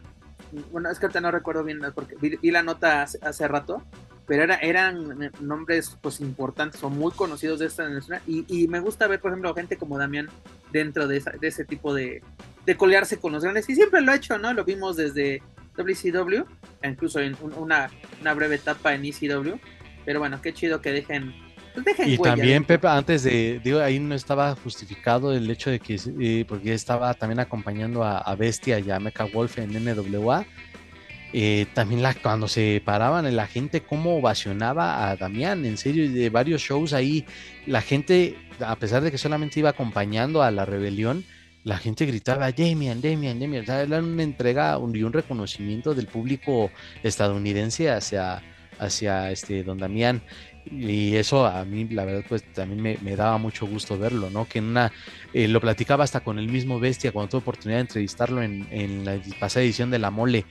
Speaker 1: bueno, es que ahorita no recuerdo bien porque vi, vi la nota hace, hace rato, pero era, eran nombres pues importantes o muy conocidos de esta industria y, y me gusta ver, por ejemplo, gente como Damián dentro de, esa- de ese tipo de, de colearse con los grandes y siempre lo ha hecho, ¿no? Lo vimos desde WCW, incluso en un- una, una breve etapa en ECW, pero bueno, qué chido que dejen, pues dejen
Speaker 3: Y
Speaker 1: huella,
Speaker 3: también,
Speaker 1: ¿no?
Speaker 3: Pepe, antes de, digo, ahí no estaba justificado el hecho de que, eh, porque estaba también acompañando a, a Bestia y a Mecha Wolf en NWA. Eh, también la, cuando se paraban, la gente cómo ovacionaba a Damián, en serio, de varios shows ahí, la gente, a pesar de que solamente iba acompañando a la rebelión, la gente gritaba, Damian, Damian, Damian, o sea, era una entrega y un reconocimiento del público estadounidense hacia, hacia este Don Damián. Y eso a mí, la verdad, pues también me, me daba mucho gusto verlo, ¿no? Que en una, eh, lo platicaba hasta con el mismo Bestia cuando tuve oportunidad de entrevistarlo en, en la pasada edición de La Mole.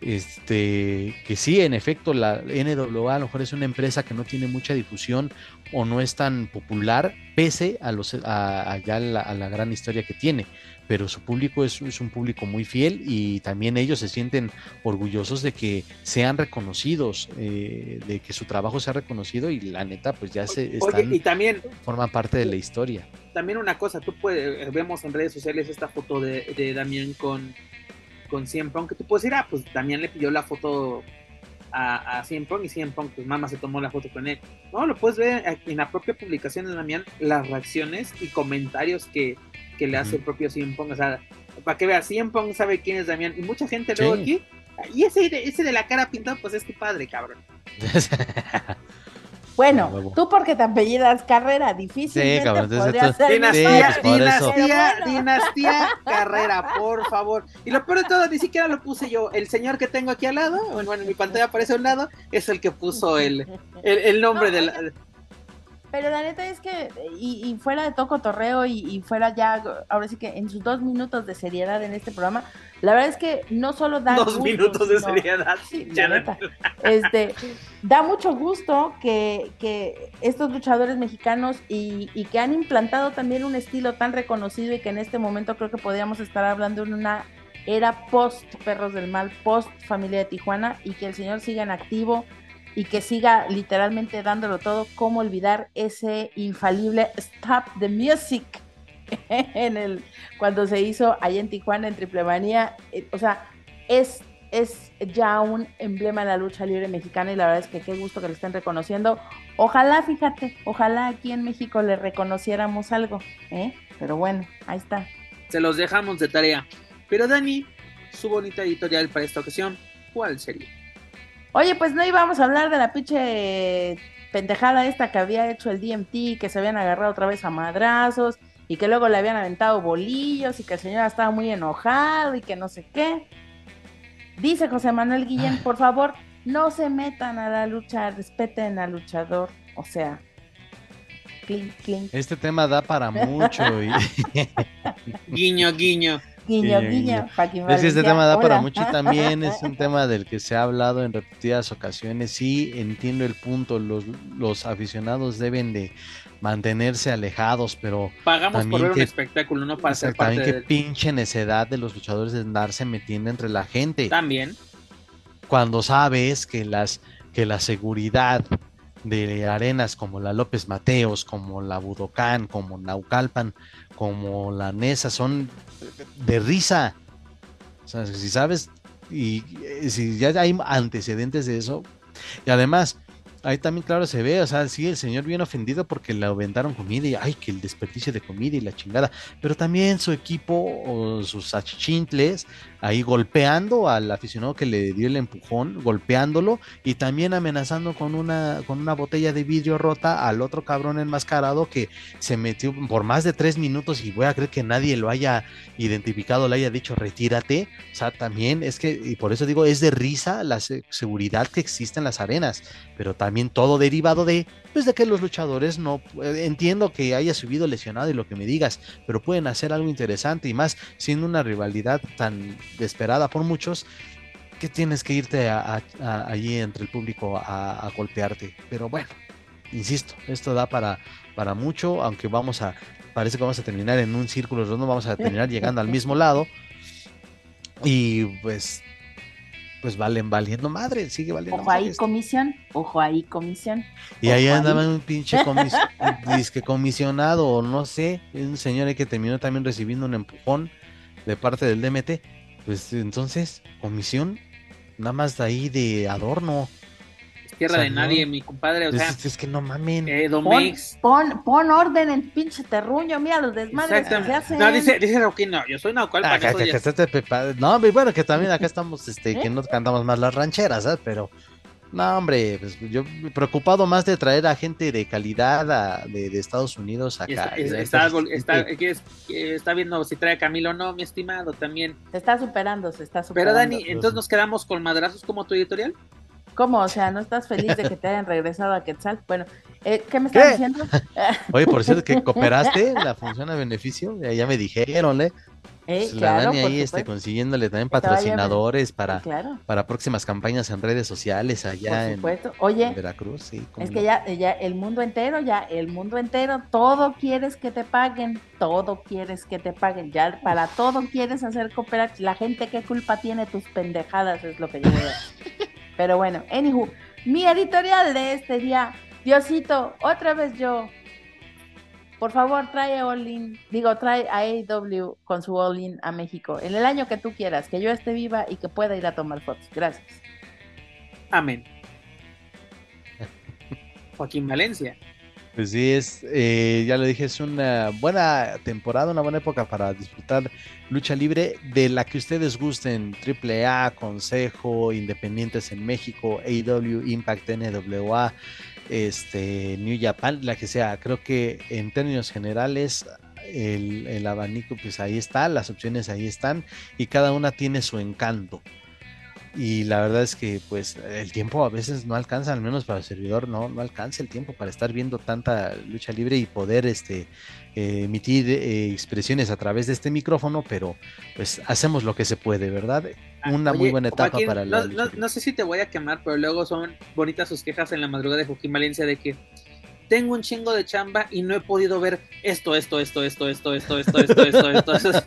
Speaker 3: Este, que sí, en efecto, la NWA a lo mejor es una empresa que no tiene mucha difusión o no es tan popular, pese a, los, a, a ya la, a la gran historia que tiene. Pero su público es, es, un público muy fiel y también ellos se sienten orgullosos de que sean reconocidos, eh, de que su trabajo sea reconocido y la neta, pues ya se están,
Speaker 1: Oye, y también
Speaker 3: forman parte de la historia.
Speaker 1: también una cosa, tú puedes, vemos en redes sociales esta foto de, de Damián con, con CM Punk, que tú puedes decir, ah, pues Damián le pidió la foto a, a Punk y CM Punk, pues mamá se tomó la foto con él. No, lo puedes ver en la propia publicación de Damián, las reacciones y comentarios que, que le hace el propio CM Punk, o sea, para que veas, CM Punk sabe quién es Damián, y mucha gente luego
Speaker 3: Sí.
Speaker 1: aquí, y ese ese de la cara pintada, pues es tu padre, cabrón. [laughs]
Speaker 2: Bueno,
Speaker 3: huevo.
Speaker 2: tú porque te apellidas carrera,
Speaker 3: cabrón, entonces
Speaker 2: podría
Speaker 3: tú-
Speaker 2: ser
Speaker 1: Dinastía,
Speaker 3: Sí, pues
Speaker 1: dinastía,
Speaker 2: bueno.
Speaker 1: dinastía, [laughs] carrera, por favor. Y lo peor de todo, ni siquiera lo puse yo. El señor que tengo aquí al lado, bueno, en mi pantalla aparece a un lado, es el que puso el, el, el nombre
Speaker 2: No,
Speaker 1: del.
Speaker 2: Pero la neta es que, y, y fuera de todo cotorreo y, y fuera ya, ahora sí que en sus dos minutos de seriedad en este programa, la verdad es que no solo da
Speaker 1: Dos
Speaker 2: gusto,
Speaker 1: minutos de
Speaker 2: sino-
Speaker 1: seriedad.
Speaker 2: Sí,
Speaker 1: Ya
Speaker 2: la neta. Este, da mucho gusto que, que estos luchadores mexicanos y, y que han implantado también un estilo tan reconocido y que en este momento creo que podríamos estar hablando en una era post Perros del Mal, post Familia de Tijuana y que el señor siga en activo y que siga literalmente dándolo todo, cómo olvidar ese infalible Stop the Music [laughs] en el cuando se hizo allá en Tijuana en Triple Manía, eh, o sea, es es ya un emblema de la lucha libre mexicana y la verdad es que qué gusto que lo estén reconociendo. Ojalá, fíjate, ojalá aquí en México le reconociéramos algo, ¿eh? Pero bueno, ahí está.
Speaker 1: Se los dejamos de tarea. Pero Dani, su bonita editorial para esta ocasión, ¿cuál sería?
Speaker 2: Oye, pues no íbamos a hablar de la pinche pendejada esta que había hecho el DMT, que se habían agarrado otra vez a madrazos y que luego le habían aventado bolillos y que el señor estaba muy enojado y que no sé qué. Dice José Manuel Guillén, por favor, no se metan a la lucha, respeten al luchador. O sea, clink, clink,
Speaker 3: Este tema da para mucho y [laughs]
Speaker 1: Guiño, guiño.
Speaker 2: Guiño,
Speaker 3: Guiño, es que este tema da para mucho y también es un [laughs] tema del que se ha hablado en repetidas ocasiones. Sí, entiendo el punto, los, los aficionados deben de mantenerse alejados, pero
Speaker 1: Pagamos
Speaker 3: También
Speaker 1: por ver
Speaker 3: que-
Speaker 1: un espectáculo, no para ser parte
Speaker 3: también
Speaker 1: de...
Speaker 3: pinche necedad de los luchadores de andarse metiendo entre la gente.
Speaker 1: También.
Speaker 3: cuando sabes que las que la seguridad de arenas como la López Mateos, como la Budocán, como Naucalpan, como la Nesa son de risa. O sea, si sabes y eh, si ya hay antecedentes de eso y además ahí también claro se ve, o sea, sí el señor bien ofendido porque le aventaron comida y ay, que el desperdicio de comida y la chingada, pero también su equipo o sus achichintles ahí golpeando al aficionado que le dio el empujón, golpeándolo y también amenazando con una, con una botella de vidrio rota al otro cabrón enmascarado que se metió por más de tres minutos y voy a creer que nadie lo haya identificado, le haya dicho retírate. O sea, también es que, y por eso digo, es de risa la se- seguridad que existe en las arenas, pero también todo derivado de, pues de que los luchadores no, eh, entiendo que haya subido lesionado y lo que me digas, pero pueden hacer algo interesante y más siendo una rivalidad tan esperada por muchos, que tienes que irte allí entre el público a, golpearte. Pero bueno, insisto, esto da para, para mucho, aunque vamos a, parece que vamos a terminar en un círculo no vamos a terminar [laughs] llegando al mismo lado. Y pues pues valen valiendo madre, sigue valiendo
Speaker 2: Ojo ahí comisión, ojo ahí comisión.
Speaker 3: Y ahí andaba un pinche comis [laughs] disque comisionado, o no sé, un señor que terminó también recibiendo un empujón de parte del DMT. Pues entonces, comisión, nada más de ahí de adorno
Speaker 1: tierra de nadie, mi compadre. O sea,
Speaker 3: es, que no mamen.
Speaker 1: Eh,
Speaker 2: pon, pon, orden en pinche terruño, mira los desmadres que se hacen.
Speaker 1: No, dice, dice Roquín, no, yo soy Naucal
Speaker 3: ah, para que, que, No, bueno, que también acá estamos, este, que ¿Eh? no cantamos más las rancheras, ¿sabes? Pero, no, hombre, pues yo preocupado más de traer a gente de calidad de, de, Estados Unidos acá.
Speaker 1: Está, está, está, viendo si trae a Camilo o no, mi estimado, también.
Speaker 2: Se está superando, se está superando.
Speaker 1: Pero Dani, entonces nos quedamos con madrazos como tu editorial.
Speaker 2: ¿Cómo? O sea, ¿no estás feliz de que te hayan regresado a Quetzal? Bueno, eh, ¿qué me estás diciendo? [laughs]
Speaker 3: Oye, por cierto, que [laughs] cooperaste la función a beneficio, ya, me dijeron, ¿eh?
Speaker 2: Eh, pues la Dani
Speaker 3: ahí este, consiguiéndole también patrocinadores para, para próximas campañas en redes sociales allá en,
Speaker 2: Oye,
Speaker 3: Veracruz. Sí,
Speaker 2: es que ya, ya el mundo entero, ya el mundo entero, todo quieres que te paguen, todo quieres que te paguen, ya para todo quieres hacer cooperación. La gente, ¿qué culpa tiene tus pendejadas? Es lo que yo a [laughs] Pero bueno, anywho, mi editorial de este día, Diosito, otra vez yo. Por favor, trae a All digo, trae a AEW con su All In a México en el año que tú quieras, que yo esté viva y que pueda ir a tomar fotos. Gracias.
Speaker 1: Amén. [laughs] Joaquín Valencia.
Speaker 3: Pues sí, es, eh, ya lo dije, es una buena temporada, una buena época para disfrutar lucha libre de la que ustedes gusten, AAA, Consejo, Independientes en México, AEW, Impact, NWA, este, New Japan, la que sea. Creo que en términos generales el, el abanico pues ahí está, las opciones ahí están y cada una tiene su encanto y la verdad es que pues el tiempo a veces no alcanza, al menos para el servidor no, no alcanza el tiempo para estar viendo tanta lucha libre y poder este eh, emitir eh, expresiones a través de este micrófono, pero pues hacemos lo que se puede, ¿verdad? Ah, Una muy buena etapa para
Speaker 1: la no, no, sé si te voy a quemar, pero luego son bonitas sus quejas en la madrugada de Joaquín Valencia de que tengo un chingo de chamba y no he podido ver esto, esto, esto, esto, esto, esto, esto, esto, esto, esto.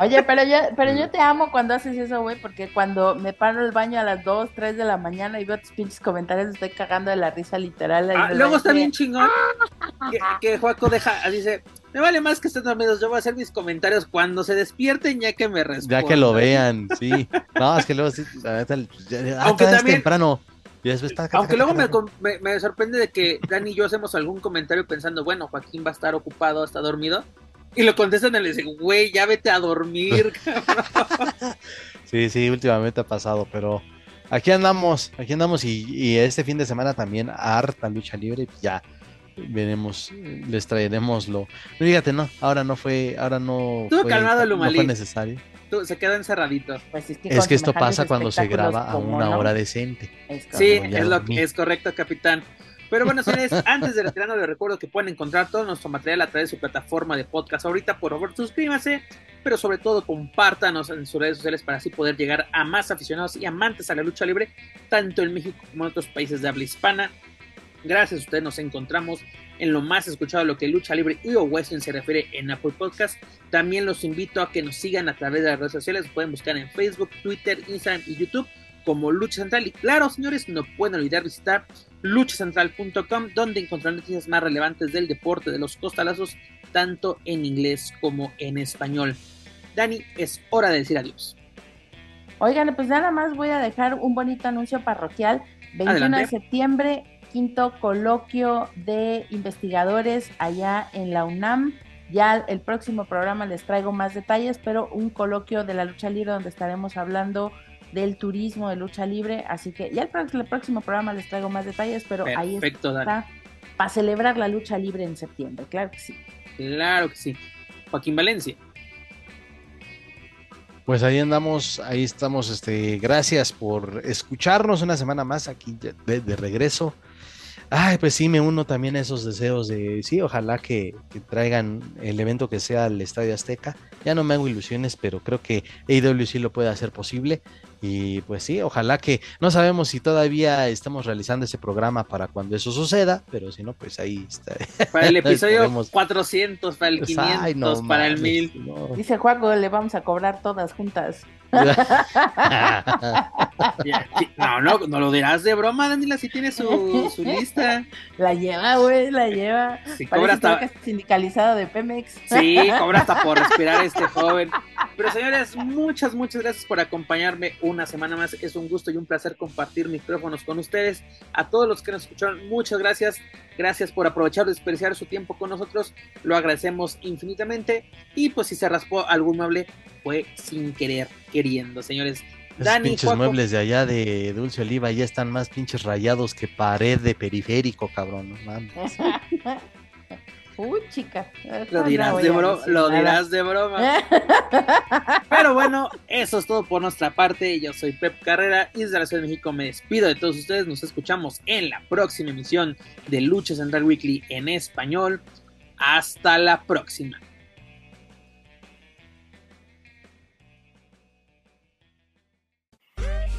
Speaker 2: Oye, pero yo, pero yo te amo cuando haces eso, güey, porque cuando me paro el baño a las 2, 3 de la mañana y veo tus pinches comentarios, estoy cagando de la risa literal.
Speaker 1: Ah, luego está bien chingón que, que Joaco deja, dice, me vale más que estén dormidos, yo voy a hacer mis comentarios cuando se despierten ya que me respondan.
Speaker 3: Ya que lo vean, sí. No, es que luego sí, aunque también, temprano.
Speaker 1: Aunque luego me, sorprende de que Dani y yo hacemos algún comentario pensando, bueno, Joaquín va a estar ocupado, está dormido. Y lo contestan y le dicen, güey, ya vete a dormir, [laughs]
Speaker 3: Sí, sí, últimamente ha pasado, pero aquí andamos, aquí andamos y, este fin de semana también harta lucha libre, ya veremos, les traeremos lo. Fíjate, no, ahora no fue, ahora no,
Speaker 1: fue, calmado
Speaker 3: no fue necesario
Speaker 1: se queda encerradito.
Speaker 2: Pues
Speaker 3: es que, esto pasa cuando se graba a una hora decente.
Speaker 1: sí, es, lo, es correcto, capitán. Pero bueno, señores, [laughs] antes de retirarnos les recuerdo que pueden encontrar todo nuestro material a través de su plataforma de podcast. Ahorita, por favor, suscríbanse, pero sobre todo compártanos en sus redes sociales para así poder llegar a más aficionados y amantes a la lucha libre, tanto en México como en otros países de habla hispana. Gracias a ustedes nos encontramos en lo más escuchado lo que lucha libre y o western se refiere en Apple Podcast. También los invito a que nos sigan a través de las redes sociales. Pueden buscar en Facebook, Twitter, Instagram y YouTube como Lucha Central. Y claro, señores, no pueden olvidar visitar luchacentral.com, donde encontrarán noticias más relevantes del deporte de los costalazos, tanto en inglés como en español. Dani, es hora de decir adiós.
Speaker 2: Oigan, pues nada más voy a dejar un bonito anuncio parroquial. 21 de septiembre, quinto coloquio de investigadores allá en la UNAM. Ya el próximo programa les traigo más detalles, pero un coloquio de la lucha libre donde estaremos hablando del turismo de lucha libre. Así que ya el, próximo programa les traigo más detalles, pero ahí está para celebrar la lucha libre en septiembre. Claro que sí.
Speaker 1: Claro que sí. Joaquín Valencia.
Speaker 3: Pues ahí andamos, ahí estamos, este, gracias por escucharnos una semana más aquí de, de regreso. Ay, pues sí, me uno también a esos deseos de, sí, ojalá que, traigan el evento que sea al Estadio Azteca. Ya no me hago ilusiones, pero creo que AEW sí lo puede hacer posible. Y pues sí, ojalá que, no sabemos si todavía estamos realizando ese programa para cuando eso suceda, pero si no, pues ahí está.
Speaker 1: Para el [laughs] episodio 400, para el 500, Ay, no, para el 1000.
Speaker 2: No. Dice Juaco, le vamos a cobrar todas juntas. [laughs]
Speaker 1: no, no, no lo dirás de broma, Daniela, si tiene su, su lista.
Speaker 2: La lleva, güey, la lleva.
Speaker 1: Sí, cobra hasta...
Speaker 2: sindicalizado de Pemex.
Speaker 1: Sí, cobra hasta por [laughs] respirar este joven. Pero señores, muchas, muchas gracias por acompañarme una semana más. Es un gusto y un placer compartir micrófonos con ustedes. A todos los que nos escucharon, muchas gracias. Gracias por aprovechar de desperdiciar su tiempo con nosotros. Lo agradecemos infinitamente. Y pues si se raspó algún mueble, fue sin querer, queriendo, señores.
Speaker 3: Dani, pinches muebles de allá de Dulce Oliva ya están más pinches rayados que pared de periférico, cabrón. No mames. [laughs]
Speaker 2: Uy, chica.
Speaker 1: Lo dirás, de, lo dirás de broma. [laughs] Pero bueno, eso es todo por nuestra parte. Yo soy Pep Carrera y desde la Ciudad de México me despido de todos ustedes. Nos escuchamos en la próxima emisión de Lucha Central Weekly en español. Hasta la próxima.